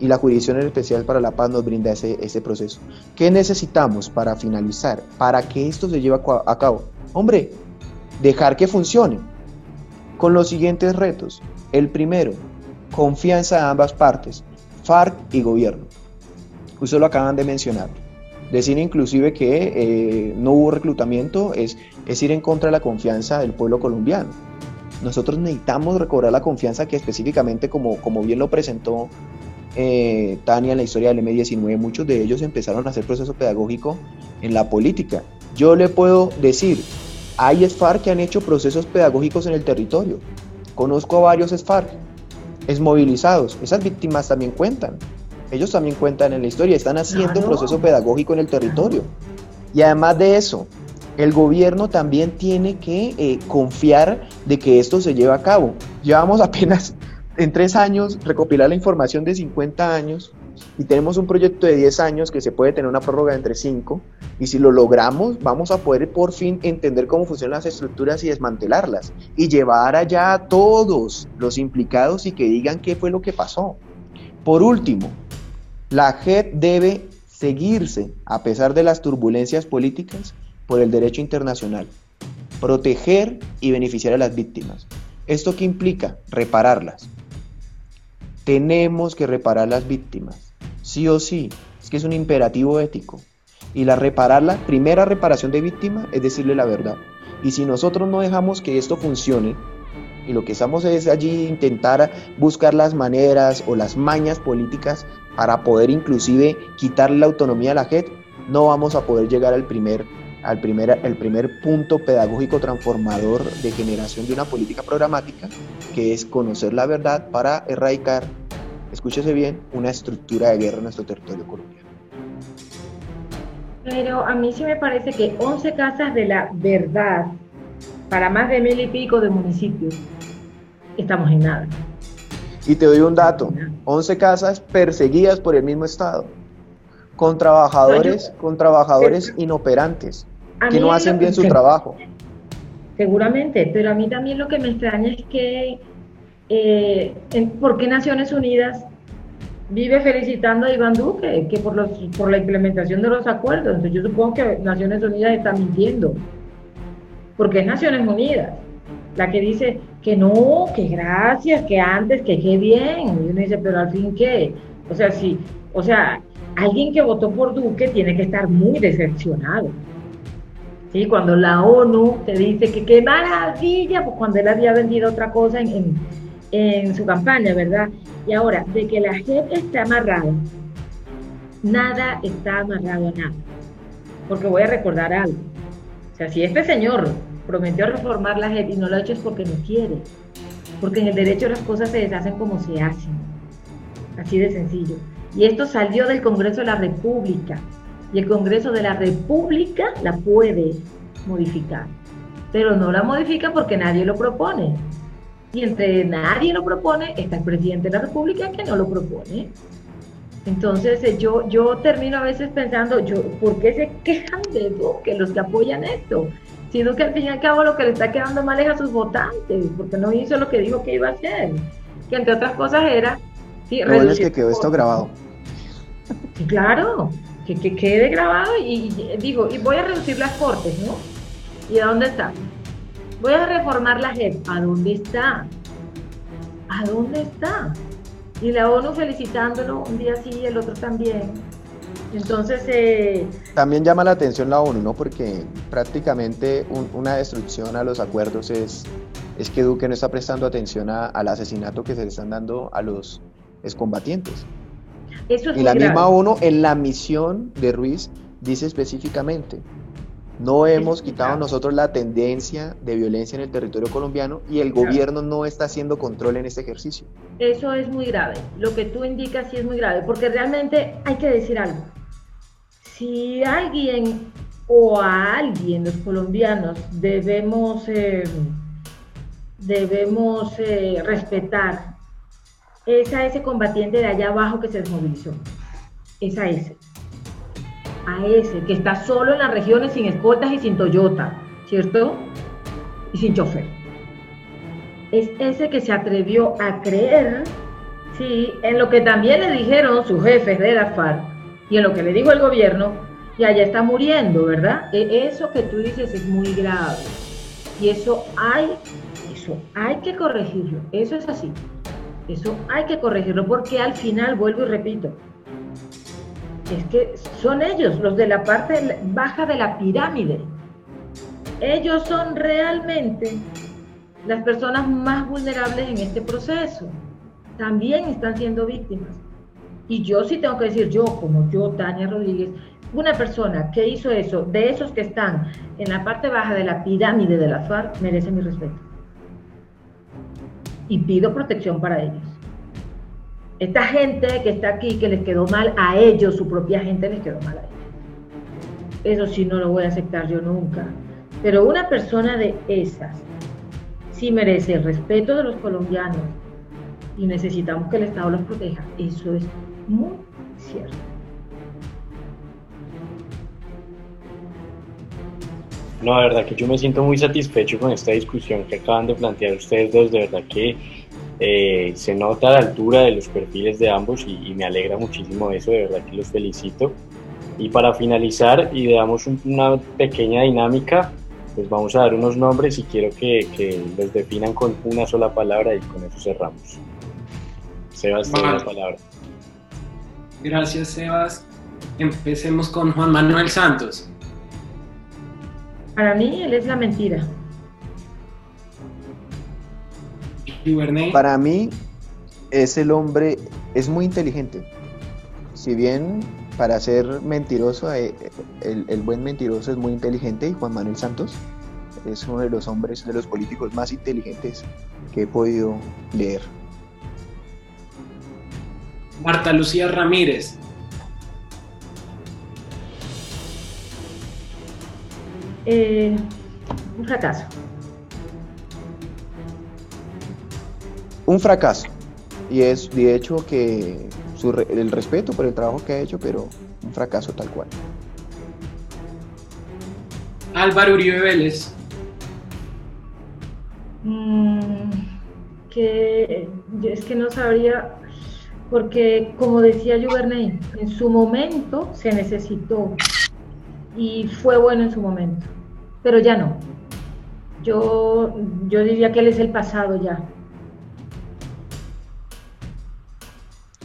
y la Jurisdicción Especial para la Paz nos brinda ese, ese proceso. ¿Qué necesitamos para finalizar, para que esto se lleve a cabo? Hombre, dejar que funcione con los siguientes retos. El primero, confianza de ambas partes, FARC y gobierno. Ustedes lo acaban de mencionar. Decir inclusive que eh, no hubo reclutamiento es, es ir en contra de la confianza del pueblo colombiano. Nosotros necesitamos recobrar la confianza que específicamente, como, como bien lo presentó eh, Tania, en la historia del M19, muchos de ellos empezaron a hacer proceso pedagógico en la política. Yo le puedo decir, hay SFARC que han hecho procesos pedagógicos en el territorio. Conozco a varios SFARC movilizados. Esas víctimas también cuentan. Ellos también cuentan en la historia, están haciendo proceso pedagógico en el territorio. Y además de eso, el gobierno también tiene que eh, confiar de que esto se lleve a cabo. Llevamos apenas en tres años recopilar la información de 50 años y tenemos un proyecto de 10 años que se puede tener una prórroga entre 5 y si lo logramos vamos a poder por fin entender cómo funcionan las estructuras y desmantelarlas y llevar allá a todos los implicados y que digan qué fue lo que pasó. Por último, la JEP debe seguirse a pesar de las turbulencias políticas por el derecho internacional, proteger y beneficiar a las víctimas. ¿Esto qué implica? Repararlas, tenemos que reparar las víctimas, sí o sí, es que es un imperativo ético. Y la primera reparación de víctima es decirle la verdad. Y si nosotros no dejamos que esto funcione, y lo que estamos es allí intentar buscar las maneras o las mañas políticas para poder inclusive quitarle la autonomía a la JET, no vamos a poder llegar al primer, al primer, el primer punto pedagógico transformador de generación de una política programática, que es conocer la verdad para erradicar escúchese bien, una estructura de guerra en nuestro territorio colombiano.
Pero a mí sí me parece que 11 casas de la verdad para más de mil y pico de municipios, estamos en nada.
Y te doy un dato, 11 casas perseguidas por el mismo Estado, con trabajadores, con trabajadores inoperantes, que no hacen bien su trabajo.
Seguramente, pero a mí también lo que me extraña es que, eh, ¿por qué Naciones Unidas vive felicitando a Iván Duque que por, los, por la implementación de los acuerdos? Entonces yo supongo que Naciones Unidas está mintiendo, porque es Naciones Unidas la que dice que no, que gracias, que antes, que qué bien. Y uno dice, pero al fin qué. O sea, sí, o sea, alguien que votó por Duque tiene que estar muy decepcionado. ¿Sí? Cuando la ONU te dice que qué maravilla, pues cuando él había vendido otra cosa en, en, su campaña, ¿verdad? Y ahora, de que la gente está amarrada, nada está amarrado a nada. Porque voy a recordar algo. O sea, si este señor prometió reformar la JEP y no lo ha hecho es porque no quiere. Porque en el derecho las cosas se deshacen como se hacen. Así de sencillo. Y esto salió del Congreso de la República. Y el Congreso de la República la puede modificar. Pero no la modifica porque nadie lo propone. Y entre nadie lo propone está el presidente de la República que no lo propone. Entonces eh, yo, yo termino a veces pensando, yo, ¿por qué se quejan de Duque los que apoyan esto? Sino que al fin y al cabo lo que le está quedando mal es a sus votantes, porque no hizo lo que dijo que iba a hacer, que entre otras cosas era...
Sí, es que quedó esto grabado.
Claro, que, que quede grabado y, digo, y voy a reducir las cortes, ¿no? ¿Y a dónde está? Voy a reformar la JEP, ¿a dónde está? ¿A dónde está? Y la ONU felicitándolo un día sí y el otro también entonces... Eh,
También llama la atención la ONU, ¿no? Porque prácticamente una destrucción a los acuerdos es, es que Duque no está prestando atención al asesinato que se le están dando a los excombatientes. Eso es y la misma ONU en la misión de Ruiz dice específicamente, no hemos quitado nosotros la tendencia de violencia en el territorio colombiano y el gobierno no está haciendo control en este ejercicio.
Eso es muy grave. Lo que tú indicas sí es muy grave, porque realmente hay que decir algo si alguien o a alguien, los colombianos, debemos, eh, debemos eh, respetar, es a ese combatiente de allá abajo que se desmovilizó. Es a ese. A ese, que está solo en las regiones sin escoltas y sin Toyota, ¿cierto? Y sin chofer. Es ese que se atrevió a creer, sí, en lo que también le dijeron sus jefes de la FARC, y en lo que le dijo el gobierno, y allá está muriendo, ¿verdad? E, eso que tú dices es muy grave. Y eso hay, eso hay que corregirlo. Eso es así. Eso hay que corregirlo porque al final, vuelvo y repito, es que son ellos, los de la parte baja de la pirámide. Ellos son realmente las personas más vulnerables en este proceso. También están siendo víctimas. Y yo sí tengo que decir, yo como yo, Tania Rodríguez, una persona que hizo eso, de esos que están en la parte baja de la pirámide de la FARC, merece mi respeto. Y pido protección para ellos. Esta gente que está aquí, que les quedó mal a ellos, su propia gente les quedó mal a ellos. Eso sí no lo voy a aceptar yo nunca. Pero una persona de esas sí merece el respeto de los colombianos y necesitamos que el Estado los proteja. Eso es muy cierto.
No, de verdad que yo me siento muy satisfecho con esta discusión que acaban de plantear ustedes dos. De verdad que eh, se nota la altura de los perfiles de ambos y, me alegra muchísimo eso. De verdad que los felicito. Y para finalizar y damos una pequeña dinámica, pues vamos a dar unos nombres y quiero que, que los definan con una sola palabra y con eso cerramos. Sebas, la palabra.
Gracias, Sebas. Empecemos con Juan Manuel Santos.
Para mí, él es la mentira.
Para mí, es el hombre, es muy inteligente. Si bien para ser mentiroso, eh, el, el, buen mentiroso es muy inteligente y Juan Manuel Santos es uno de los hombres, de los políticos más inteligentes que he podido leer.
Marta Lucía Ramírez.
Eh, un fracaso.
Un fracaso. y es de hecho que el respeto por el trabajo que ha hecho, pero un fracaso tal cual.
Álvaro Uribe Vélez.
Mm, que es que no sabría, porque como decía Juvernay, en su momento se necesitó y fue bueno en su momento, pero ya no. Yo, yo diría que él es el pasado ya.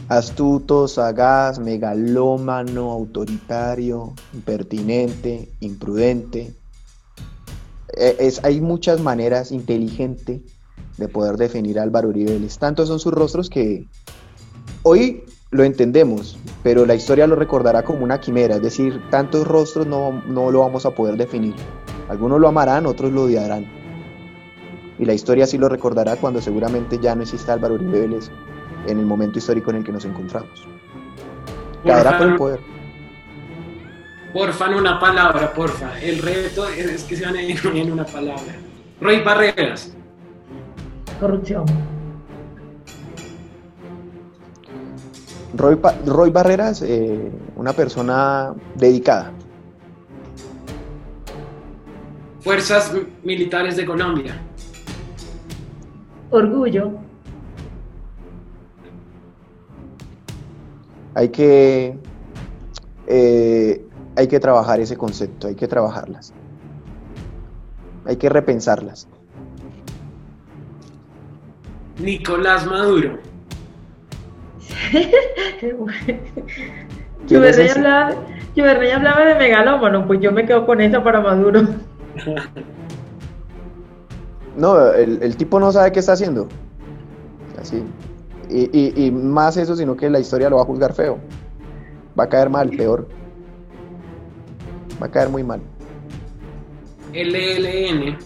Astuto, sagaz, megalómano, autoritario, impertinente, imprudente. E, es, hay muchas maneras inteligentes de poder definir a Álvaro Uribe Tantos son sus rostros que hoy lo entendemos, pero la historia lo recordará como una quimera, es decir, tantos rostros no, no lo vamos a poder definir. Algunos lo amarán, otros lo odiarán. Y la historia sí lo recordará cuando seguramente ya no exista Álvaro Uribe Vélez en el momento histórico en el que nos encontramos. Caerá por el poder.
Porfa, en una palabra, porfa. El reto es que se van a ir en una palabra. Roy Barreras.
Corrupción.
Roy, Roy Barreras, eh, una persona dedicada.
Fuerzas Militares de Colombia.
Orgullo.
Hay que, eh, hay que trabajar ese concepto, hay que trabajarlas. Hay que repensarlas.
Nicolás Maduro.
yo hablaba, hablaba de megalómano, pues yo me quedo con eso para Maduro.
No, el, tipo no sabe qué está haciendo. Así. Y, y, más eso, sino que la historia lo va a juzgar feo. Va a caer mal, peor. Va a caer muy mal.
LLN.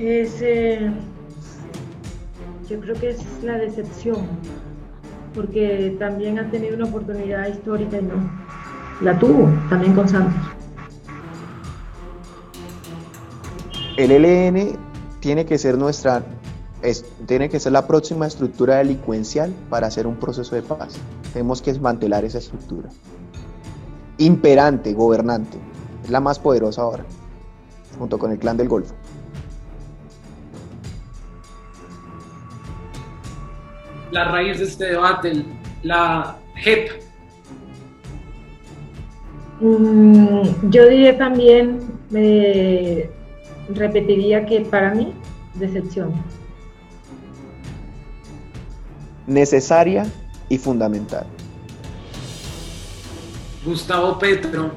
ese. Yo creo que es la decepción. Porque también ha tenido una oportunidad histórica y no. La tuvo también con Santos.
el ELN tiene que ser nuestra, tiene que ser la próxima estructura delincuencial para hacer un proceso de paz. Tenemos que desmantelar esa estructura. Imperante, gobernante, es la más poderosa ahora, junto con el clan del Golfo.
La raíz de este debate, la JEP.
Mm, yo diría también eh, repetiría que para mí, decepción.
Necesaria y fundamental.
Gustavo Petro.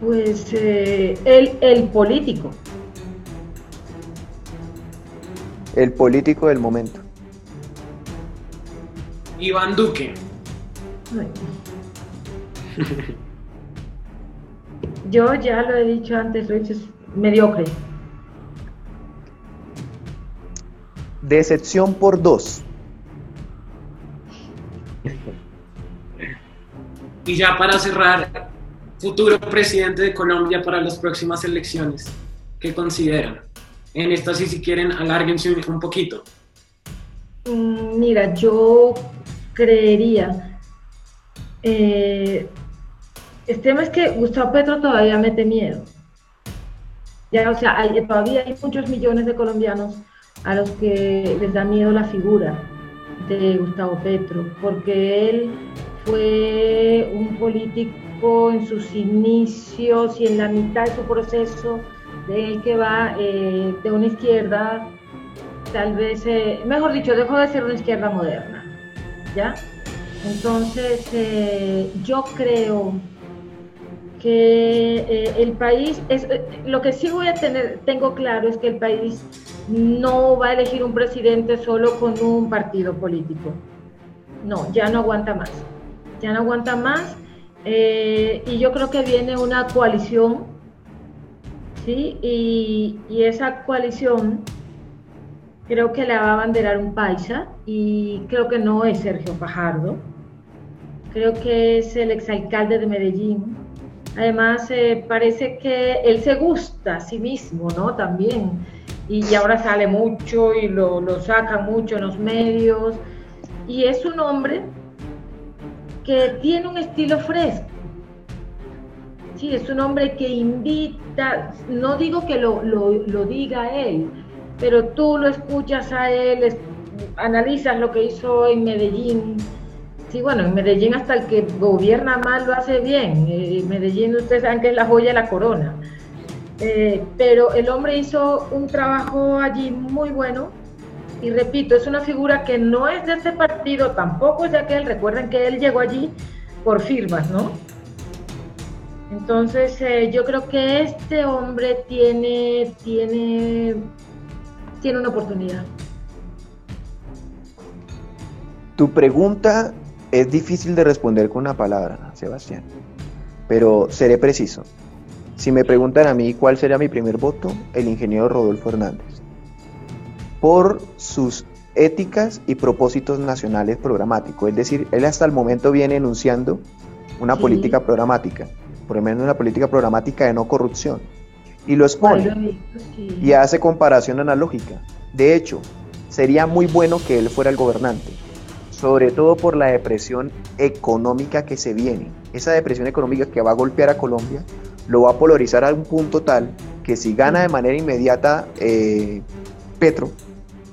Pues eh, el, el político.
El político del momento.
Iván Duque.
Yo ya lo he dicho antes, Rich, es mediocre.
Decepción por dos.
Y ya para cerrar, futuro presidente de Colombia para las próximas elecciones, ¿qué consideran? En esta sí, si quieren, alárguense un poquito.
Mm, mira, yo creería eh, el tema es que Gustavo Petro todavía mete miedo. Ya, o sea, todavía hay muchos millones de colombianos a los que les da miedo la figura de Gustavo Petro, porque él fue un político en sus inicios y en la mitad de su proceso, de que va eh, de una izquierda, tal vez, eh, mejor dicho, dejó de ser una izquierda moderna, ¿ya? Entonces, eh, yo creo que eh, el país, es, lo que sí voy a tener, tengo claro es que el país no va a elegir un presidente solo con un partido político. No, ya no aguanta más. Ya no aguanta más. Y yo creo que viene una coalición, ¿sí? Y, esa coalición creo que la va a abanderar un paisa y creo que no es Sergio Fajardo. Creo que es el exalcalde de Medellín, Además, eh, parece que él se gusta a sí mismo, ¿no? También. y ahora sale mucho y lo, lo mucho en los medios. Y es un hombre que tiene un estilo fresco. Sí, es un hombre que invita, no digo que lo, lo, diga él, pero tú lo escuchas a él, analizas lo que hizo en Medellín. Sí, bueno, en Medellín hasta el que gobierna mal lo hace bien. En Medellín ustedes saben que es la joya de la corona. Eh, pero el hombre hizo un trabajo allí muy bueno y repito, es una figura que no es de ese partido, tampoco es de aquel, recuerden que él llegó allí por firmas, ¿no? Entonces eh, yo creo que este hombre tiene, tiene, tiene una oportunidad.
Tu pregunta es difícil de responder con una palabra, Sebastián, pero seré preciso. Si me preguntan a mí cuál sería mi primer voto, el ingeniero Rodolfo Hernández. Por sus éticas y propósitos nacionales programáticos. Es decir, él hasta el momento viene enunciando una política programática, por lo menos una política programática de no corrupción. Y lo expone y hace comparación analógica. De hecho, sería muy bueno que él fuera el gobernante, sobre todo por la depresión económica que se viene. Esa depresión económica que va a golpear a Colombia lo va a polarizar a un punto tal que si gana de manera inmediata eh, Petro,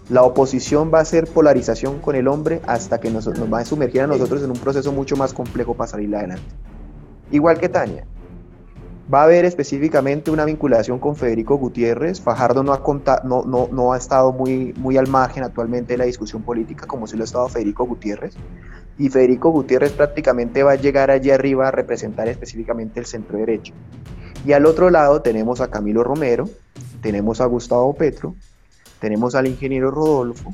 la oposición va a ser polarización con el hombre hasta que nos, nos va a sumergir a nosotros en un proceso mucho más complejo para salir adelante. Igual que Tania, va a haber específicamente una vinculación con Federico Gutiérrez. Fajardo no ha, no, no, no ha estado muy, muy al margen actualmente de la discusión política como si lo ha estado Federico Gutiérrez. Y Federico Gutiérrez prácticamente va a llegar allí arriba a representar específicamente el centro derecho. Y al otro lado tenemos a Camilo Romero, tenemos a Gustavo Petro, tenemos al ingeniero Rodolfo,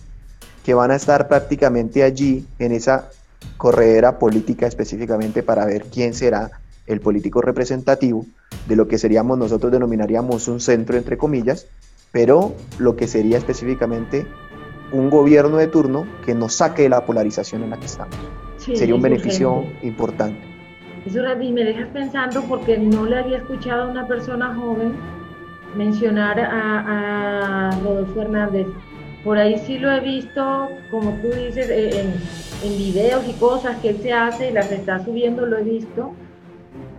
que van a estar prácticamente allí en esa corredera política específicamente para ver quién será el político representativo de lo que seríamos nosotros denominaríamos un centro entre comillas, pero lo que sería específicamente un gobierno de turno que nos saque de la polarización en la que estamos. sería un beneficio importante.
Eso y me dejas pensando porque no le había escuchado a una persona joven mencionar a, a Rodolfo Hernández. Por ahí sí lo he visto, como tú dices, en, en videos y cosas que él se hace y las está subiendo, lo he visto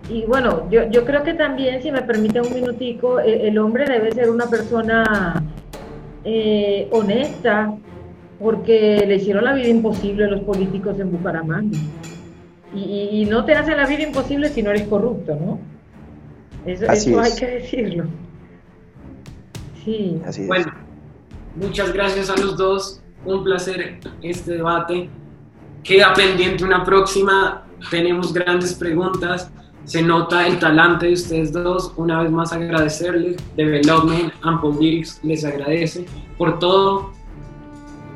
y bueno, yo, yo creo que también, si me permite un minutico, e, el, hombre debe ser una persona eh, honesta, porque le hicieron la vida imposible a los políticos en Bucaramanga. Y, y, no te hacen la vida imposible si no eres corrupto, ¿no? Eso, eso hay que decirlo.
Sí. Así bueno, muchas gracias a los dos. Un placer este debate. Queda pendiente una próxima. Tenemos grandes preguntas se nota el talante de ustedes dos. Una vez más agradecerles. Development and Politics les agradece por todo.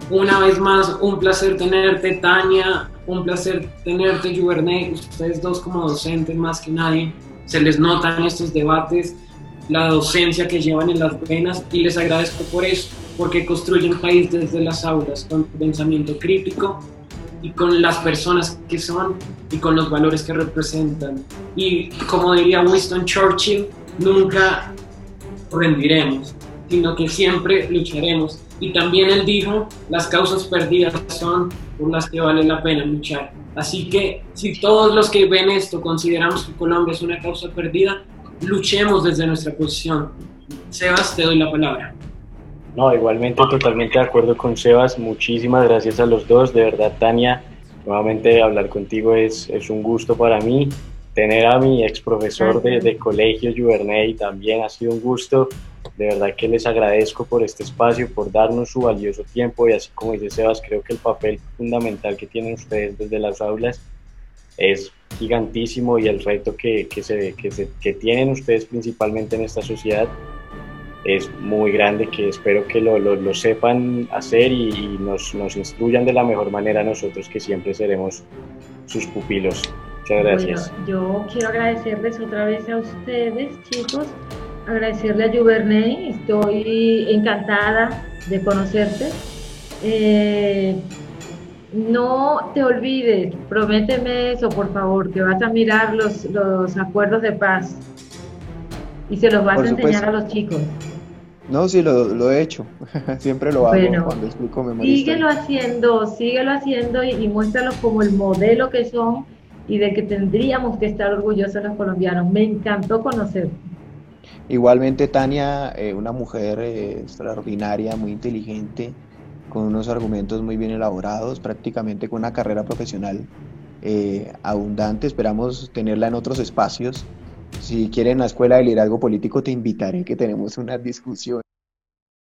Una vez más, un placer tenerte, Tania. Un placer tenerte, Juvernet. Ustedes dos como docentes más que nadie. Se les nota en estos debates la docencia que llevan en las venas y les agradezco por eso, porque construyen país desde las aulas con pensamiento crítico y con las personas que son y con los valores que representan. Y como diría Winston Churchill, nunca rendiremos, sino que siempre lucharemos. Y también él dijo, las causas perdidas son por las que vale la pena luchar. Así que si todos los que ven esto consideramos que Colombia es una causa perdida, luchemos desde nuestra posición. Sebas, te doy la palabra.
No, igualmente totalmente de acuerdo con Sebas. Muchísimas gracias a los dos. De verdad, Tania, nuevamente hablar contigo es, es un gusto para mí. Tener a mi ex profesor de, de colegio, Juverney, también ha sido un gusto. De verdad que les agradezco por este espacio, por darnos su valioso tiempo y así como dice Sebas, creo que el papel fundamental que tienen ustedes desde las aulas es gigantísimo y el reto que, que, se, que, se, que tienen ustedes principalmente en esta sociedad es muy grande que espero que lo, lo, sepan hacer y, nos, nos, instruyan de la mejor manera nosotros que siempre seremos sus pupilos. Muchas gracias.
yo quiero agradecerles otra vez a ustedes, chicos, agradecerle a Juverney, estoy encantada de conocerte. Eh, no te olvides, prométeme eso, por favor, que vas a mirar los, los acuerdos de paz y se los vas a enseñar a los chicos.
No, sí, lo, he hecho. Siempre lo hago cuando explico memoria
Síguelo haciendo, síguelo haciendo y, y muéstralo como el modelo que son y de que tendríamos que estar orgullosos los colombianos. Me encantó conocerte.
Igualmente, Tania, eh, una mujer eh, extraordinaria, muy inteligente, con unos argumentos muy bien elaborados, prácticamente con una carrera profesional eh, abundante. Esperamos tenerla en otros espacios. Si quieren la Escuela de Liderazgo Político, te invitaré que tenemos una discusión.